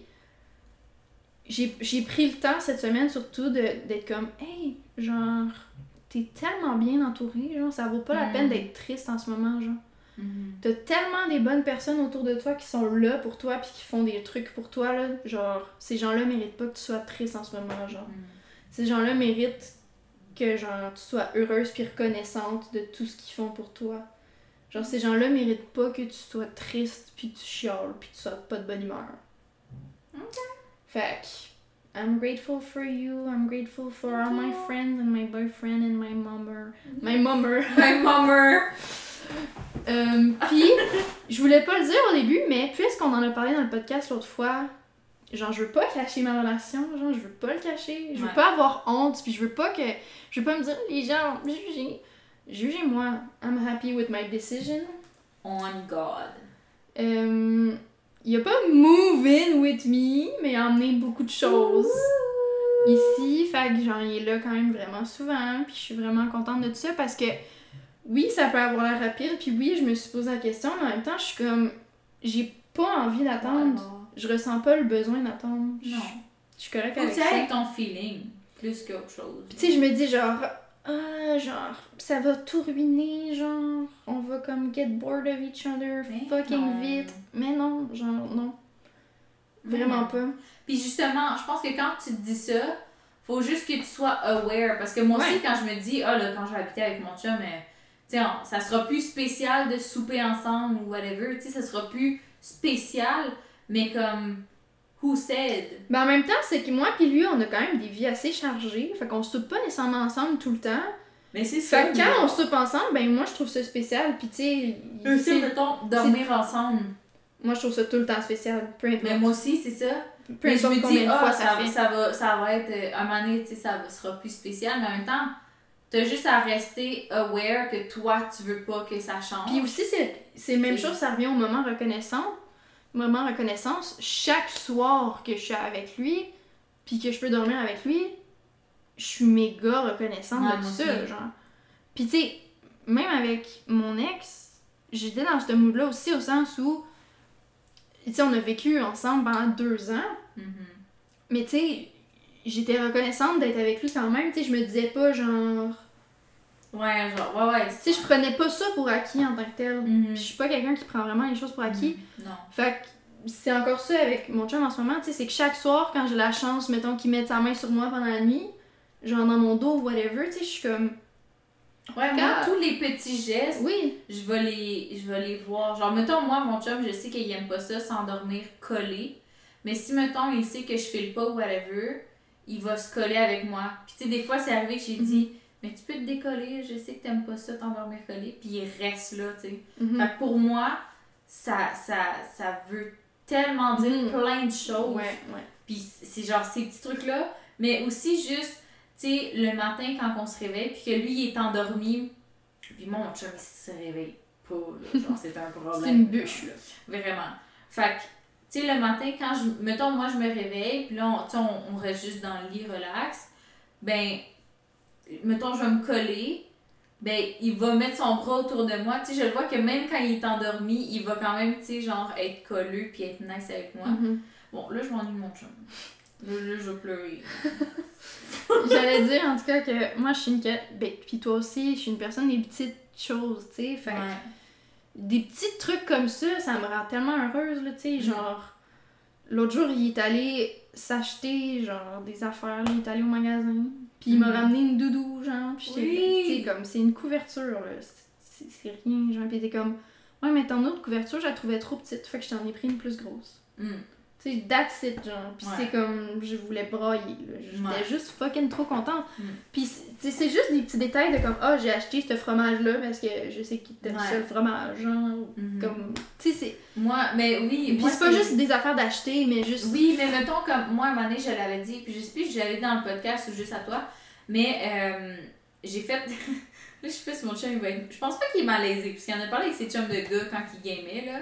j'ai pris le temps cette semaine surtout d'être comme, hey, genre, t'es tellement bien entouré, genre, ça vaut pas la
Mm.
peine d'être triste en ce moment, genre.
Mhm.
T'as tellement des bonnes personnes autour de toi qui sont là pour toi puis qui font des trucs pour toi, là. Genre, ces gens-là méritent pas que tu sois triste en ce moment, genre.
Mhm.
Ces gens-là méritent que, genre, tu sois heureuse puis reconnaissante de tout ce qu'ils font pour toi. Genre, ces gens-là méritent pas que tu sois triste puis tu chiales puis tu sois pas de bonne humeur. Fait que, I'm grateful for you, I'm grateful for all my
Ok.
friends and my boyfriend and my mummer. My mummer.
My mummer!
Euh, puis, je voulais pas le dire au début, mais puisqu'on en a parlé dans le podcast l'autre fois, genre, je veux pas cacher ma relation, genre, je veux pas le cacher, je veux
Ouais.
pas avoir honte, puis je veux pas que. Je veux pas me dire, les gens vont juger. Jugez-moi, I'm happy with my decision.
On God.
Euh, il a pas move in with me, mais il a emmené beaucoup de choses ici. Fait que genre, il est là quand même vraiment souvent. Puis je suis vraiment contente de tout ça parce que oui, ça peut avoir l'air rapide. Puis oui, je me suis posé la question, mais en même temps, je suis comme. J'ai pas envie d'attendre. Je ressens pas le besoin d'attendre.
Non.
Je suis correcte avec ça.
avec ton feeling, plus qu'autre chose.
Puis tu sais, je me dis genre. Ah, genre, ça va tout ruiner, genre, on va comme get bored of each other
Mais
fucking
non.
vite. Mais non, genre, non.
Mais
Vraiment
non.
pas.
Puis justement, je pense que quand tu te dis ça, faut juste que tu sois aware. Parce que moi aussi, quand je me dis, ah là, quand je vais habiter avec mon chum, euh, tu sais, on- ça sera plus spécial de souper ensemble ou whatever, tu sais, ça sera plus spécial, mais comme, who said?
Mais en même temps, c'est que moi puis lui, on a quand même des vies assez chargées. Fait qu'on soupe pas nécessairement ensemble tout le temps.
Mais c'est ça.
Fait que quand on soupe ensemble, ben moi je trouve ça spécial. Puis tu sais, il-
Aussi, mettons, dormir ensemble.
moi je trouve ça tout le temps spécial. Peu importe,
Mais moi aussi, c'est ça.
peu
mais je
importe
me
combien
dis,
de fois
ça,
ça, fait.
ça va, ça va être, euh, à un moment donné, tu sais, ça sera plus spécial, mais en même temps, t'as juste à rester aware que toi, tu veux pas que ça change.
Puis aussi, c'est c'est même chose, ça revient au moment reconnaissant. Moment reconnaissance, chaque soir que je suis avec lui, puis que je peux dormir avec lui, je suis méga reconnaissante
Ouais,
de tout ça, genre. Puis tu sais, même avec mon ex, j'étais dans ce mood-là aussi, au sens où, tu sais, on a vécu ensemble pendant deux ans,
Mhm.
mais tu sais, j'étais reconnaissante d'être avec lui quand même, tu sais, je me disais pas genre...
Ouais, genre, ouais, ouais.
Tu sais, je prenais pas ça pour acquis en tant que tel.
Mhm.
Puis je suis pas quelqu'un qui prend vraiment les choses pour acquis.
Non.
Fait que c'est encore ça avec mon chum en ce moment, tu sais, c'est que chaque soir, quand j'ai la chance, mettons, qu'il mette sa main sur moi pendant la nuit, genre dans mon dos ou whatever, tu sais, je suis comme,
Ouais, moi, tous les petits gestes,
oui,
je vais les, je vais les voir. Genre, mettons, moi, mon chum, je sais qu'il aime pas ça, s'endormir collé. Mais si, mettons, il sait que je file pas ou whatever, il va se coller avec moi. Puis, tu sais, des fois, c'est arrivé que j'ai dit, mais tu peux te décoller, je sais que t'aimes pas ça, t'endormir collé. Puis, il reste là, tu sais. Fait que pour moi, ça, ça, ça veut tellement dire
Mhm.
plein de choses.
ouais, ouais.
Puis c'est genre ces petits trucs-là, mais aussi juste, tu sais, le matin quand on se réveille, puis que lui, il est endormi, puis mon chum, il se réveille pas, là. genre c'est un problème.
C'est une bûche, là.
Vraiment. Fait que, tu sais, le matin, quand je, mettons, moi, je me réveille, puis là, on, tu sais, on, on reste juste dans le lit, relax, ben, mettons, je vais me coller, ben, il va mettre son bras autour de moi, tu sais, je le vois que même quand il est endormi, il va quand même, tu sais, genre, être collé, puis être nice avec moi.
Mhm.
Bon, là, je m'ennuie de mon chum. Là, là, je vais pleurer.
J'allais dire en tout cas que moi je suis une. Ben, puis toi aussi, je suis une personne des petites choses, tu sais. Fait que
Ouais.
des petits trucs comme ça, ça me rend tellement heureuse, là, tu sais.
Mhm.
Genre, l'autre jour, il est allé s'acheter, genre, des affaires, il est allé au magasin. Puis il m'a
Mhm.
ramené une doudou, genre. Puis j'étais comme, c'est une couverture, là. C'est- rien, genre. Puis était comme, ouais, mais ton autre couverture, je la trouvais trop petite, fait que je t'en ai pris une plus grosse.
Mm.
Tu sais, that's it, genre. Puis
Ouais.
c'est comme, je voulais brailler, là. J'étais
Ouais.
juste fucking trop contente.
Mm.
Puis c'est tu sais, c'est juste des petits détails de comme, ah, j'ai acheté ce fromage-là parce que je sais qu'il t'aime
Ouais.
ça, le fromage, genre.
Mhm.
Comme, tu sais, c'est.
Moi, mais oui.
Puis c'est pas juste des affaires d'acheter, mais juste.
Oui, mais mettons comme moi, à un moment donné, je l'avais dit, puis je sais plus je l'avais dit dans le podcast ou juste à toi, mais euh, j'ai fait. là, je sais pas si mon chum il va être. Je pense pas qu'il est malaisé, parce qu'il en a parlé avec ses chums de gars quand il gamait, là.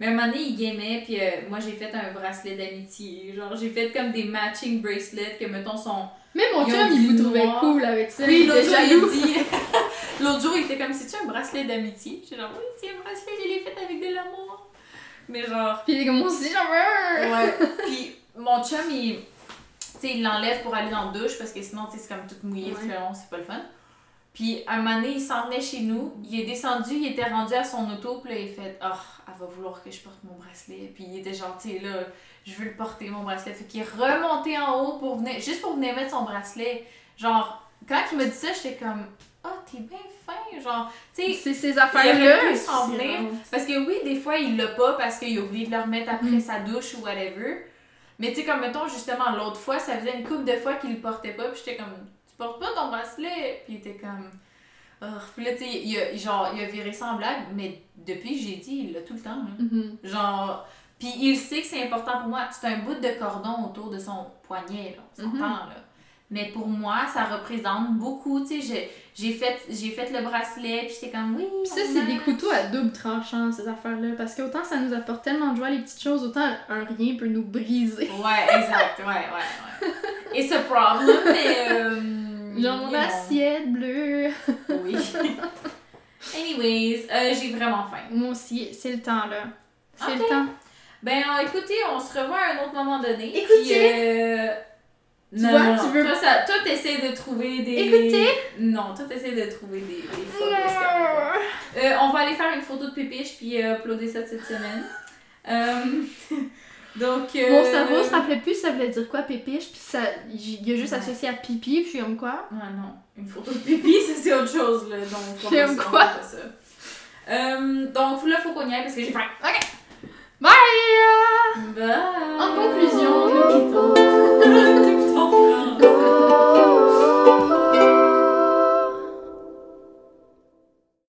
Mais un moment donné, il gamait, puis euh, moi j'ai fait un bracelet d'amitié. Genre, j'ai fait comme des matching bracelets que, mettons, son.
Même mon chum, il vous trouvait cool avec ça.
Oui, l'autre jour, il dit. l'autre jour, il était comme, c'est-tu un bracelet d'amitié? J'ai genre, oui, c'est un bracelet, je l'ai fait avec de l'amour. Mais genre,
Puis il est comme, moi aussi, j'en veux.
Ouais. Puis mon chum, il. Tu sais, il l'enlève pour aller dans la douche parce que sinon, tu sais, c'est comme tout mouillé,
Ouais.
c'est pas le fun. Puis un moment donné, il s'en venait chez nous, il est descendu, il était rendu à son auto, puis là, il fait Oh, elle va vouloir que je porte mon bracelet. Puis il était genre, tu sais, là, je veux le porter, mon bracelet. Fait qu'il est remonté en haut pour venir, juste pour venir mettre son bracelet. Genre, quand il m'a dit ça, j'étais comme Oh, t'es bien fin. Genre, tu sais,
C'est ces
Il
affaires-là.
s'en venir. parce que oui, des fois, il l'a pas parce qu'il a oublié de le remettre après
Mm.
sa douche ou whatever. Mais tu sais, comme mettons, justement, l'autre fois, ça faisait une couple de fois qu'il le portait pas, puis j'étais comme, portes pas ton bracelet? Puis il était comme, oh. Puis là, tu sais, il a, genre, il a viré sans blague, mais depuis que j'ai dit, il l'a tout le temps.
Mhm.
Genre, puis il sait que c'est important pour moi. C'est un bout de cordon autour de son poignet, là, on s'entend, là. Mais pour moi, ça représente beaucoup, tu sais, j'ai- j'ai fait, j'ai fait le bracelet, puis j'étais comme, oui,
Puis ça, c'est des couteaux à double tranchant, ces affaires-là. Parce qu'autant ça nous apporte tellement de joie, les petites choses, autant un rien peut nous briser.
Ouais, exact, ouais, ouais, ouais. It's a problem, mais. Euh,
Genre mon
you know.
assiette bleue.
Oui. Anyways, euh, j'ai vraiment faim.
Moi aussi, c'est le temps, là. C'est le temps.
Ben, euh, écoutez, on se revoit à un autre moment donné.
Écoutez.
Euh,
Tu
non,
vois,
non,
tu
non.
veux-
Toi, ça, toi, t'essaies de trouver des.
Écoutez.
Non, toi, t'essaies de trouver des, des photos. Euh, on va aller faire une photo de pépiche puis euh, uploader ça cette semaine. Donc, euh...
Mon cerveau se rappelait plus ça voulait dire quoi pépiche, puis ça, il a juste
ouais.
associé à pipi, puis je suis comme quoi?
Ouais, non. Une photo de pipi, c'est autre chose, là. Donc, comme
quoi?
Euh, donc, là, il faut qu'on y aille parce que j'ai faim. Ok!
Bye! Bye! En conclusion, nous quittons. nous quittons.